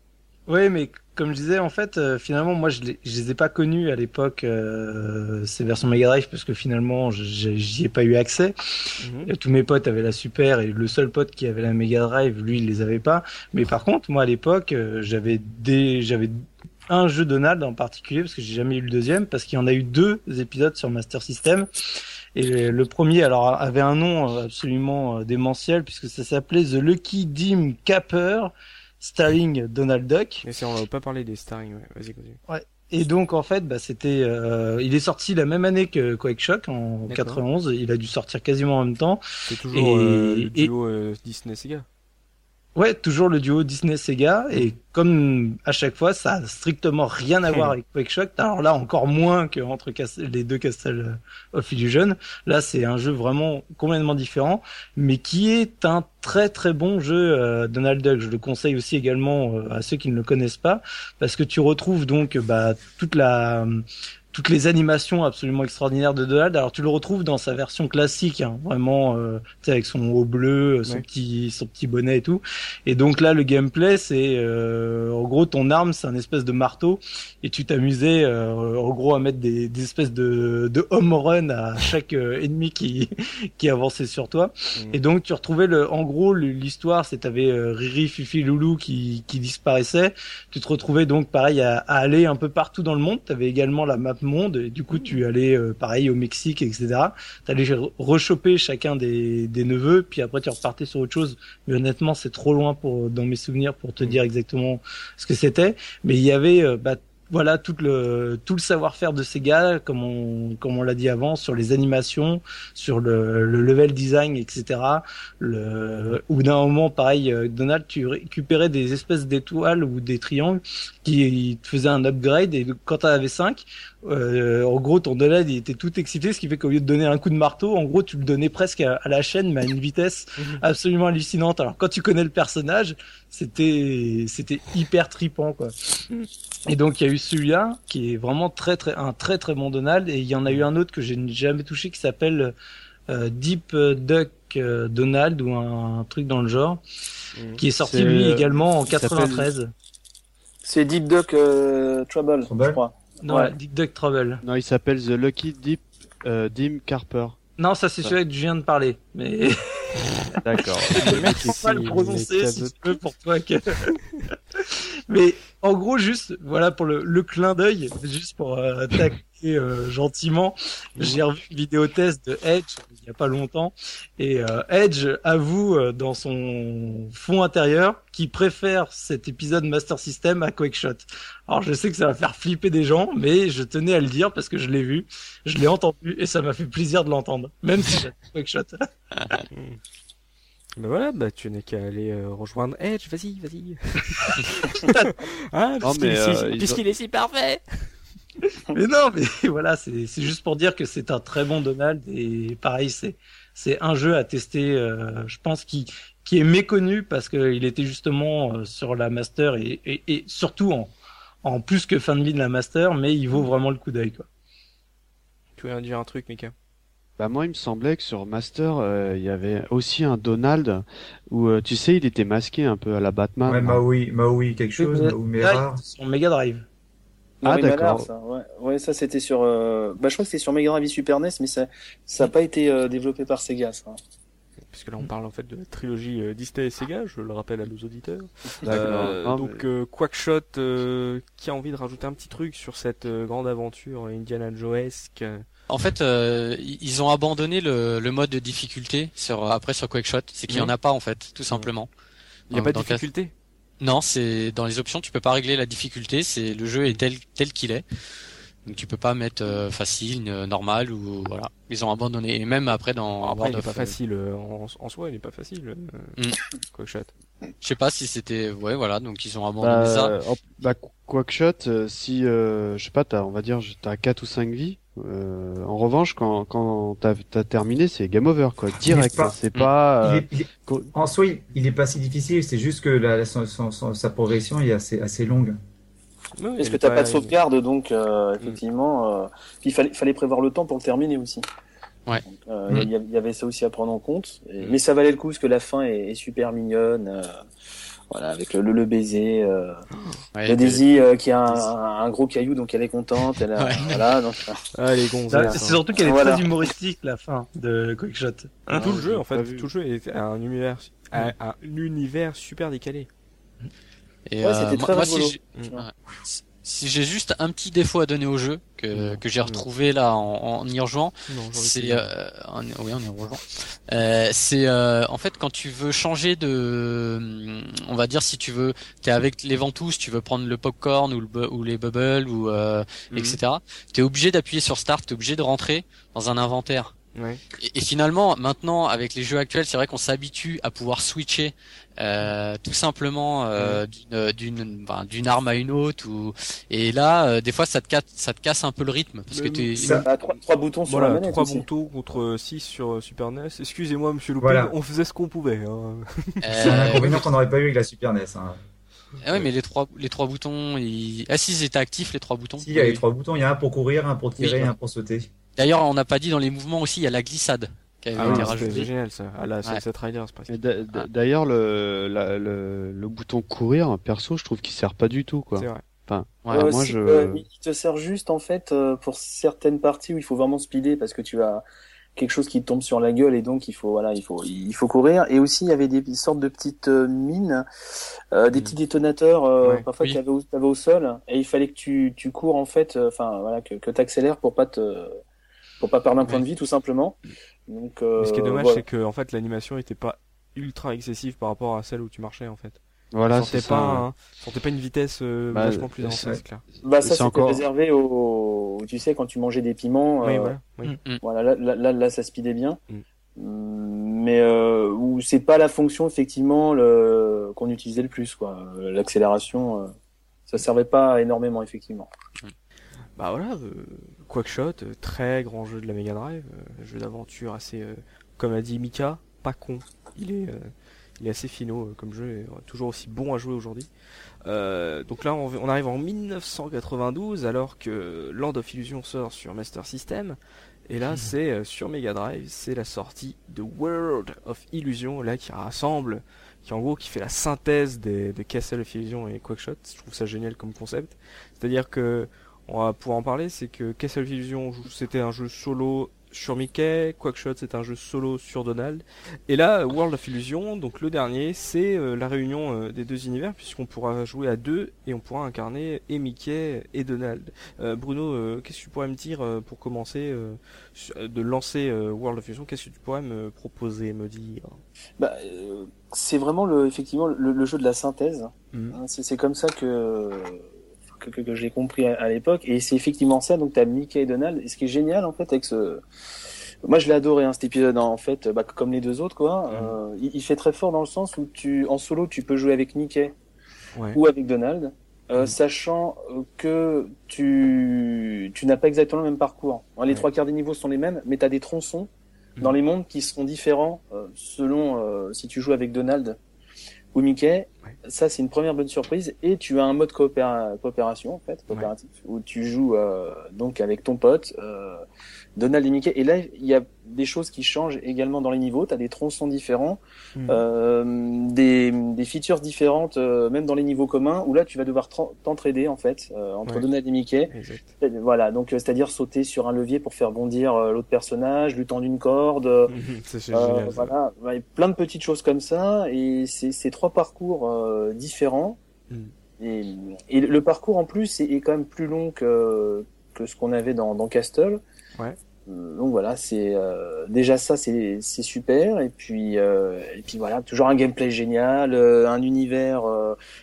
Oui, mais comme je disais, en fait, euh, finalement, moi, je, les, je les ai pas connus à l'époque, euh, ces versions Mega Drive, parce que finalement, j'y ai pas eu accès. Mhm. tous mes potes avaient la Super, et le seul pote qui avait la Mega Drive, lui, il les avait pas. Mais par contre, moi, à l'époque, euh, j'avais des, j'avais un jeu Donald en particulier, parce que j'ai jamais eu le deuxième, parce qu'il y en a eu deux épisodes sur Master System. Et le premier, alors, avait un nom absolument démentiel, puisque ça s'appelait The Lucky Dim Capper starring Donald Duck. Mais si on va pas parler des starring, ouais. Vas-y, continue. Ouais. Et donc en fait, bah, c'était, euh, il est sorti la même année que Quake Shock en 91. Il a dû sortir quasiment en même temps. C'est toujours euh, le duo euh, Disney Sega. Ouais, toujours le duo Disney-Sega, et comme à chaque fois, ça a strictement rien à voir avec QuakeShock. Alors là, encore moins que entre les deux Castle of Illusion. Là, c'est un jeu vraiment complètement différent, mais qui est un très très bon jeu euh, Donald Duck. Je le conseille aussi également euh, à ceux qui ne le connaissent pas, parce que tu retrouves donc bah toute la toutes les animations absolument extraordinaires de Donald. Alors tu le retrouves dans sa version classique, hein, vraiment, euh, avec son haut bleu, son petit son petit bonnet et tout. Et donc là, le gameplay, c'est euh, en gros ton arme, c'est un espèce de marteau, et tu t'amusais euh, en gros à mettre des, des espèces de, de home run à chaque euh, ennemi qui [LAUGHS] qui avançait sur toi. Mm. Et donc tu retrouvais le, en gros l'histoire, c'est t'avais Riri, Fifi, Loulou qui qui disparaissait. Tu te retrouvais donc pareil à, à aller un peu partout dans le monde. T'avais également la map monde. Et du coup, tu allais euh, pareil au Mexique, etc. T'allais rechoper chacun des, des neveux, puis après tu repartais sur autre chose. Mais honnêtement, c'est trop loin pour dans mes souvenirs pour te mm. dire exactement ce que c'était. Mais il y avait euh, bah, voilà tout le tout le savoir-faire de ces gars, comme on comme on l'a dit avant, sur les animations, sur le, le level design, etc. Le, ou d'un moment, pareil, euh, Donald, tu récupérais des espèces d'étoiles ou des triangles qui te faisaient un upgrade et quand tu avais 5, euh, en gros, ton Donald il était tout excité, ce qui fait qu'au lieu de donner un coup de marteau, en gros, tu le donnais presque à, la chaîne, mais à une vitesse mhm. absolument hallucinante. Alors, quand tu connais le personnage, c'était c'était hyper tripant, quoi. Mhm. Et donc, il y a eu celui-là qui est vraiment très très un très très bon Donald, et il y en a eu un autre que j'ai jamais touché qui s'appelle euh, Deep Duck euh, Donald ou un, truc dans le genre, mhm. qui est sorti lui également en 93. C'est Deep Duck Trouble, je crois. Non, ouais. Dick Duck Trouble. Non, il s'appelle The Lucky Deep euh, Dim Carper. Non, ça c'est celui que je viens de parler. Mais [LAUGHS] d'accord. [LAUGHS] Je pas le prononcer si tu veux pour toi. Que... [LAUGHS] mais en gros, juste voilà pour le, le clin d'œil, juste pour euh, euh, gentiment. J'ai revu une vidéo test de Edge il y a pas longtemps et euh, Edge avoue euh, dans son fond intérieur qu'il préfère cet épisode Master System à Quakeshot. Alors je sais que ça va faire flipper des gens, mais je tenais à le dire parce que je l'ai vu, je l'ai entendu et ça m'a fait plaisir de l'entendre, même si j'ai Quakeshot. [LAUGHS] [LAUGHS] Ben voilà, bah tu n'es qu'à aller rejoindre Edge, vas-y, vas-y. [LAUGHS] hein, puisqu'il est si parfait. Mais non, mais [LAUGHS] voilà, c'est juste pour dire que c'est un très bon Donald et pareil, c'est c'est un jeu à tester. Euh, je pense qui qui est méconnu parce qu'il était justement euh, sur la Master et, et, et, surtout en en plus que fin de vie de la Master, mais il vaut vraiment le coup d'œil quoi. Tu veux dire un truc, Mika? Bah moi il me semblait que sur Master euh, il y avait aussi un Donald où tu sais il était masqué un peu à la Batman. Ouais Maui, Maui quelque chose, Maui Mera. Sur Mega Drive. Ah d'accord. Ça. Ouais. ouais, ça c'était sur. Euh... Bah, je crois que c'était sur Mega Drive Super NES, mais ça, ça n'a pas été euh, développé par Sega. Ça. Puisque là on parle en fait de la trilogie euh, Disney et Sega, je le rappelle à nos auditeurs. Euh, donc mais... Quackshot, qui a envie de rajouter un petit truc sur cette grande aventure Indiana Joesque? En fait, euh, ils ont abandonné le, le, mode de difficulté sur après sur Quackshot, c'est qu'il n'y en a pas en fait, tout simplement. Il n'y a pas de difficulté? Non, c'est dans les options, tu peux pas régler la difficulté. C'est le jeu est tel tel qu'il est. Donc tu peux pas mettre euh, facile, euh, normal ou voilà. Ils ont abandonné. Et même après dans après, il est pas facile euh, en, soi, il est pas facile. Mm. Quackshot. Je sais pas si c'était ouais voilà donc ils ont abandonné bah, ça. Bah Quackshot, si je sais pas, t'as on va dire t'as 4 ou 5 vies. Euh, en revanche, quand, quand t'as as terminé, c'est game over, quoi. Direct. C'est pas. En soi, il, est pas si difficile. C'est juste que la, sa progression est assez, assez longue. Est-ce que t'as pas... pas de sauvegarde, donc euh, effectivement, euh, il fallait, fallait prévoir le temps pour le terminer aussi. Ouais. Il y, avait ça aussi à prendre en compte. Mais ça valait le coup parce que la fin est, est super mignonne. Voilà, avec le, le, baiser. Euh, ouais, Daisy euh, qui a un, un, gros caillou, donc elle est contente. Elle a, voilà, donc, ah, les C'est surtout qu'elle est très humoristique, la fin de Quickshot. Hein? Tout le jeu, en fait, tout le jeu est un univers, un, un univers super décalé. Et ouais, c'était euh, très moi. Si si j'ai juste un petit défaut à donner au jeu que, que j'ai retrouvé là en, en y rejoignant, c'est euh, oui on y rejoint. Euh, c'est euh, en fait quand tu veux changer de, on va dire si tu veux, t'es avec les ventouses, tu veux prendre le popcorn ou, le, ou les bubbles ou euh, mhm. etc. T'es obligé d'appuyer sur start, t'es obligé de rentrer dans un inventaire. Ouais. Et, et, finalement, maintenant, avec les jeux actuels, c'est vrai qu'on s'habitue à pouvoir switcher euh, tout simplement euh, d'une d'une arme à une autre ou et là euh, des fois ça te casse ça te casse un peu le rythme parce que tu trois, trois, boutons sur voilà, la manette trois boutons contre 6 sur Super NES excusez-moi monsieur Loupé on faisait ce qu'on pouvait hein. c'est un inconvénient qu'on n'aurait pas eu avec la Super NES hein. Ah oui, mais les trois, les trois boutons, ils... ah si, ils étaient actifs les trois boutons. Si, il y a les trois boutons, il y a un pour courir, un pour tirer, et un pour sauter. D'ailleurs, on n'a pas dit dans les mouvements aussi, il y a la glissade. Qui ah oui, c'est génial ça. À la Sunset Riders, D'ailleurs, le, le, le, bouton courir, perso, je trouve qu'il sert pas du tout, quoi. C'est vrai. Enfin, ouais, moi, je... il te sert juste en fait euh, pour certaines parties où il faut vraiment speeder parce que tu as quelque chose qui tombe sur la gueule et donc il faut voilà il faut il faut courir et aussi il y avait des sortes de petites euh, mines euh, des petits détonateurs euh, parfois oui. tu avais, avais, au sol et il fallait que tu tu cours en fait euh, enfin voilà que que accélères pour pas te pour pas perdre un point de vie tout simplement donc ce qui est dommage c'est que en fait l'animation était pas ultra excessive par rapport à celle où tu marchais en fait voilà, c'est pas, sentais pas une vitesse euh, bah, vachement plus c'est clair. Bah ça c'était encore... réservé au, tu sais, quand tu mangeais des piments. Oui, euh, Oui. Mm, mm. Voilà, là, là, là, là, ça speedait bien. Mm. Mais euh, où c'est pas la fonction effectivement le... qu'on utilisait le plus, quoi. L'accélération, euh, ça servait pas énormément effectivement. Bah voilà, euh, Quackshot, euh, très grand jeu de la Mega Drive, jeu d'aventure assez, comme a dit Mika, pas con. Il est il est assez finaux euh, comme jeu, et toujours aussi bon à jouer aujourd'hui. Euh, donc là, on, arrive en 1992, alors que Land of Illusion sort sur Master System. Et là, c'est euh, sur Mega Drive, c'est la sortie de World of Illusion, là qui rassemble, qui en gros qui fait la synthèse des, de Castle of Illusion et Quackshot. Je trouve ça génial comme concept. C'est-à-dire que, on va pouvoir en parler, c'est que Castle of Illusion, c'était un jeu solo sur Mickey, Quackshot c'est un jeu solo sur Donald. Et là, World of Illusion, donc le dernier, c'est euh, la réunion euh, des deux univers puisqu'on pourra jouer à deux et on pourra incarner et Mickey et Donald. Euh, Bruno, qu'est-ce que tu pourrais me dire pour commencer de lancer World of Illusion Qu'est-ce que tu pourrais me proposer, me dire? Bah, C'est vraiment le, effectivement le, jeu de la synthèse. Mhm. Hein, c'est comme ça que que, que, j'ai compris à, l'époque. Et c'est effectivement ça. Donc, tu as Mickey et Donald. Et ce qui est génial, en fait, avec ce... Moi, je l'ai adoré, hein, cet épisode, hein, en fait, bah, comme les deux autres, quoi. Mm. Euh, il, fait très fort dans le sens où tu, en solo, tu peux jouer avec Mickey ou avec Donald. Euh, mm. sachant que tu, tu n'as pas exactement le même parcours. Les trois quarts des niveaux sont les mêmes, mais tu as des tronçons mm. dans les mondes qui seront différents euh, selon si tu joues avec Donald ou Mickey. Ça, c'est une première bonne surprise. Et tu as un mode coopération, en fait, coopératif, où tu joues euh, donc avec ton pote, euh, Donald et Mickey. Et là, il y a des choses qui changent également dans les niveaux. Tu as des tronçons différents, hmm. euh, des, des features différentes, euh, même dans les niveaux communs, où là, tu vas devoir t'entraider, en fait, euh, entre Donald et Mickey. Voilà, donc c'est-à-dire sauter sur un levier pour faire bondir l'autre personnage, lui tendre une corde. [LAUGHS] génial, voilà, plein de petites choses comme ça. Et c'est ces trois parcours différents. Hmm. Et, et, le parcours, en plus, est, est, quand même plus long que, que ce qu'on avait dans, dans Castle. Ouais. Euh, donc voilà, c'est euh, déjà ça, c'est super. Et puis euh, et puis voilà, toujours un gameplay génial, un univers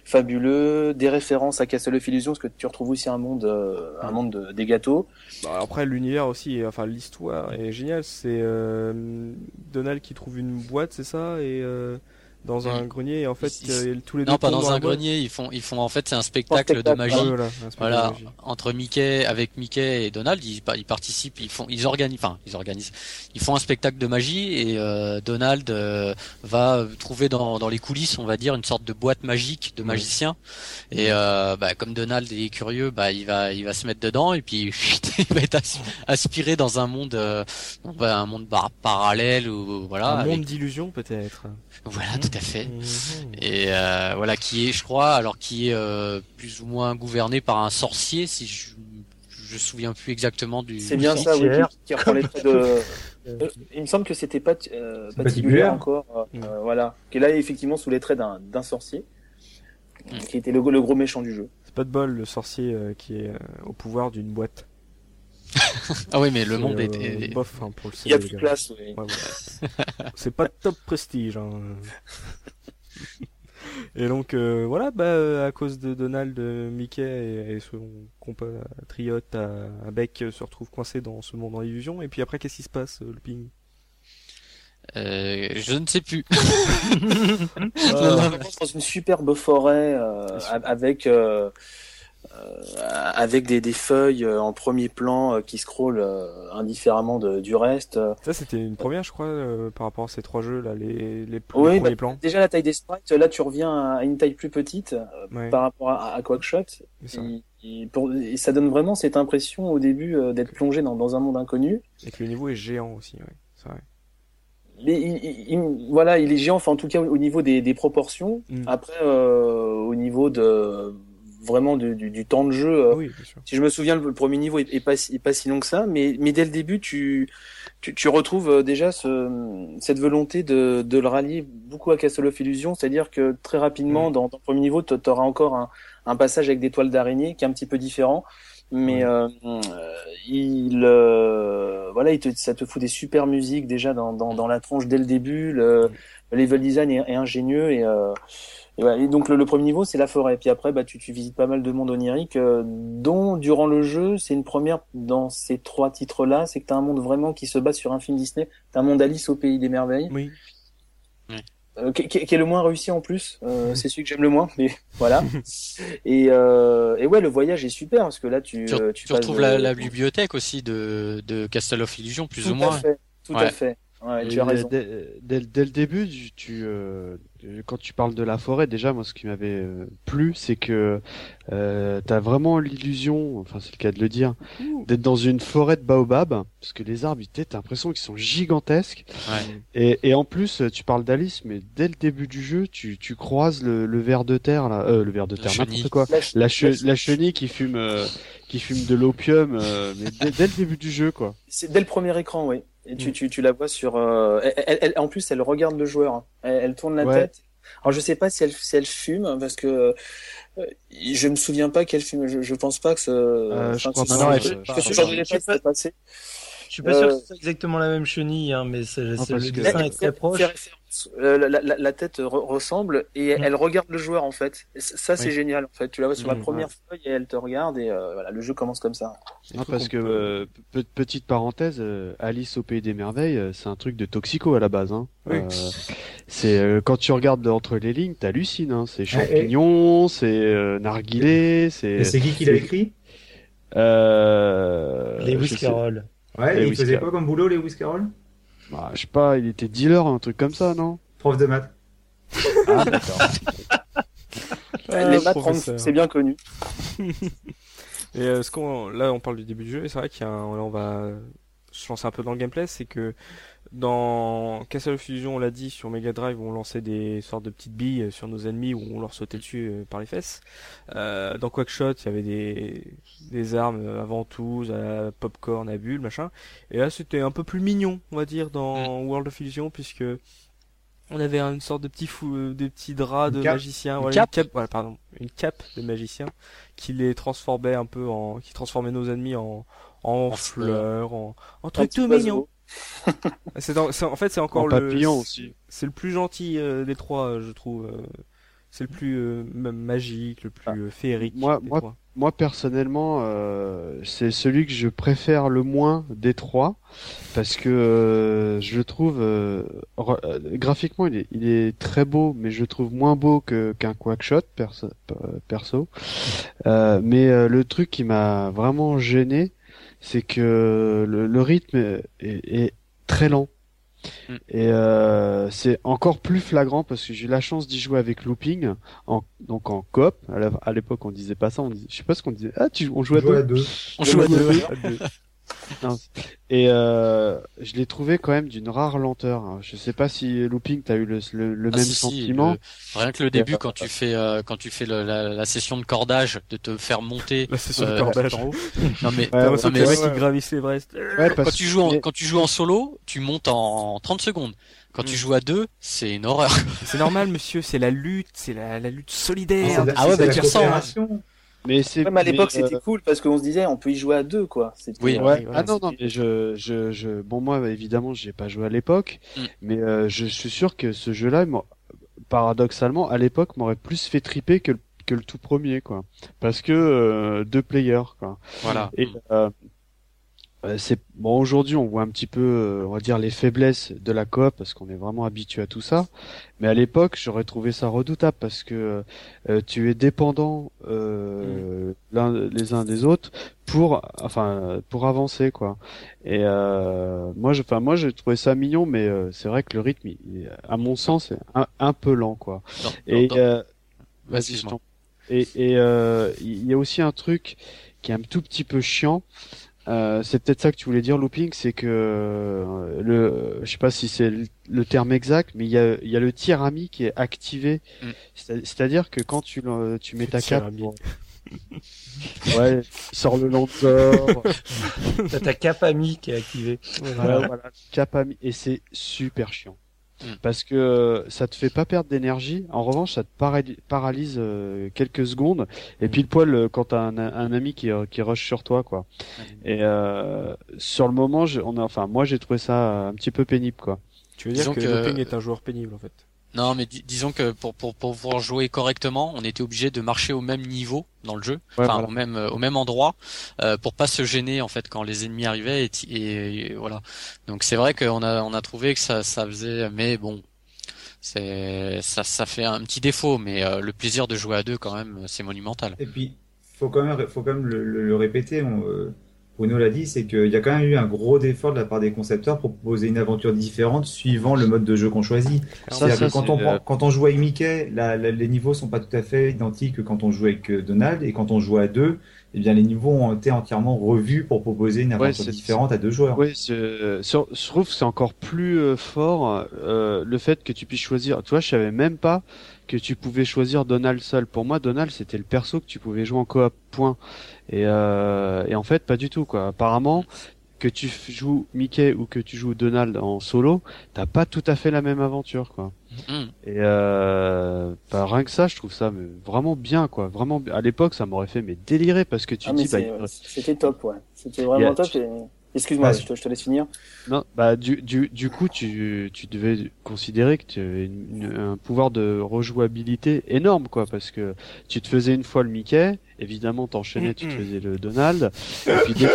fabuleux, des références à Castle of Illusion, parce que tu retrouves aussi un monde, un monde des gâteaux. Bah, après l'univers aussi, enfin l'histoire est géniale. C'est Donald qui trouve une boîte, c'est ça, et dans un grenier et en fait tous les non pas dans, un grenier ils font ils font en fait c'est un spectacle, de magie. Voilà, entre Mickey avec Mickey et Donald ils, ils participent ils font ils organisent enfin ils organisent ils font un spectacle de magie et euh, Donald euh, va trouver dans, dans les coulisses on va dire une sorte de boîte magique de magicien. Et euh, bah, comme Donald est curieux bah il va il va se mettre dedans et puis [LAUGHS] il va être aspiré dans un monde euh, un monde parallèle ou voilà un monde d'illusion peut-être. Voilà, tout à fait. Mmh. Et euh, voilà, qui est, je crois, alors qui est euh, plus ou moins gouverné par un sorcier, si je je me souviens plus exactement du. C'est bien ça, oui, qui, reprend les traits de. Euh, il me semble que c'était pas euh, patibulaire encore, euh, mmh. voilà, qui est là effectivement sous les traits d'un sorcier, mmh. qui était le, le, gros méchant du jeu. C'est pas de bol le sorcier qui est au pouvoir d'une boîte. Ah oui, mais le monde est, bof hein, pour le Il y a plus de place. Oui. [LAUGHS] c'est pas top prestige. Hein. Et donc euh, voilà, bah, à cause de Donald, Mickey et, son compatriote à, à Beck se retrouvent coincés dans ce monde en illusion. Et puis après, qu'est-ce qui se passe, le ping euh, je ne sais plus. [LAUGHS] euh, dans une superbe forêt euh, avec euh, avec des, des, feuilles en premier plan qui scrollent indifféremment de, du reste. Ça c'était une première je crois par rapport à ces trois jeux là les, les, premiers bah, plans. Déjà la taille des sprites, là tu reviens à une taille plus petite par rapport à, à Quackshot. Et, pour, et, ça donne vraiment cette impression au début d'être plongé dans, dans, un monde inconnu. Et que le niveau est géant aussi, oui, c'est vrai mais il, voilà, il est géant, enfin en tout cas au niveau des, des proportions. Mm. Après, euh, au niveau de vraiment du, du, du temps de jeu, euh, oui, si je me souviens, le, premier niveau est, est, pas, est pas si long que ça, mais, mais dès le début, tu, tu, tu retrouves euh, déjà ce, cette volonté de, de le rallier beaucoup à Castle of Illusion, c'est-à-dire que très rapidement, mm. dans, dans le premier niveau, tu auras encore un, un passage avec des toiles d'araignée qui est un petit peu différent mais euh, il euh, voilà il te, ça te fout des super musiques déjà dans, dans, dans la tronche dès le début le, le level design est, est ingénieux et, euh, et, voilà. et, donc le, premier niveau c'est la forêt puis après bah tu, tu visites pas mal de monde onirique euh, dont durant le jeu c'est une première dans ces trois titres là c'est que tu as un monde vraiment qui se base sur un film Disney tu un monde Alice au pays des merveilles oui. Euh, qui, qui, est le moins réussi en plus. Euh, c'est celui que j'aime le moins, mais [LAUGHS] voilà. [LAUGHS] et, euh, et ouais, le voyage est super parce que là, tu tu, euh, tu retrouves la, la, bibliothèque aussi de, de Castle of Illusion, plus tout ou moins. À fait, tout ouais. à fait. Ouais, tu as raison. Dès, dès, dès, le début, tu, euh, quand tu parles de la forêt, déjà, moi, ce qui m'avait euh, plu, c'est que euh, tu as vraiment l'illusion, enfin, c'est le cas de le dire, d'être dans une forêt de baobab, parce que les arbres, t'as l'impression qu'ils sont gigantesques. Ouais. Et, et en plus, tu parles d'Alice, mais dès le début du jeu, tu, tu croises le, le ver de terre, là, euh, le ver de terre, n'importe quoi, la, la, che la, chenille qui fume, euh, qui fume de l'opium, euh, mais dès, dès, le début du jeu, quoi. C'est dès le premier écran, oui. Et tu, tu, tu la vois sur. Euh, elle, elle, en plus, elle regarde le joueur. Hein. Elle, elle, tourne la Ouais. tête. Alors, je sais pas si elle, si elle fume, parce que euh, je me souviens pas qu'elle fume. Je, je pense pas que ce. Euh, je crois que pas, ce- non, que elle- ce je- je- je sais s'est passé. Je suis pas sûr Euh, que c'est exactement la même chenille, hein, mais c'est, c'est- parce le que- dessin est très proche. Euh, la, la, la tête re- ressemble et Mm. elle regarde le joueur en fait. Et c- Ça c'est Oui. génial en fait. Tu la vois sur la Mm, première feuille et elle te regarde et euh, voilà le jeu commence comme ça. Non, parce qu'on que, euh, petite parenthèse, euh, Alice au Pays des Merveilles, euh, c'est un truc de toxico à la base. Hein. Oui. Euh, c'est euh, quand tu regardes entre les lignes, t'hallucines. Hein. C'est Ah, et- champignons, c'est euh, narguilé, Et c'est. c'est qui qui l'a écrit? Euh, Lewis sais- Carroll. Ouais, Lewis il faisait quoi comme boulot, Lewis Carroll Bah, je sais pas, il était dealer, un truc comme ça, non? Prof de maths. Ah, d'accord. [LAUGHS] Les maths, professeur. c'est bien connu. [LAUGHS] Et euh, ce qu'on, là, on parle du début du jeu, et c'est vrai qu'il y a un, là, on va se lancer un peu dans le gameplay, c'est que dans Castle of Illusion, on l'a dit, sur Mega Drive, on lançait des sortes de petites billes sur nos ennemis, où on leur sautait dessus euh, par les fesses. Euh, dans Quackshot, il y avait des, des armes euh, avant tout, à popcorn, à bulles, machin. Et là, c'était un peu plus mignon, on va dire, dans World of Illusion, puisque on avait une sorte de petit fou, euh, de petit drap Une de magicien, Une voilà, cape. une cape, voilà, pardon, une cape de magicien qui les transformait un peu en, qui transformait nos ennemis en, en, En fleurs, en, en trucs tout mignons. C'est en, fait, c'est encore En le, c'est le plus gentil euh, des trois, euh, je trouve. euh, C'est le plus euh, ma- magique, le plus Ah. euh, féerique. Moi- des moi, trois. Moi personnellement, euh, c'est celui que je préfère le moins des trois parce que euh, je le trouve graphiquement il est, il est très beau, mais je le trouve moins beau que qu'un Quackshot perso. perso. Euh, mais euh, le truc qui m'a vraiment gêné, c'est que le, le rythme est, est très lent. Mm. Et euh, c'est encore plus flagrant parce que j'ai eu la chance d'y jouer avec Looping, en, donc en coop. À l'époque, on disait pas ça. On disait, je sais pas ce qu'on disait. Ah, tu, on joue à deux. à deux. On joue à deux. Non. Et euh, je l'ai trouvé quand même d'une rare lenteur. hein. Je sais pas si Looping, t'as eu le, le, le Ah, même si, si, sentiment. le- rien que le début, quand tu fais euh, quand tu fais le- la, la session de cordage, de te faire monter. Là, c'est sur euh, le cordage. en haut. [LAUGHS] Non mais, Ouais, non, mais ouais. qui gravissent l'Everest. Ouais, quand tu joues en, mais- quand tu joues en solo, tu montes en 30 secondes. Quand tu Mm. joues à deux, c'est une horreur. C'est normal, monsieur. C'est la lutte, c'est la, la lutte solidaire. De la- Ah ouais, bah, de la tu ressens, hein. Mais c'est. Même à l'époque, mais, euh, c'était cool parce qu'on se disait, on peut y jouer à deux, quoi. C'était, Oui. euh, Ouais. voilà, ah non non mais je je je bon moi évidemment j'ai pas joué à l'époque Mm. mais euh, je suis sûr que ce jeu-là paradoxalement à l'époque m'aurait plus fait triper que le, que le tout premier quoi parce que euh, deux players quoi Voilà. et euh, c'est bon aujourd'hui on voit un petit peu euh, on va dire les faiblesses de la coop parce qu'on est vraiment habitué à tout ça. Mais à l'époque j'aurais trouvé ça redoutable parce que euh, tu es dépendant euh, l'un les uns des autres pour enfin pour avancer quoi. Et moi je enfin moi j'ai trouvé ça mignon mais c'est vrai que le rythme à mon sens est un, peu lent quoi. Et vas-y et et il y a aussi un truc qui est un tout petit peu chiant euh, c'est peut-être ça que tu voulais dire, looping, c'est que euh, le, je sais pas si c'est le, terme exact, mais il y a, y a le tir ami qui est activé. Mm. C'est-à-dire que quand tu, tu mets ta cape, [LAUGHS] ouais, il sort le lanceur. [LAUGHS] T'as ta cape ami qui est activée. Voilà, voilà, cap ami, et c'est super chiant. Mm. parce que euh, ça te fait pas perdre d'énergie. En revanche, ça te paralyse euh, quelques secondes. Et mm. puis le poil euh, quand t'as un, un ami qui, qui rush sur toi, quoi. Et sur le moment, on a, enfin moi j'ai trouvé ça un petit peu pénible, quoi. Tu veux dire que, que... est un joueur pénible en fait non, mais disons que pour, pour, pour pouvoir jouer correctement, on était obligé de marcher au même niveau dans le jeu, enfin au même au même endroit, euh, pour pas se gêner en fait quand les ennemis arrivaient et, voilà. Donc c'est vrai qu'on a on a trouvé que ça ça faisait, mais bon, c'est ça ça fait un petit défaut, mais euh, le plaisir de jouer à deux quand même c'est monumental. Et puis faut quand même faut quand même le, le, répéter. On, euh, Bruno l'a dit, c'est qu'il y a quand même eu un gros effort de la part des concepteurs pour proposer une aventure différente suivant le mode de jeu qu'on choisit. quand, on quand on joue avec Mickey, les niveaux sont pas tout à fait identiques que quand on joue avec euh, Donald, et quand on joue à deux, eh bien les niveaux ont été entièrement revus pour proposer une aventure différente à deux joueurs. Oui, je trouve que c'est encore plus euh, fort euh, le fait que tu puisses choisir. Tu vois, je savais même pas que tu pouvais choisir Donald seul. Pour moi, Donald c'était le perso que tu pouvais jouer en coop. Point. Et, euh, et en fait, pas du tout quoi. Apparemment, que tu joues Mickey ou que tu joues Donald en solo, t'as pas tout à fait la même aventure quoi. Mm. Et euh, bah, rien que ça, je trouve ça vraiment bien quoi. Vraiment, à l'époque, ça m'aurait fait mais délirer parce que tu ah, dis bah, c'était top ouais. C'était vraiment top. Et... Excuse-moi, je, te, laisse finir. Non, bah du du du coup tu tu devais considérer que tu avais un pouvoir de rejouabilité énorme quoi parce que tu te faisais une fois le Mickey, évidemment t'enchaînais, tu te faisais le Donald, et puis [LAUGHS]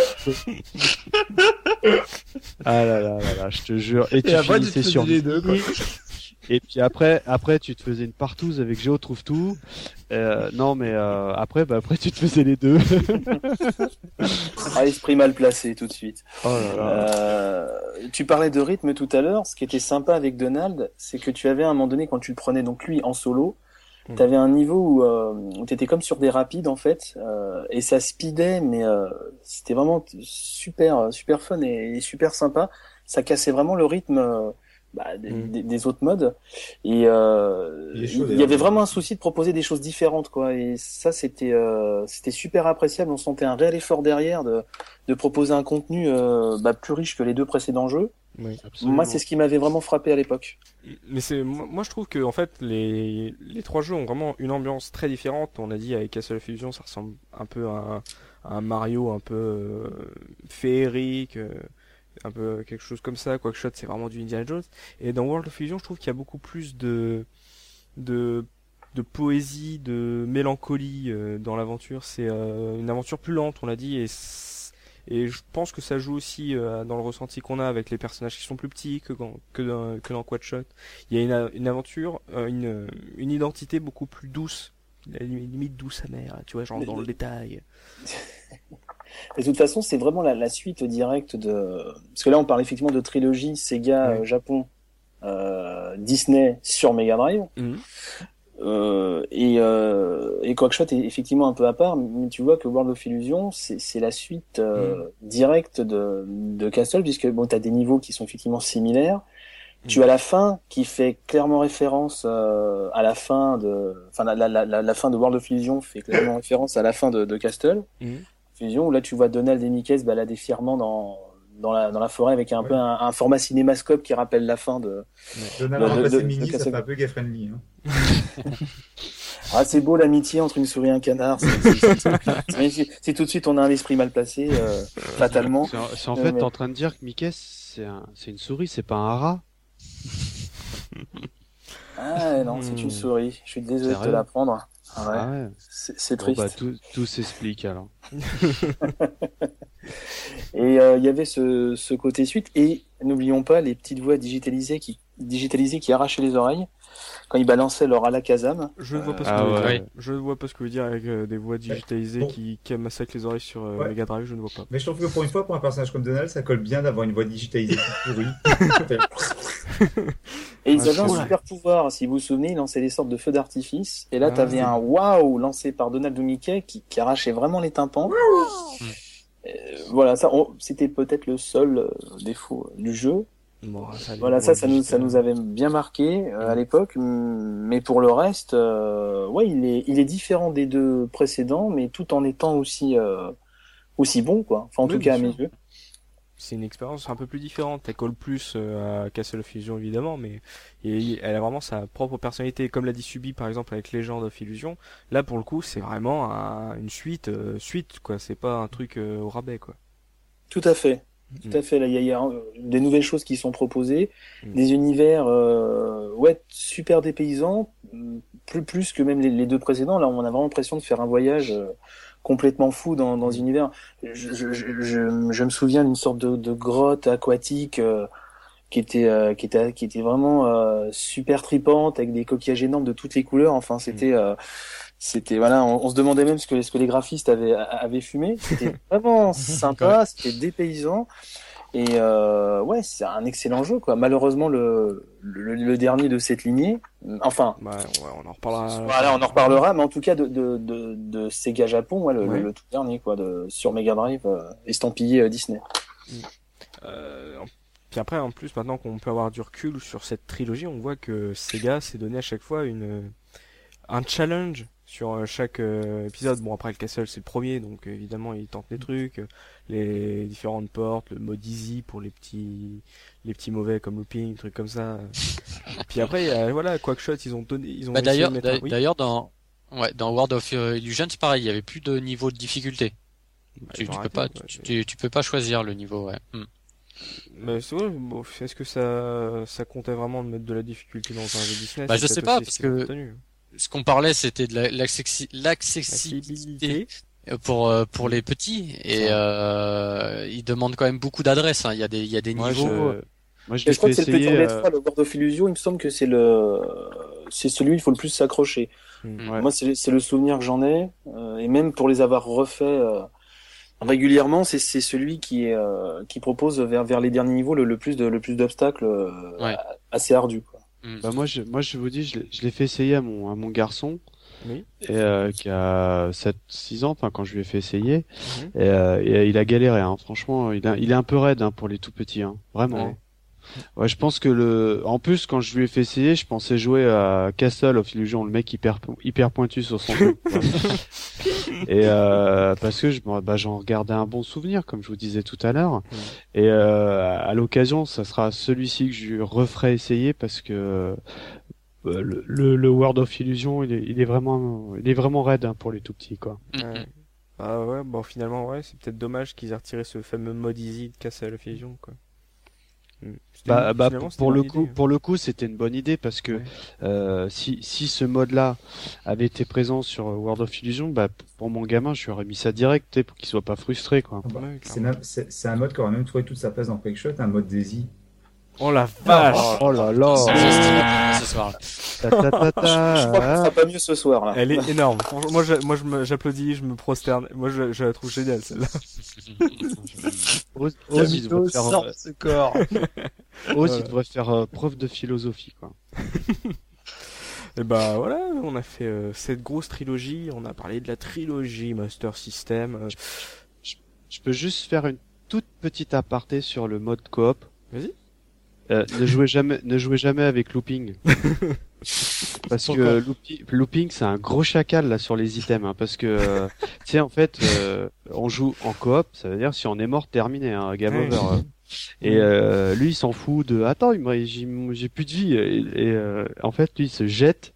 ah là là là là, je te jure, et, tu finissais sur les deux quoi. Et puis après, après tu te faisais une partouze avec Géo trouve tout. Euh, non, mais euh, après, bah après tu te faisais les deux. ah, esprit mal placé tout de suite. Oh là là. Euh, tu parlais de rythme tout à l'heure. Ce qui était sympa avec Donald, c'est que tu avais à un moment donné quand tu le prenais donc lui en solo, hmm. tu avais un niveau où, euh, où tu étais comme sur des rapides en fait, euh, et ça speedait, mais euh, c'était vraiment super super fun et, et, super sympa. Ça cassait vraiment le rythme bah, mm. des, autres modes. Et euh, il y avait vraiment un souci de proposer des choses différentes, quoi. Et ça, c'était euh, c'était super appréciable. On sentait un réel effort derrière de, de proposer un contenu euh, bah, plus riche que les deux précédents jeux. moi, c'est ce qui m'avait vraiment frappé à l'époque. Mais c'est moi, je trouve que en fait les les trois jeux ont vraiment une ambiance très différente. On a dit avec Castle of Fusion, ça ressemble un peu à un, Mario un peu euh, féerique un peu quelque chose comme ça. Quackshot, c'est vraiment du Indiana Jones. Et dans World of Fusion, je trouve qu'il y a beaucoup plus de de de poésie, de mélancolie euh, dans l'aventure. C'est euh, une aventure plus lente, on l'a dit, et et je pense que ça joue aussi euh, dans le ressenti qu'on a avec les personnages qui sont plus petits que dans, que dans, que dans Quadshot. Il y a une, une aventure, une, une identité beaucoup plus douce, limite douce amère, tu vois, genre dans le détail. [LAUGHS] de toute façon, c'est vraiment la, la, suite directe de. Parce que là, on parle effectivement de trilogie Sega euh, Japon, euh, Disney sur Mega Drive. Mhm. Euh, et, euh, et Quackshot est effectivement un peu à part, mais tu vois que World of Illusion, c'est la suite euh, mhm. directe de, de Castle, puisque bon, tu as des niveaux qui sont effectivement similaires. Mhm. Tu as la fin qui fait clairement référence euh, à la fin de, enfin la, la, la, la, fin de World of Illusion fait clairement [COUGHS] référence à la fin de, de Castle. Fusion, où là tu vois Donald et Mickey se balader fièrement dans, dans, la, dans la forêt avec un peu un, format cinémascope qui rappelle la fin de. Donald de, Mini, ça fait un peu gay friendly. Hein. [LAUGHS] ah, c'est beau l'amitié entre une souris et un canard. C'est tout de suite on a un esprit mal placé, euh, fatalement. C'est en fait, t'es en train de dire que Mickey c'est un, une souris, c'est pas un rat. ah non, c'est une souris. Je suis désolé de te l'apprendre. Ah ouais. Ah C'est triste. Bon, bah, tout, tout s'explique alors. [LAUGHS] et euh, il y avait ce, ce côté suite. Et n'oublions pas les petites voix digitalisées qui, digitalisées qui arrachaient les oreilles quand ils balançaient leur Alakazam. Je ne vois pas ce que vous dire. Je ne vois pas ce que vous dire avec euh, des voix digitalisées qui, qui massacrent les oreilles sur euh, Mega Drive, je ne vois pas. Mais je trouve que pour une fois, pour un personnage comme Donald, ça colle bien d'avoir une voix digitalisée pourrie. [LAUGHS] [LAUGHS] et ils avaient un super pouvoir, si vous vous souvenez, ils lançaient des sortes de feux d'artifice. Et là, tu avais un waouh lancé par Donald ou Mickey qui, qui arrachait vraiment les tympans. Euh, voilà, ça, c'était peut-être le seul euh, défaut du jeu. voilà, ça, ça nous, ça nous avait bien marqué euh, à l'époque, mais pour le reste, ouais, il est, il est différent des deux précédents, mais tout en étant aussi, aussi bon, quoi. Enfin, en tout cas à mes yeux c'est une expérience un peu plus différente. Elle colle plus euh, à Castle of Illusion évidemment, mais elle a vraiment sa propre personnalité. Comme l'a dit Subi par exemple avec Legend of Illusion, là pour le coup c'est vraiment une suite, euh, suite quoi. C'est pas un truc euh, au rabais quoi. Tout à fait. Tout mm. à fait. Là, il y, a des nouvelles choses qui sont proposées, mm. des univers, ouais, super dépaysants, plus plus que même les, les, deux précédents. Là, on a vraiment l'impression de faire un voyage complètement fou dans, dans univers. Je, je, je, je, me souviens d'une sorte de, de, grotte aquatique euh, qui était euh, qui était qui était vraiment euh, super tripante avec des coquillages énormes de toutes les couleurs. Enfin, c'était mm. c'était voilà, on, se demandait même ce que, ce que les graphistes avaient avaient fumé. C'était vraiment [LAUGHS] sympa, c'était dépaysant. Et euh, ouais, c'est un excellent jeu quoi. Malheureusement le, le, dernier de cette lignée, enfin, ouais, on en reparlera. Voilà, on en reparlera, mais en tout cas de de, de, de Sega Japon, ouais, le, le, tout dernier quoi, de sur Mega Drive, euh, estampillé euh, Disney. Mm. Euh, puis après, en plus, maintenant qu'on peut avoir du recul sur cette trilogie, on voit que Sega s'est donné à chaque fois une un challenge sur euh, chaque euh, épisode. Bon après le castle c'est le premier donc évidemment il tente des trucs, les différentes portes, le mode easy pour les petits les petits mauvais comme looping, trucs comme ça. [LAUGHS] Puis après voilà Quackshot ils ont donné ils ont bah, d'ailleurs d'ailleurs dans ouais dans World of Illusion c'est pareil, il y avait plus de niveau de difficulté. Bah, tu, peux pas tu, tu, peux pas choisir le niveau ouais. Hmm. Mais c'est vrai, est-ce que ça, ça comptait vraiment de mettre de la difficulté dans un jeu Disney? Bah je sais pas parce que ce qu'on parlait, c'était de l'accessibilité pour euh, pour les petits et euh, ils demandent quand même beaucoup d'adresses. Hein. Il y a des il y a des niveaux. Je... Moi, je, je crois que c'est le petit euh... le World of Illusion. Il me semble que c'est le c'est celui où il faut le plus s'accrocher. Hmm. Moi, c'est le souvenir que j'en ai euh, et même pour les avoir refaits euh, régulièrement, c'est c'est celui qui est qui propose vers vers les derniers niveaux le, le plus de le plus d'obstacles ouais. assez ardus. Quoi. Mm. Bah moi je moi je vous dis je l'ai fait essayer à mon à mon garçon oui. et, euh, qui a 7 6 ans enfin quand je lui ai fait essayer et, euh, et, il a galéré hein. franchement il a, il est un peu raide hein, pour les tout petits hein. vraiment. Hein. Ouais, je pense que le, en plus quand je lui ai fait essayer, je pensais jouer à Castle of Illusion, le mec hyper hyper pointu sur son jeu. [LAUGHS] et euh, parce que je, bah, j'en regardais un bon souvenir, comme je vous disais tout à l'heure. Et euh, à l'occasion, ça sera celui-ci que je referai essayer parce que euh, le, le, le, World of Illusion, il est, il est vraiment, il est vraiment raide hein, pour les tout petits, quoi. Ouais. Ah ouais, bon finalement ouais, c'est peut-être dommage qu'ils aient retiré ce fameux mode easy de Castle of Illusion, quoi. Mm. Bah, bah pour, le coup, pour le coup, c'était une bonne idée parce que euh, si, si ce mode-là avait été présent sur World of Illusion, bah pour mon gamin, je lui aurais mis ça direct pour qu'il soit pas frustré quoi. Bah, c'est un mode qui aurait même trouvé toute sa place dans Quake Shot, un mode Daisy. Oh la vache Oh, là là ce soir. Ta, ta, ta, ta, je crois que ça pas mieux ce soir là. Elle est énorme. Moi, je, moi, j'applaudis, je, me prosterne. Moi, je, je la trouve géniale celle-là. [LAUGHS] Ozzy sort ce corps. [LAUGHS] Ozzy devrait faire euh, preuve de philosophie quoi. [LAUGHS] Et bah voilà, on a fait euh, cette grosse trilogie. On a parlé de la trilogie Master System. Euh. Je, je peux juste faire une toute petite aparté sur le mode coop. Vas-y. Euh, ne jouez jamais, ne jouez jamais avec looping. [LAUGHS] parce que looping, c'est un gros chacal là sur les items, hein, parce que euh, tu sais en fait, euh, on joue en coop, ça veut dire si on est mort, terminé, hein, game over. Hein. Et lui, il s'en fout de attends, j'ai plus de vie. Et, en fait, lui, il se jette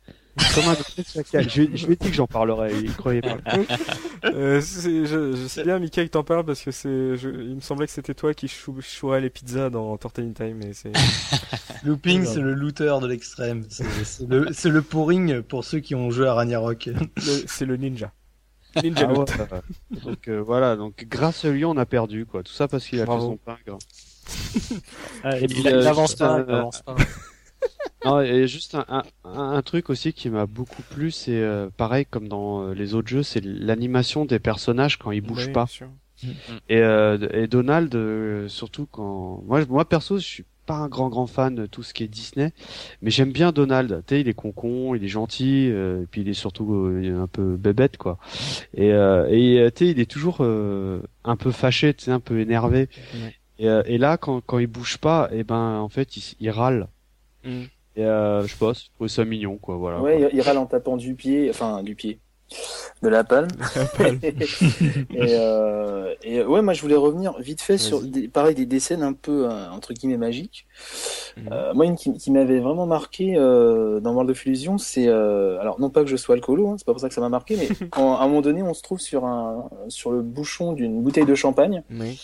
comme un Je, je lui ai dit que j'en parlerai, il croyait pas. [LAUGHS] euh, je, je, sais bien, Mika, que t'en parles parce que c'est, il me semblait que c'était toi qui chou, chourais les pizzas dans Tortellini Time. Et c'est... [LAUGHS] Looping, c'est le looter de l'extrême. C'est, le, c'est le pouring pour ceux qui ont joué à Ragnarok. [LAUGHS] c'est le ninja. Ninja Ah ouais, euh, donc euh, voilà, donc grâce à lui on a perdu quoi. Tout ça parce qu'il a Bravo. fait son pingre. Ah, Et il, puis, il euh, avance pas, il avance pas. [LAUGHS] Non, et juste un, un, un truc aussi qui m'a beaucoup plu, c'est euh, pareil comme dans euh, les autres jeux, c'est l'animation des personnages quand ils bougent Oui, pas. Et, euh, et Donald, euh, surtout quand moi, moi perso, je suis pas un grand grand fan de tout ce qui est Disney, mais j'aime bien Donald. Tu sais, il est concon, il est gentil, euh, et puis il est surtout il est un peu bébête quoi. Et, euh, et tu sais, il est toujours euh, un peu fâché, tu sais, un peu énervé. Ouais. Et, euh, et là, quand quand il bouge pas, et ben en fait, il, il râle. Mm. Et euh, je pas, je trouve ça mignon quoi. Voilà. Ouais, il, il râle en tapant du pied, enfin du pied, de la palme. [LAUGHS] et, euh, et ouais, moi je voulais revenir vite fait sur des, pareil des, des scènes un peu euh, entre guillemets magiques. Mhm. Euh, moi, une qui, qui m'avait vraiment marqué euh, dans World of Illusion, c'est euh, alors non pas que je sois alcoolo, hein, c'est pas pour ça que ça m'a marqué, mais [LAUGHS] quand à un moment donné on se trouve sur un sur le bouchon d'une bouteille de champagne, Oui.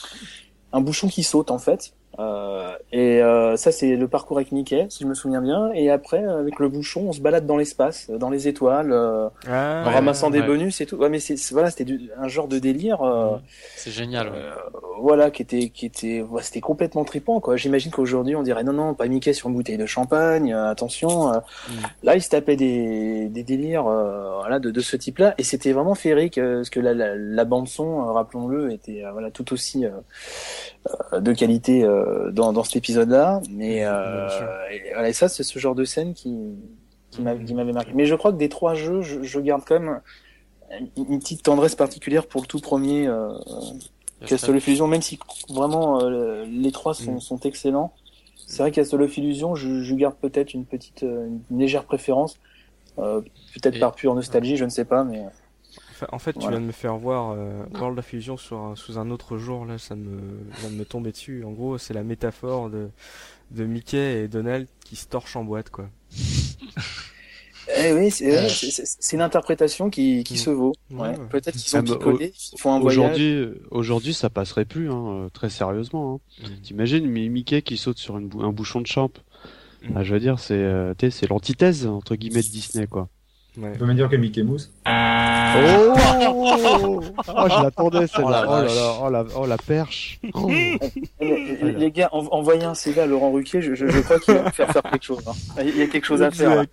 un bouchon qui saute en fait. Euh, et euh, ça c'est le parcours avec Mickey, si je me souviens bien. Et après avec le bouchon, on se balade dans l'espace, dans les étoiles, euh, Ah, en ramassant des ouais. bonus et tout. Ouais, mais c'est voilà, c'était du- un genre de délire. euh, C'est génial. ouais. euh, voilà, qui était, qui était, ouais, c'était complètement trippant, quoi. J'imagine qu'aujourd'hui, on dirait non, non, pas Mickey sur une bouteille de champagne, euh, attention. euh. Mm. Là, il se tapait des, des délires, euh, voilà, de, de ce type-là, et c'était vraiment féerique, euh, parce que la, la, la bande son, euh, rappelons-le, était, euh, voilà, tout aussi euh, euh, de qualité euh, dans, dans cet épisode-là. Mais euh, et, voilà, et ça, c'est ce genre de scène qui, qui m'a- qui m'avait marqué. Mais je crois que des trois jeux, je, je garde quand même une, petite tendresse particulière pour le tout premier. Euh, Castle of Illusion, même si vraiment euh, les trois sont, Mm. sont excellents, c'est vrai Castle of Illusion, je, je garde peut-être une petite, euh, une légère préférence, euh, peut-être Et- par pure nostalgie, je ne sais pas, mais En fait, tu viens de me faire voir euh, World of Illusion sur un- sous un autre jour. Là, ça me vient de me tomber dessus. En gros, c'est la métaphore de de Mickey et Donald qui se torchent en boîte, quoi. eh oui, c'est Euh. une interprétation qui, qui Mm. se vaut. Ouais, Ouais. ouais. Peut-être qu'ils sont Ah, bah, picolés, ils font un voyage. Aujourd'hui, euh, aujourd'hui, ça passerait plus, hein, euh, très sérieusement. Hein. Mm. T'imagines Mi- Mickey qui saute sur une bou- un bouchon de champ. Ah, je veux dire, euh, c'est l'antithèse entre guillemets de Disney, quoi. Ouais. On peut me dire que Mickey Mouse. Oh, oh je l'attendais celle-là. Oh la Oh, oh la, oh la perche. Oh. Les, les gars, en- envoyez un CV à Laurent Ruquier, je, je, je crois qu'il va faire faire quelque chose. hein. Il y a quelque chose à faire. là.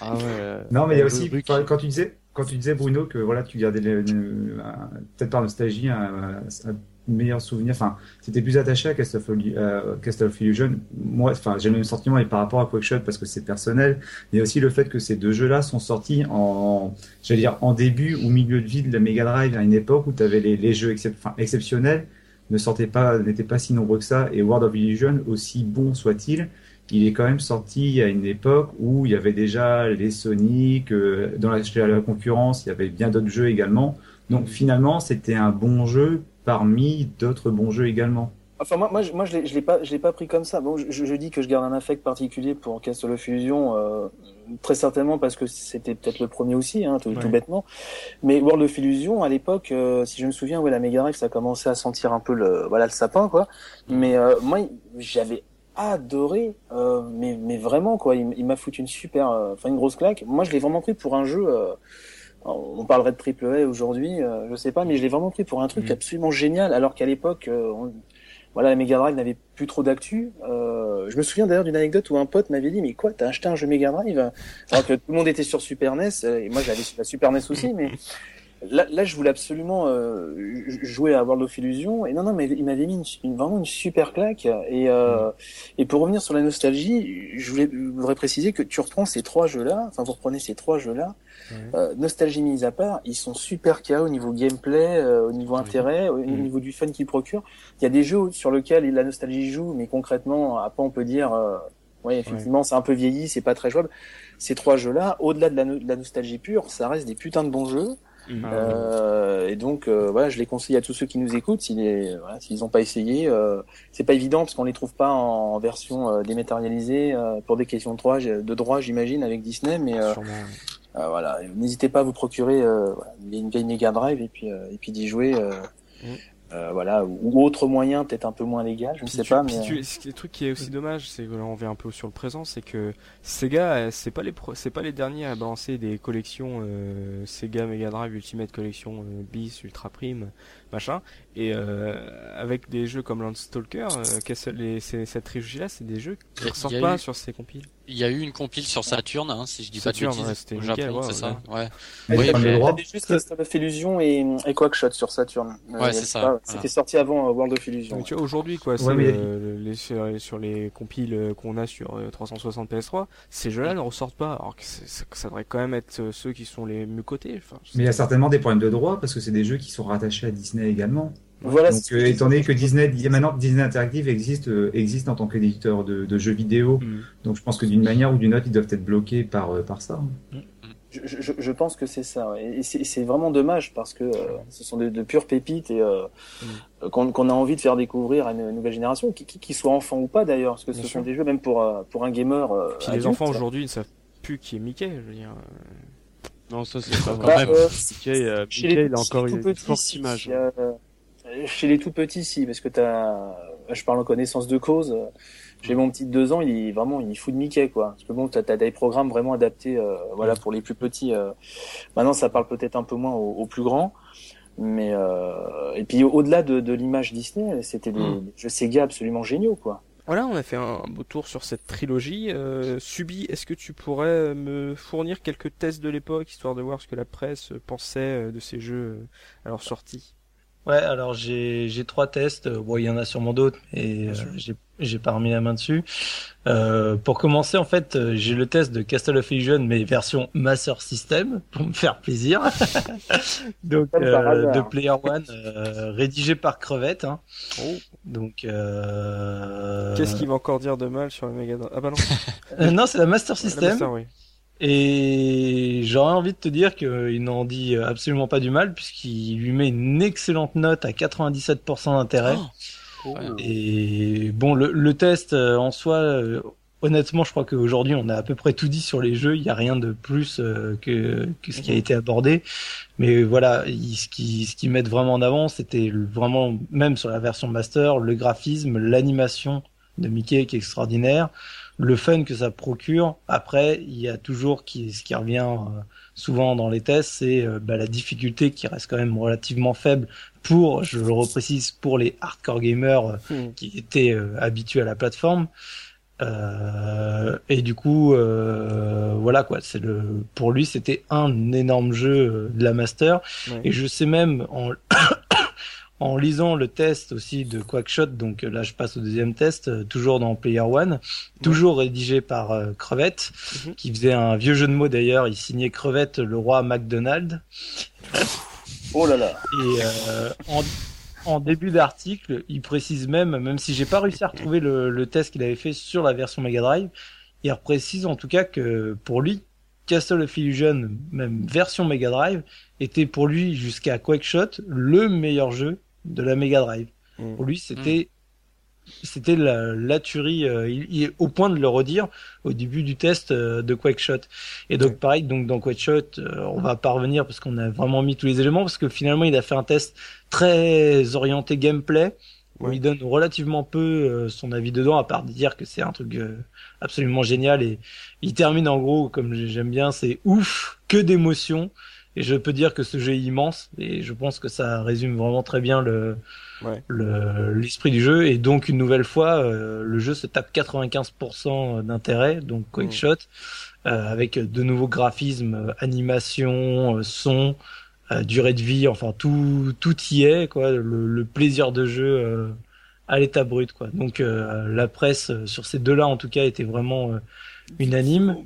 Ah ouais. Non, mais il y a aussi, quand, tu disais, quand tu disais Bruno que voilà, tu gardais peut-être par nostalgie un, un meilleur souvenir. Enfin, c'était plus attaché à Castle of, euh, Illusion. Moi, enfin, j'ai le même sentiment et par rapport à Quackshot parce que c'est personnel. Mais aussi le fait que ces deux jeux-là sont sortis en, j'allais dire, en début ou milieu de vie de la Mega Drive à une époque où tu avais les, les jeux excep- exceptionnels ne sortaient pas, n'étaient pas si nombreux que ça. Et World of Illusion, aussi bon soit-il, il est quand même sorti à une époque où il y avait déjà les Sonic, euh, dans la concurrence, il y avait bien d'autres jeux également. Donc finalement, c'était un bon jeu parmi d'autres bons jeux également. Enfin, moi, moi, je, moi, je l'ai, je l'ai pas, je l'ai pas pris comme ça. Bon, je, je dis que je garde un affect particulier pour Castle of Illusion, euh, très certainement parce que c'était peut-être le premier aussi, hein, tout, Ouais. tout bêtement. Mais World of Illusion, à l'époque, euh, si je me souviens, ouais, la Mega Drive, ça commençait à sentir un peu le, voilà, le sapin, quoi. Mais euh, moi, j'avais adoré, euh, mais, mais vraiment, quoi. Il, il m'a foutu une super, euh, enfin, une grosse claque. Moi, je l'ai vraiment pris pour un jeu. On parlerait de triple A aujourd'hui, euh, je sais pas, mais je l'ai vraiment pris pour un truc Mhm. absolument génial, alors qu'à l'époque, euh, on- voilà, la Mega Drive n'avait plus trop d'actu. Euh, je me souviens d'ailleurs d'une anecdote où un pote m'avait dit, mais quoi, t'as acheté un jeu Mega Drive? Alors que tout le monde était sur Super NES, euh, et moi j'avais sur la Super NES aussi, mais là, là je voulais absolument euh, jouer à World of Illusion, et non, non, mais il m'avait mis une, une- vraiment une super claque. Et, euh, et pour revenir sur la nostalgie, je voulais, je voudrais préciser que tu reprends ces trois jeux-là, enfin vous reprenez ces trois jeux-là, Euh, nostalgie mise à part, ils sont super KO au niveau gameplay, euh, au niveau intérêt, au Mhm. niveau du fun qu'ils procurent. Il y a des jeux sur lesquels la nostalgie joue, mais concrètement, après on peut dire, euh, ouais, effectivement, c'est un peu vieilli, c'est pas très jouable. Ces trois jeux-là, au-delà de la, no- de la nostalgie pure, ça reste des putains de bons jeux. Mhm. Euh, et donc, euh, voilà, je les conseille à tous ceux qui nous écoutent, s'ils les- voilà, s'ils n'ont pas essayé. Euh, c'est pas évident parce qu'on les trouve pas en, version euh, dématérialisée euh, pour des questions de droit, de droit, j'imagine, avec Disney, mais euh, euh, voilà, n'hésitez pas à vous procurer euh, une vieille Mega Drive et puis euh, et puis d'y jouer. Euh, Mm. euh, voilà, ou autre moyen peut-être un peu moins légal, je ne sais pas. Mais... Tu, le truc qui est aussi dommage, c'est que là on vient un peu sur le présent, c'est que Sega, c'est pas les c'est pas les derniers à balancer des collections euh, Sega Mega Drive Ultimate Collection euh, bis, Ultra Prime, machin. Et euh, avec des jeux comme Landstalker, euh, cette trilogie-là, c'est des jeux qui ressortent pas sur ces compiles. Il y a eu une compile sur Saturn, hein, si je dis Saturn, pas de bêtises. Ouais, c'était c'est ça. Ouais. Mais oui, mais... Il y a juste of Illusion et, et Quackshot sur Saturn. Ouais, c'est ça. C'était sorti avant euh, World of Illusion. tu vois, aujourd'hui, quoi, ouais, mais... euh, les, sur, sur, les compiles qu'on a sur 360 PS3, ces jeux-là ne ressortent pas. Alors que ça devrait quand même être ceux qui sont les mieux cotés. Enfin, mais il y a certainement des problèmes de droit parce que c'est des jeux qui sont rattachés à Disney également. Voilà, Donc, euh, étant donné que Disney, maintenant Disney Interactive existe, euh, existe en tant qu'éditeur de, de, jeux vidéo, mm. donc je pense que d'une manière ou d'une autre, ils doivent être bloqués par, euh, par ça. Mm. Je, je, je, pense que c'est ça, et c'est vraiment dommage parce que ce sont de, de, pures pépites et mm. qu'on a envie de faire découvrir à une nouvelle génération, qui, qui, qui soit enfant ou pas d'ailleurs, parce que ce sont des jeux même pour pour un gamer. Puis les enfants aujourd'hui ne savent plus qui est Mickey, je veux dire. Non, ça c'est pas vrai. Bah, Mickey, Mickey il a encore une forte image chez les tout petits, si, parce que t'as, je parle en connaissance de cause. J'ai mon petit de deux ans, il est vraiment, il fout de Mickey, quoi. Parce que bon, t'as, as des programmes vraiment adaptés, euh, voilà, pour les plus petits. Euh. Maintenant, ça parle peut-être un peu moins aux, plus grands, mais euh... et puis au-delà de, de l'image Disney, c'était des, mm. jeux Sega absolument géniaux, quoi. Voilà, on a fait un beau tour sur cette trilogie. Euh, Subi, est-ce que tu pourrais me fournir quelques tests de l'époque, histoire de voir ce que la presse pensait euh, de ces jeux à leur sortie? Ouais, alors j'ai j'ai trois tests. Bon, il y en a sûrement d'autres, mais euh, j'ai j'ai pas remis la main dessus. Euh, pour commencer, en fait, euh, j'ai le test de Castle of Illusion, mais version Master System pour me faire plaisir. [LAUGHS] Donc euh, de Player One, euh, rédigé par Crevette. Hein. Oh. Donc. Qu'est-ce qu'il va encore dire de mal sur le Mega Ah bah non. [LAUGHS] non, c'est la Master System. La Master, oui. Et j'aurais envie de te dire qu'il n'en dit absolument pas du mal puisqu'il lui met une excellente note à 97% d'intérêt. Oh. Et bon, le, le, test euh, en soi, euh, honnêtement, je crois qu'aujourd'hui on a à peu près tout dit sur les jeux. Il n'y a rien de plus euh, que, que, ce qui a mhm. été abordé. Mais voilà, ce qui ce qui mettent vraiment en avant, c'était vraiment même sur la version master, le graphisme, l'animation de Mickey qui est extraordinaire le fun que ça procure. Après, il y a toujours qui, ce qui revient euh, souvent dans les tests, c'est euh, bah, la difficulté qui reste quand même relativement faible pour, je le reprécise, pour les hardcore gamers euh, hmm. qui étaient habitués à la plateforme. et du coup, voilà quoi. C'est le, pour lui, c'était un énorme jeu de la master. Et je sais même en en lisant le test aussi de Quackshot, donc là je passe au deuxième test, euh, toujours dans Player One, toujours rédigé par euh, Crevette, mhm. qui faisait un vieux jeu de mots d'ailleurs, il signait Crevette le roi McDonald. Oh là là. Et euh, en, début d'article, il précise même, même si j'ai pas réussi à retrouver le, le test qu'il avait fait sur la version Mega Drive, il précise en tout cas que pour lui, Castle of Illusion, même version Mega Drive, était pour lui jusqu'à Quackshot le meilleur jeu de la Mega Drive. Mm. Pour lui, c'était mm. c'était la, la tuerie. Euh, il, est au point de le redire au début du test euh, de Quackshot. Et donc pareil, donc dans Quackshot, euh, on va pas revenir parce qu'on a vraiment mis tous les éléments parce que finalement il a fait un test très orienté gameplay où il donne relativement peu son avis dedans à part de dire que c'est un truc absolument génial et il termine en gros comme j'aime bien c'est ouf que d'émotions et je peux dire que ce jeu est immense et je pense que ça résume vraiment très bien le l'esprit du jeu et donc une nouvelle fois euh, le jeu se tape 95% d'intérêt donc Quick Shot euh, avec de nouveaux graphismes, animation, euh, son, durée de vie, enfin tout tout y est quoi, le, le plaisir de jeu à l'état brut quoi. Donc la presse sur ces deux-là en tout cas était vraiment unanime.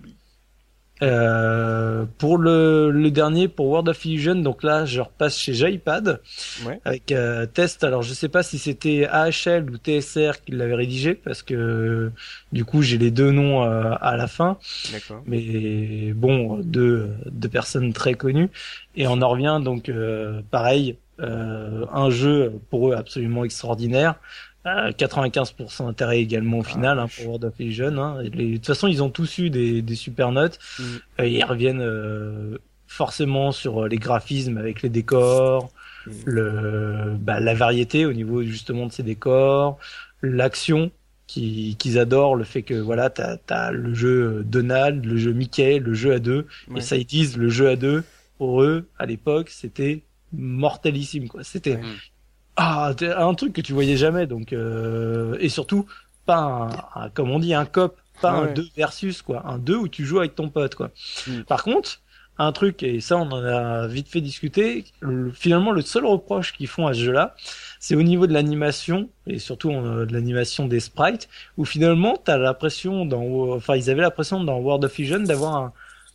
Euh, pour le, le, dernier, pour World of Illusion, donc là, je repasse chez Jipad ouais. avec euh, test. Alors, je sais pas si c'était AHL ou TSR qui l'avait rédigé parce que du coup, j'ai les deux noms euh, à la fin. Mais bon, deux, deux personnes très connues. Et on en revient donc euh, pareil, un jeu pour eux absolument extraordinaire. 95% d'intérêt également au ah, final hein, pour World of Illusion. Hein. de toute façon, ils ont tous eu des, des super notes. Mm. Euh, ils reviennent euh, forcément sur euh, les graphismes avec les décors, mm. le, bah, la variété au niveau justement de ses décors, l'action qu'ils adorent, le fait que voilà, t'as as le jeu Donald, le jeu Mickey, le jeu à deux, et ça ils disent le jeu à deux pour eux à l'époque c'était mortelissime quoi. C'était mm. Ah un truc que tu voyais jamais donc euh, et surtout pas un, comme on dit un cop, pas un 2 versus quoi, un 2 où tu joues avec ton pote quoi. Mm. Par contre un truc, et ça on en a vite fait discuter, finalement le seul reproche qu'ils font à ce jeu-là, c'est au niveau de l'animation, et surtout euh, de l'animation des sprites, où finalement t'as l'impression dans, enfin ils avaient l'impression dans World of Vision d'avoir un,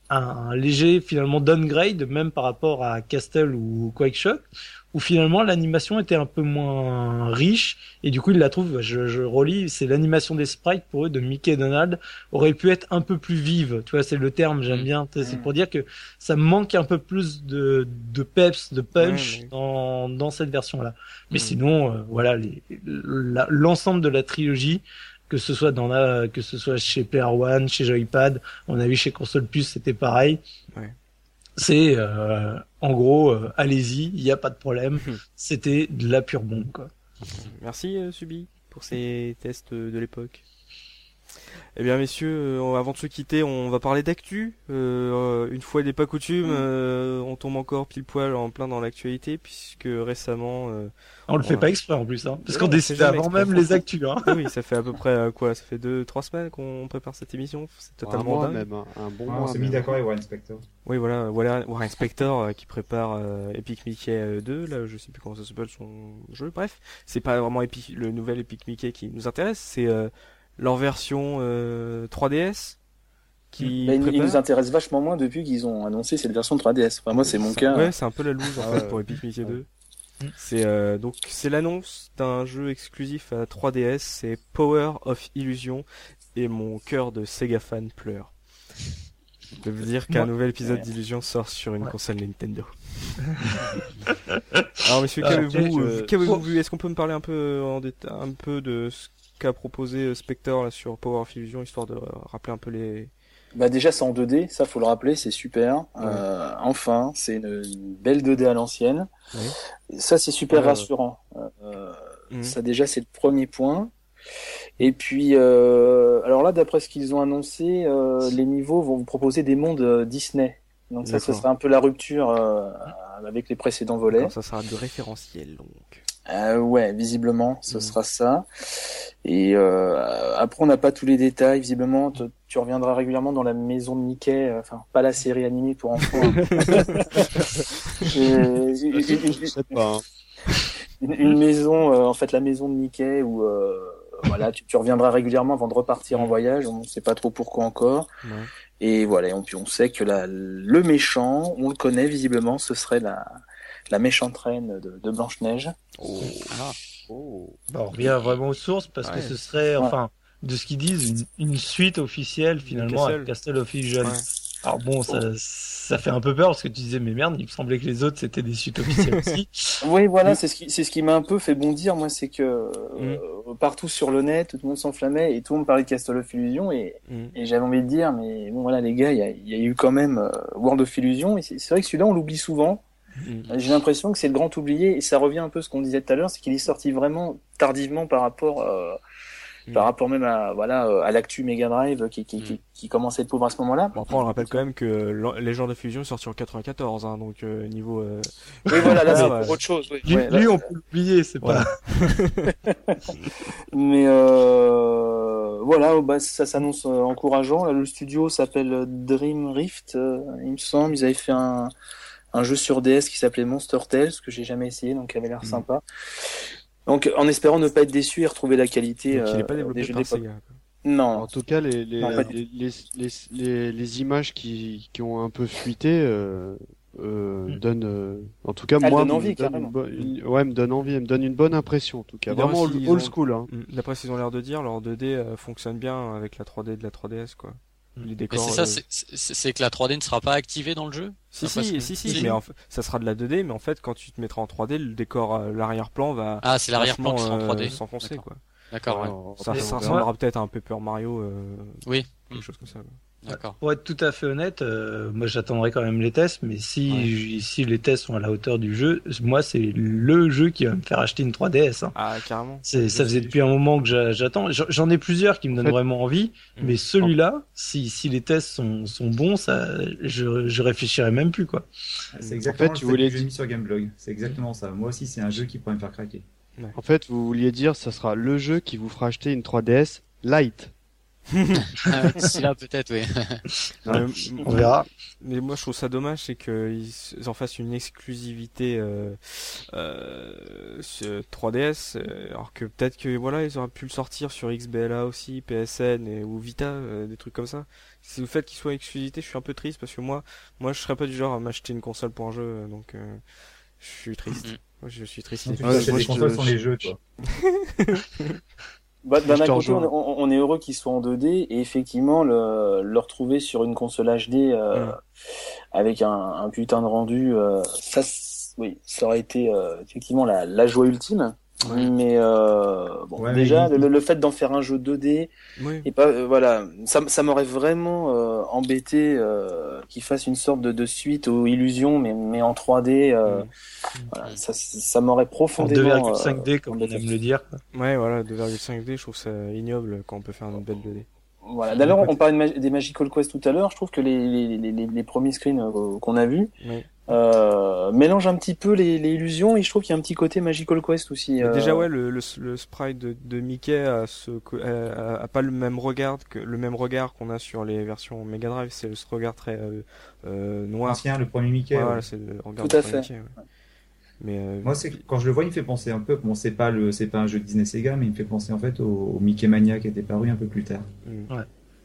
un, léger finalement downgrade même par rapport à Castle ou Quake Shock où finalement l'animation était un peu moins riche et du coup ils la trouvent je, je relis c'est l'animation des sprites pour eux de Mickey et Donald aurait pu être un peu plus vive tu vois c'est le terme j'aime mm. bien c'est pour dire que ça manque un peu plus de, de peps de punch Dans, dans cette version là mais mm. sinon euh, voilà l'ensemble de la trilogie que ce soit dans la, que ce soit chez Player One, chez Joypad, on a vu chez Console Plus, c'était pareil. Ouais. C'est euh, en gros, euh, allez-y, il n'y a pas de problème. C'était de la pure bombe, quoi. Merci euh, Subi pour ces tests de l'époque. Eh bien, messieurs, euh, avant de se quitter, on va parler d'actu. Euh, une fois n'est pas coutume, mm. euh, on tombe encore pile poil en plein dans l'actualité, puisque récemment. on le fait pas exprès en plus, hein, parce qu'on décide avant même les actus. Hein. oui, ça fait à peu près quoi Ça fait deux, trois semaines qu'on prépare cette émission. C'est totalement dingue. Même, hein. un bon ah, On s'est mis d'accord avec War Inspector. Oui, voilà, voilà War Inspector qui prépare Epic Mickey 2. Là, je sais plus comment ça s'appelle son jeu. Bref, c'est pas vraiment Epic, le nouvel Epic Mickey qui nous intéresse. C'est leur version 3DS euh, qui bah, il, nous intéresse vachement moins depuis qu'ils ont annoncé cette version 3DS. Enfin, moi, c'est mon cas. Ouais, c'est un peu la loose en fait pour Epic Mickey 2. C'est euh, donc c'est l'annonce d'un jeu exclusif à 3DS, c'est Power of Illusion et mon cœur de Sega fan pleure. Je veux dire qu'un nouvel épisode d'Illusion sort sur une console Nintendo. [LAUGHS] Alors messieurs, qu'avez-vous vu? Est-ce qu'on peut me parler un peu en détail, un peu de ce qu'a proposé euh, Spectre là, sur Power of Illusion, histoire de rappeler un peu les. Bah déjà c'est en 2D, ça faut le rappeler, c'est super. Euh, enfin, c'est une, belle 2D à l'ancienne. Ça c'est super rassurant. Euh, mhm. Ça déjà c'est le premier point. Et puis, alors là, d'après ce qu'ils ont annoncé, les niveaux vont vous proposer des mondes Disney. Donc ça, ce sera un peu la rupture avec les précédents volets. Ça sera de référentiel donc. Euh, ouais, visiblement, ce mhm. sera ça. Et euh, après, on n'a pas tous les détails. Visiblement, tu reviendras régulièrement dans la maison de Mickey, euh, enfin pas la série animée pour enfants. [LAUGHS] [LAUGHS] une, maison, euh, en fait, la maison de Mickey où euh, voilà, tu, tu, reviendras régulièrement avant de repartir en voyage. On ne sait pas trop pourquoi encore. Et voilà, on, on sait que la, le méchant, on le connaît visiblement, ce serait la la méchante reine de, de Blanche Neige. Oh. Ah. Oh. on revient vraiment aux sources parce que ce serait, enfin, de ce qu'ils disent, une, suite officielle finalement à Castle of Illusion. Alors bon, ça, ça fait un peu peur parce que tu disais mais merde, il me semblait que les autres c'était des suites officielles aussi. [LAUGHS] oui, voilà, c'est ce qui c'est ce qui m'a un peu fait bondir moi, c'est que mm. euh, partout sur le net, tout le monde s'enflammait et tout le monde parlait de Castle of Illusion et, mm. et j'avais envie de dire mais bon voilà les gars, il y a, y a, eu quand même euh, World of Illusion et c'est vrai que celui-là on l'oublie souvent. Mm. J'ai l'impression que c'est le grand oublié et ça revient un peu à ce qu'on disait tout à l'heure, c'est qu'il est sorti vraiment tardivement par rapport euh, mm. par rapport même à voilà euh, à l'actu Mega Drive qui qui, qui, mm. qui commençait à être pauvre à ce moment-là. Bon, après on rappelle quand même que les genres de fusion sont sortis en 94 hein, donc euh, niveau euh... Oui voilà là c'est [LAUGHS] pour autre chose. Oui. Lui, on peut l'oublier, c'est pas [LAUGHS] Mais euh, voilà, bah, ça s'annonce encourageant. Là, le studio s'appelle Dream Rift, il me semble, ils avaient fait un un jeu sur DS qui s'appelait Monster Tales que j'ai jamais essayé donc qui avait l'air mm. sympa. Donc en espérant ne pas être déçu et retrouver la qualité euh, pas développé des jeux d'époque. Non. En tout cas, les les, les, les, les, les, images qui, qui ont un peu fuité euh, euh, mm. donnent, euh, en tout cas moi, envie, me donne une ouais, me donne envie, me donne une bonne impression en tout cas. Vraiment old, school. Hein. Mm. D'après ce qu'ils ont l'air de dire, leur 2D euh, fonctionne bien avec la 3D de la 3DS quoi. Les décors. c'est ça, c'est que la 3D ne sera pas activée dans le jeu. Si si, si, si, mais en fait, ça sera de la 2D, mais en fait, quand tu te mettras en 3D, le décor, euh, l'arrière-plan va. Ah, c'est l'arrière-plan qui sera en 3D. Euh, s'enfoncer, quoi. D'accord, ouais. Ça, ça ressemblera peut-être à un Paper Mario. Euh, oui. Quelque chose comme ça. Pour être tout à fait honnête, euh, moi j'attendrai quand même les tests, mais si si les tests sont à la hauteur du jeu, moi c'est le jeu qui va me faire acheter une 3DS. Hein. Ah carrément. C'est ça faisait depuis un moment que j'attends. J'en ai plusieurs qui me donnent vraiment envie, mm. mais celui-là, si si les tests sont sont bons, ça je je réfléchirai même plus quoi. C'est exactement en fait, tu voulais dire sur Gameblog. C'est exactement ça. Moi aussi c'est un jeu qui pourrait me faire craquer. En fait, vous vouliez dire, ça sera le jeu qui vous fera acheter une 3DS Lite. C'est là peut-être, oui. [LAUGHS] on verra. Mais moi, je trouve ça dommage, c'est qu'ils en fassent une exclusivité euh, euh, 3DS, euh, alors que peut-être que voilà, ils auraient pu le sortir sur XBLA aussi, PSN et, ou Vita, euh, des trucs comme ça. Si le fait qu'il soit exclusivité, je suis un peu triste parce que moi, moi, je serais pas du genre à m'acheter une console pour un jeu, donc je suis triste. Moi, je suis triste. Non, tu les consoles sont les jeux, toi. [LAUGHS] Bah, d'un côté, on, est heureux qu'il soit en 2D et effectivement le, le retrouver sur une console HD euh, avec un, un, putain de rendu, euh, ça, oui, ça aurait été euh, effectivement la, la joie ultime. Mais euh, bon, déjà, Le, fait d'en faire un jeu 2D, et pas, euh, voilà, ça, ça m'aurait vraiment euh, embêté euh, qu'il fasse une sorte de, de, suite aux illusions, mais, mais en 3D. Euh, voilà, ça, ça m'aurait profondément. 2,5D, comme on aime le dire. Ouais, voilà, 2,5D, je trouve ça ignoble quand on peut faire une belle 2D. Voilà. D'ailleurs, on parlait des Magical Quest tout à l'heure. Je trouve que les, les, les, les premiers screens qu'on a vus, euh, mélange un petit peu les, les, illusions et je trouve qu'il y a un petit côté Magical Quest aussi. Euh... Déjà ouais, le, le, le sprite de, de, Mickey a, ce, a, a, pas le même regard que le même regard qu'on a sur les versions Mega Drive. C'est ce regard très euh, euh noir. Ancien, le premier Mickey. C'est le regard Tout à fait. Mickey, ouais. Mais euh... moi, c'est quand je le vois, il me fait penser un peu. Bon, c'est pas le, c'est pas un jeu de Disney Sega, mais il me fait penser en fait au, au Mickey Mania qui était paru un peu plus tard. Mm. Ouais.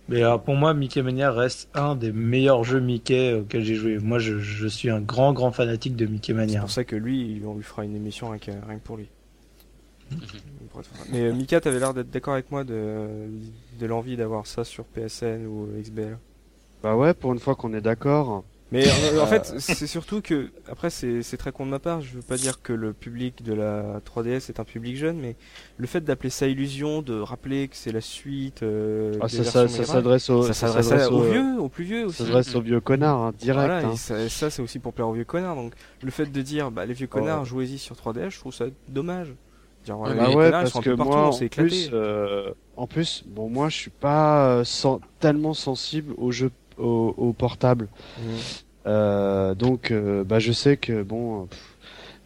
Mais alors pour moi, Mickey Mania reste un des meilleurs jeux Mickey auxquels j'ai joué. Moi, je, je, suis un grand, grand fanatique de Mickey Mania. C'est pour ça que lui, on lui fera une émission rien que, rien que pour lui. Mais euh, Mika, t'avais l'air d'être d'accord avec moi de, de l'envie d'avoir ça sur PSN ou XBL. Bah ouais, pour une fois qu'on est d'accord. Mais en, en fait, c'est surtout que, après, c'est très con de ma part, je veux pas dire que le public de la 3DS est un public jeune, mais le fait d'appeler ça illusion, de rappeler que c'est la suite. Euh, ah, ça, ça, ça s'adresse aux, ça aux vieux, aux plus vieux aussi. Ça s'adresse aux vieux connards, hein, direct. Voilà, hein. ça, ça c'est aussi pour plaire aux vieux connards. Donc, le fait de dire, bah, les vieux connards, jouez-y sur 3DS, je trouve ça dommage. Bah ouais, parce que moi, en plus, euh, en plus, bon, moi, je suis pas euh, sans, tellement sensible aux jeux au, au portable. Mmh. Euh, donc, euh, bah, je sais que bon,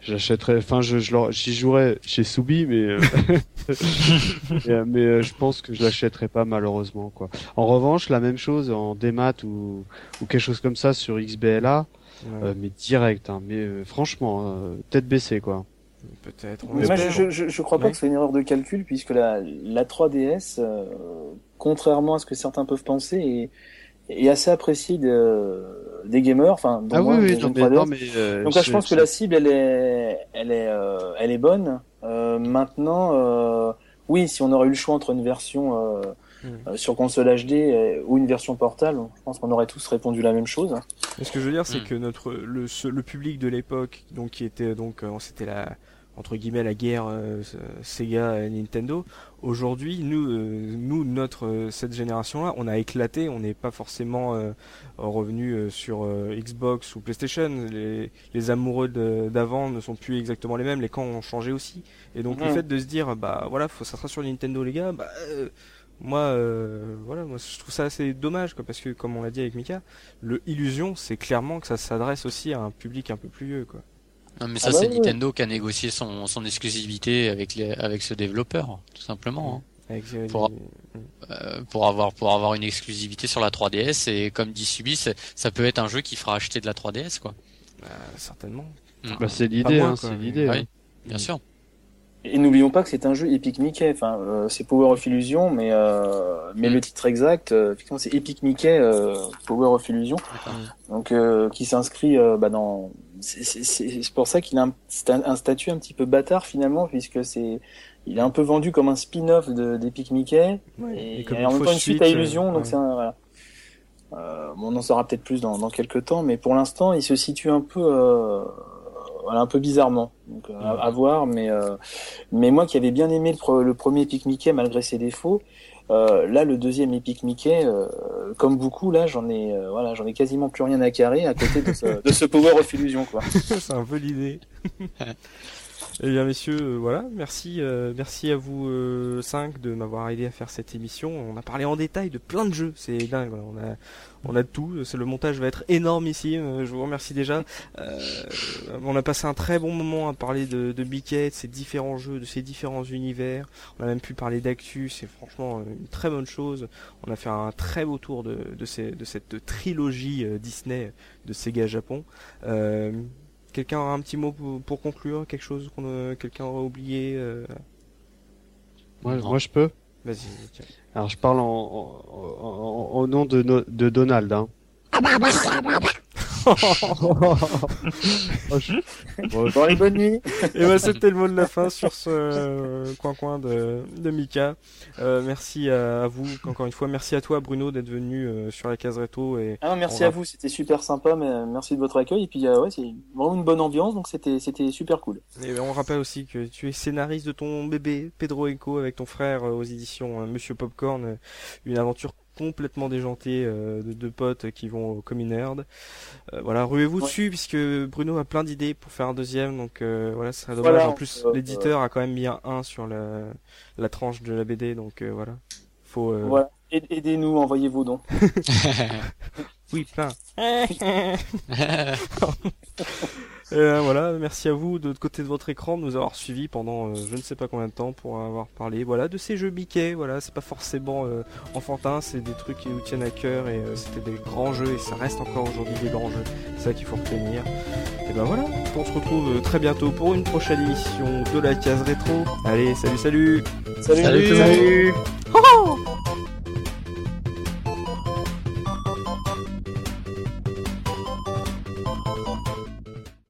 j'achèterais, enfin, je, je j'y jouerais chez Soubi, mais euh, [LAUGHS] euh, mais je pense que je l'achèterai pas malheureusement quoi. En revanche, la même chose en démat ou ou quelque chose comme ça sur XBLA, ouais. mais direct, hein, mais franchement, tête baissée quoi. Peut-être. Je, je, je, crois pas que c'est une erreur de calcul puisque la, la 3DS, contrairement à ce que certains peuvent penser, est, est assez apprécié de, des gamers. Enfin, ah oui, oui, non, mais, non, mais euh, Donc là, je pense que la cible, elle est, elle est, euh, elle est bonne. Euh, maintenant, euh, oui, si on aurait eu le choix entre une version hmm. sur console HD ou une version portable, je pense qu'on aurait tous répondu la même chose. Mais ce que je veux dire, c'est hmm. que notre le, le public de l'époque, donc qui était donc, c'était la entre guillemets la guerre euh, Sega et Nintendo. Aujourd'hui, nous, euh, nous, notre euh, cette génération-là, on a éclaté. On n'est pas forcément euh, revenu sur Xbox ou PlayStation. Les, les amoureux d'avant ne sont plus exactement les mêmes. Les camps ont changé aussi. Et donc le fait de se dire, bah voilà, faut, ça sera sur Nintendo les gars. Bah moi, voilà, moi je trouve ça assez dommage, quoi, parce que comme on l'a dit avec Mika, le Illusion, c'est clairement que ça s'adresse aussi à un public un peu plus vieux, quoi. Non, mais ça, ah bah c'est oui, Nintendo oui. qui a négocié son, son exclusivité avec, les, avec ce développeur, tout simplement. Hein. Avec, pour, euh, pour, avoir, pour avoir une exclusivité sur la 3DS, et comme dit Subi, ça peut être un jeu qui fera acheter de la 3DS, quoi. Bah, certainement. Mmh. Bah, c'est l'idée, hein, c'est l'idée. Oui, hein. bien mmh. sûr. Et n'oublions pas que c'est un jeu Epic Mickey. Enfin, euh, c'est Power of Illusion, mais euh, mais mmh. le titre exact, euh, effectivement, c'est Epic Mickey euh, Power of Illusion. Donc, euh, qui s'inscrit bah, dans c'est pour ça qu'il a un, un, un, statut un petit peu bâtard finalement, puisque c'est il est un peu vendu comme un spin-off d'Epic Mickey ouais, et, et, et en même temps une suite à illusion. donc ouais. c'est voilà. Euh, bon, on en saura peut-être plus dans, dans quelques temps, mais pour l'instant, il se situe un peu, euh, voilà, un peu bizarrement. Donc, à, à, voir, mais euh, mais moi qui avais bien aimé le, le premier Epic Mickey malgré ses défauts, Euh, là, le deuxième Epic Mickey, euh, comme beaucoup, là, j'en ai, euh, voilà, j'en ai quasiment plus rien à carrer à côté de ce, [LAUGHS] de ce Power of Illusion, quoi. [LAUGHS] C'est un peu l'idée. [LAUGHS] Eh bien, messieurs, euh, voilà, merci, euh, merci à vous euh, cinq de m'avoir aidé à faire cette émission. On a parlé en détail de plein de jeux, c'est dingue. On a, on a tout. C'est le montage va être énorme ici. je vous remercie déjà. On a passé un très bon moment à parler de, de de ses différents jeux, de ses différents univers. On a même pu parler d'actu. C'est franchement une très bonne chose. On a fait un très beau tour de, de, ces, de cette trilogie Disney de Sega Japon. Euh, Quelqu'un aura un petit mot pour, pour conclure Quelque chose qu'on a- quelqu'un aura oublié euh, Moi, moi, je peux. Vas-y. tiens. Alors, je parle en, en- en- en- au nom de, no- de Donald. Hein. Oh, [LAUGHS] je- Bon, Bon, allez, bonne nuit. [LAUGHS] Et ben c'était le mot de la fin sur ce euh, coin coin de, de Mika. Euh, merci à, à vous encore une fois. Merci à toi Bruno d'être venu euh, sur la case réto et Ah, merci On à vous, c'était super sympa, mais euh, merci de votre accueil. Et puis, euh, ouais, c'est vraiment une bonne ambiance, donc c'était, c'était super cool. Et on rappelle aussi que tu es scénariste de ton bébé Pedro Eco avec ton frère euh, aux éditions euh, Monsieur Popcorn, euh, une aventure complètement déjantée euh, de deux potes qui vont au Common Nerd. Euh, voilà, ruez-vous Ouais. dessus puisque Bruno a plein d'idées pour faire un deuxième, donc euh, voilà, ce serait dommage. Voilà, en plus, l'éditeur a quand même mis un 1 sur la, la tranche de la BD, donc euh, voilà. Faut, euh, Voilà. Aid- Aidez-nous, envoyez vos dons. [LAUGHS] Oui, plein. [LAUGHS] [LAUGHS] Et, euh, voilà, merci à vous de l'autre côté de votre écran de nous avoir suivis pendant euh, je ne sais pas combien de temps pour avoir parlé voilà de ces jeux Mickey. Voilà, c'est pas forcément euh, enfantin, c'est des trucs qui nous tiennent à cœur et euh, c'était des grands jeux et ça reste encore aujourd'hui des grands jeux. C'est ça qu'il faut retenir. Et ben voilà, on se retrouve très bientôt pour une prochaine émission de la case rétro. Allez, salut, salut. Salut, Salut. salut. Oh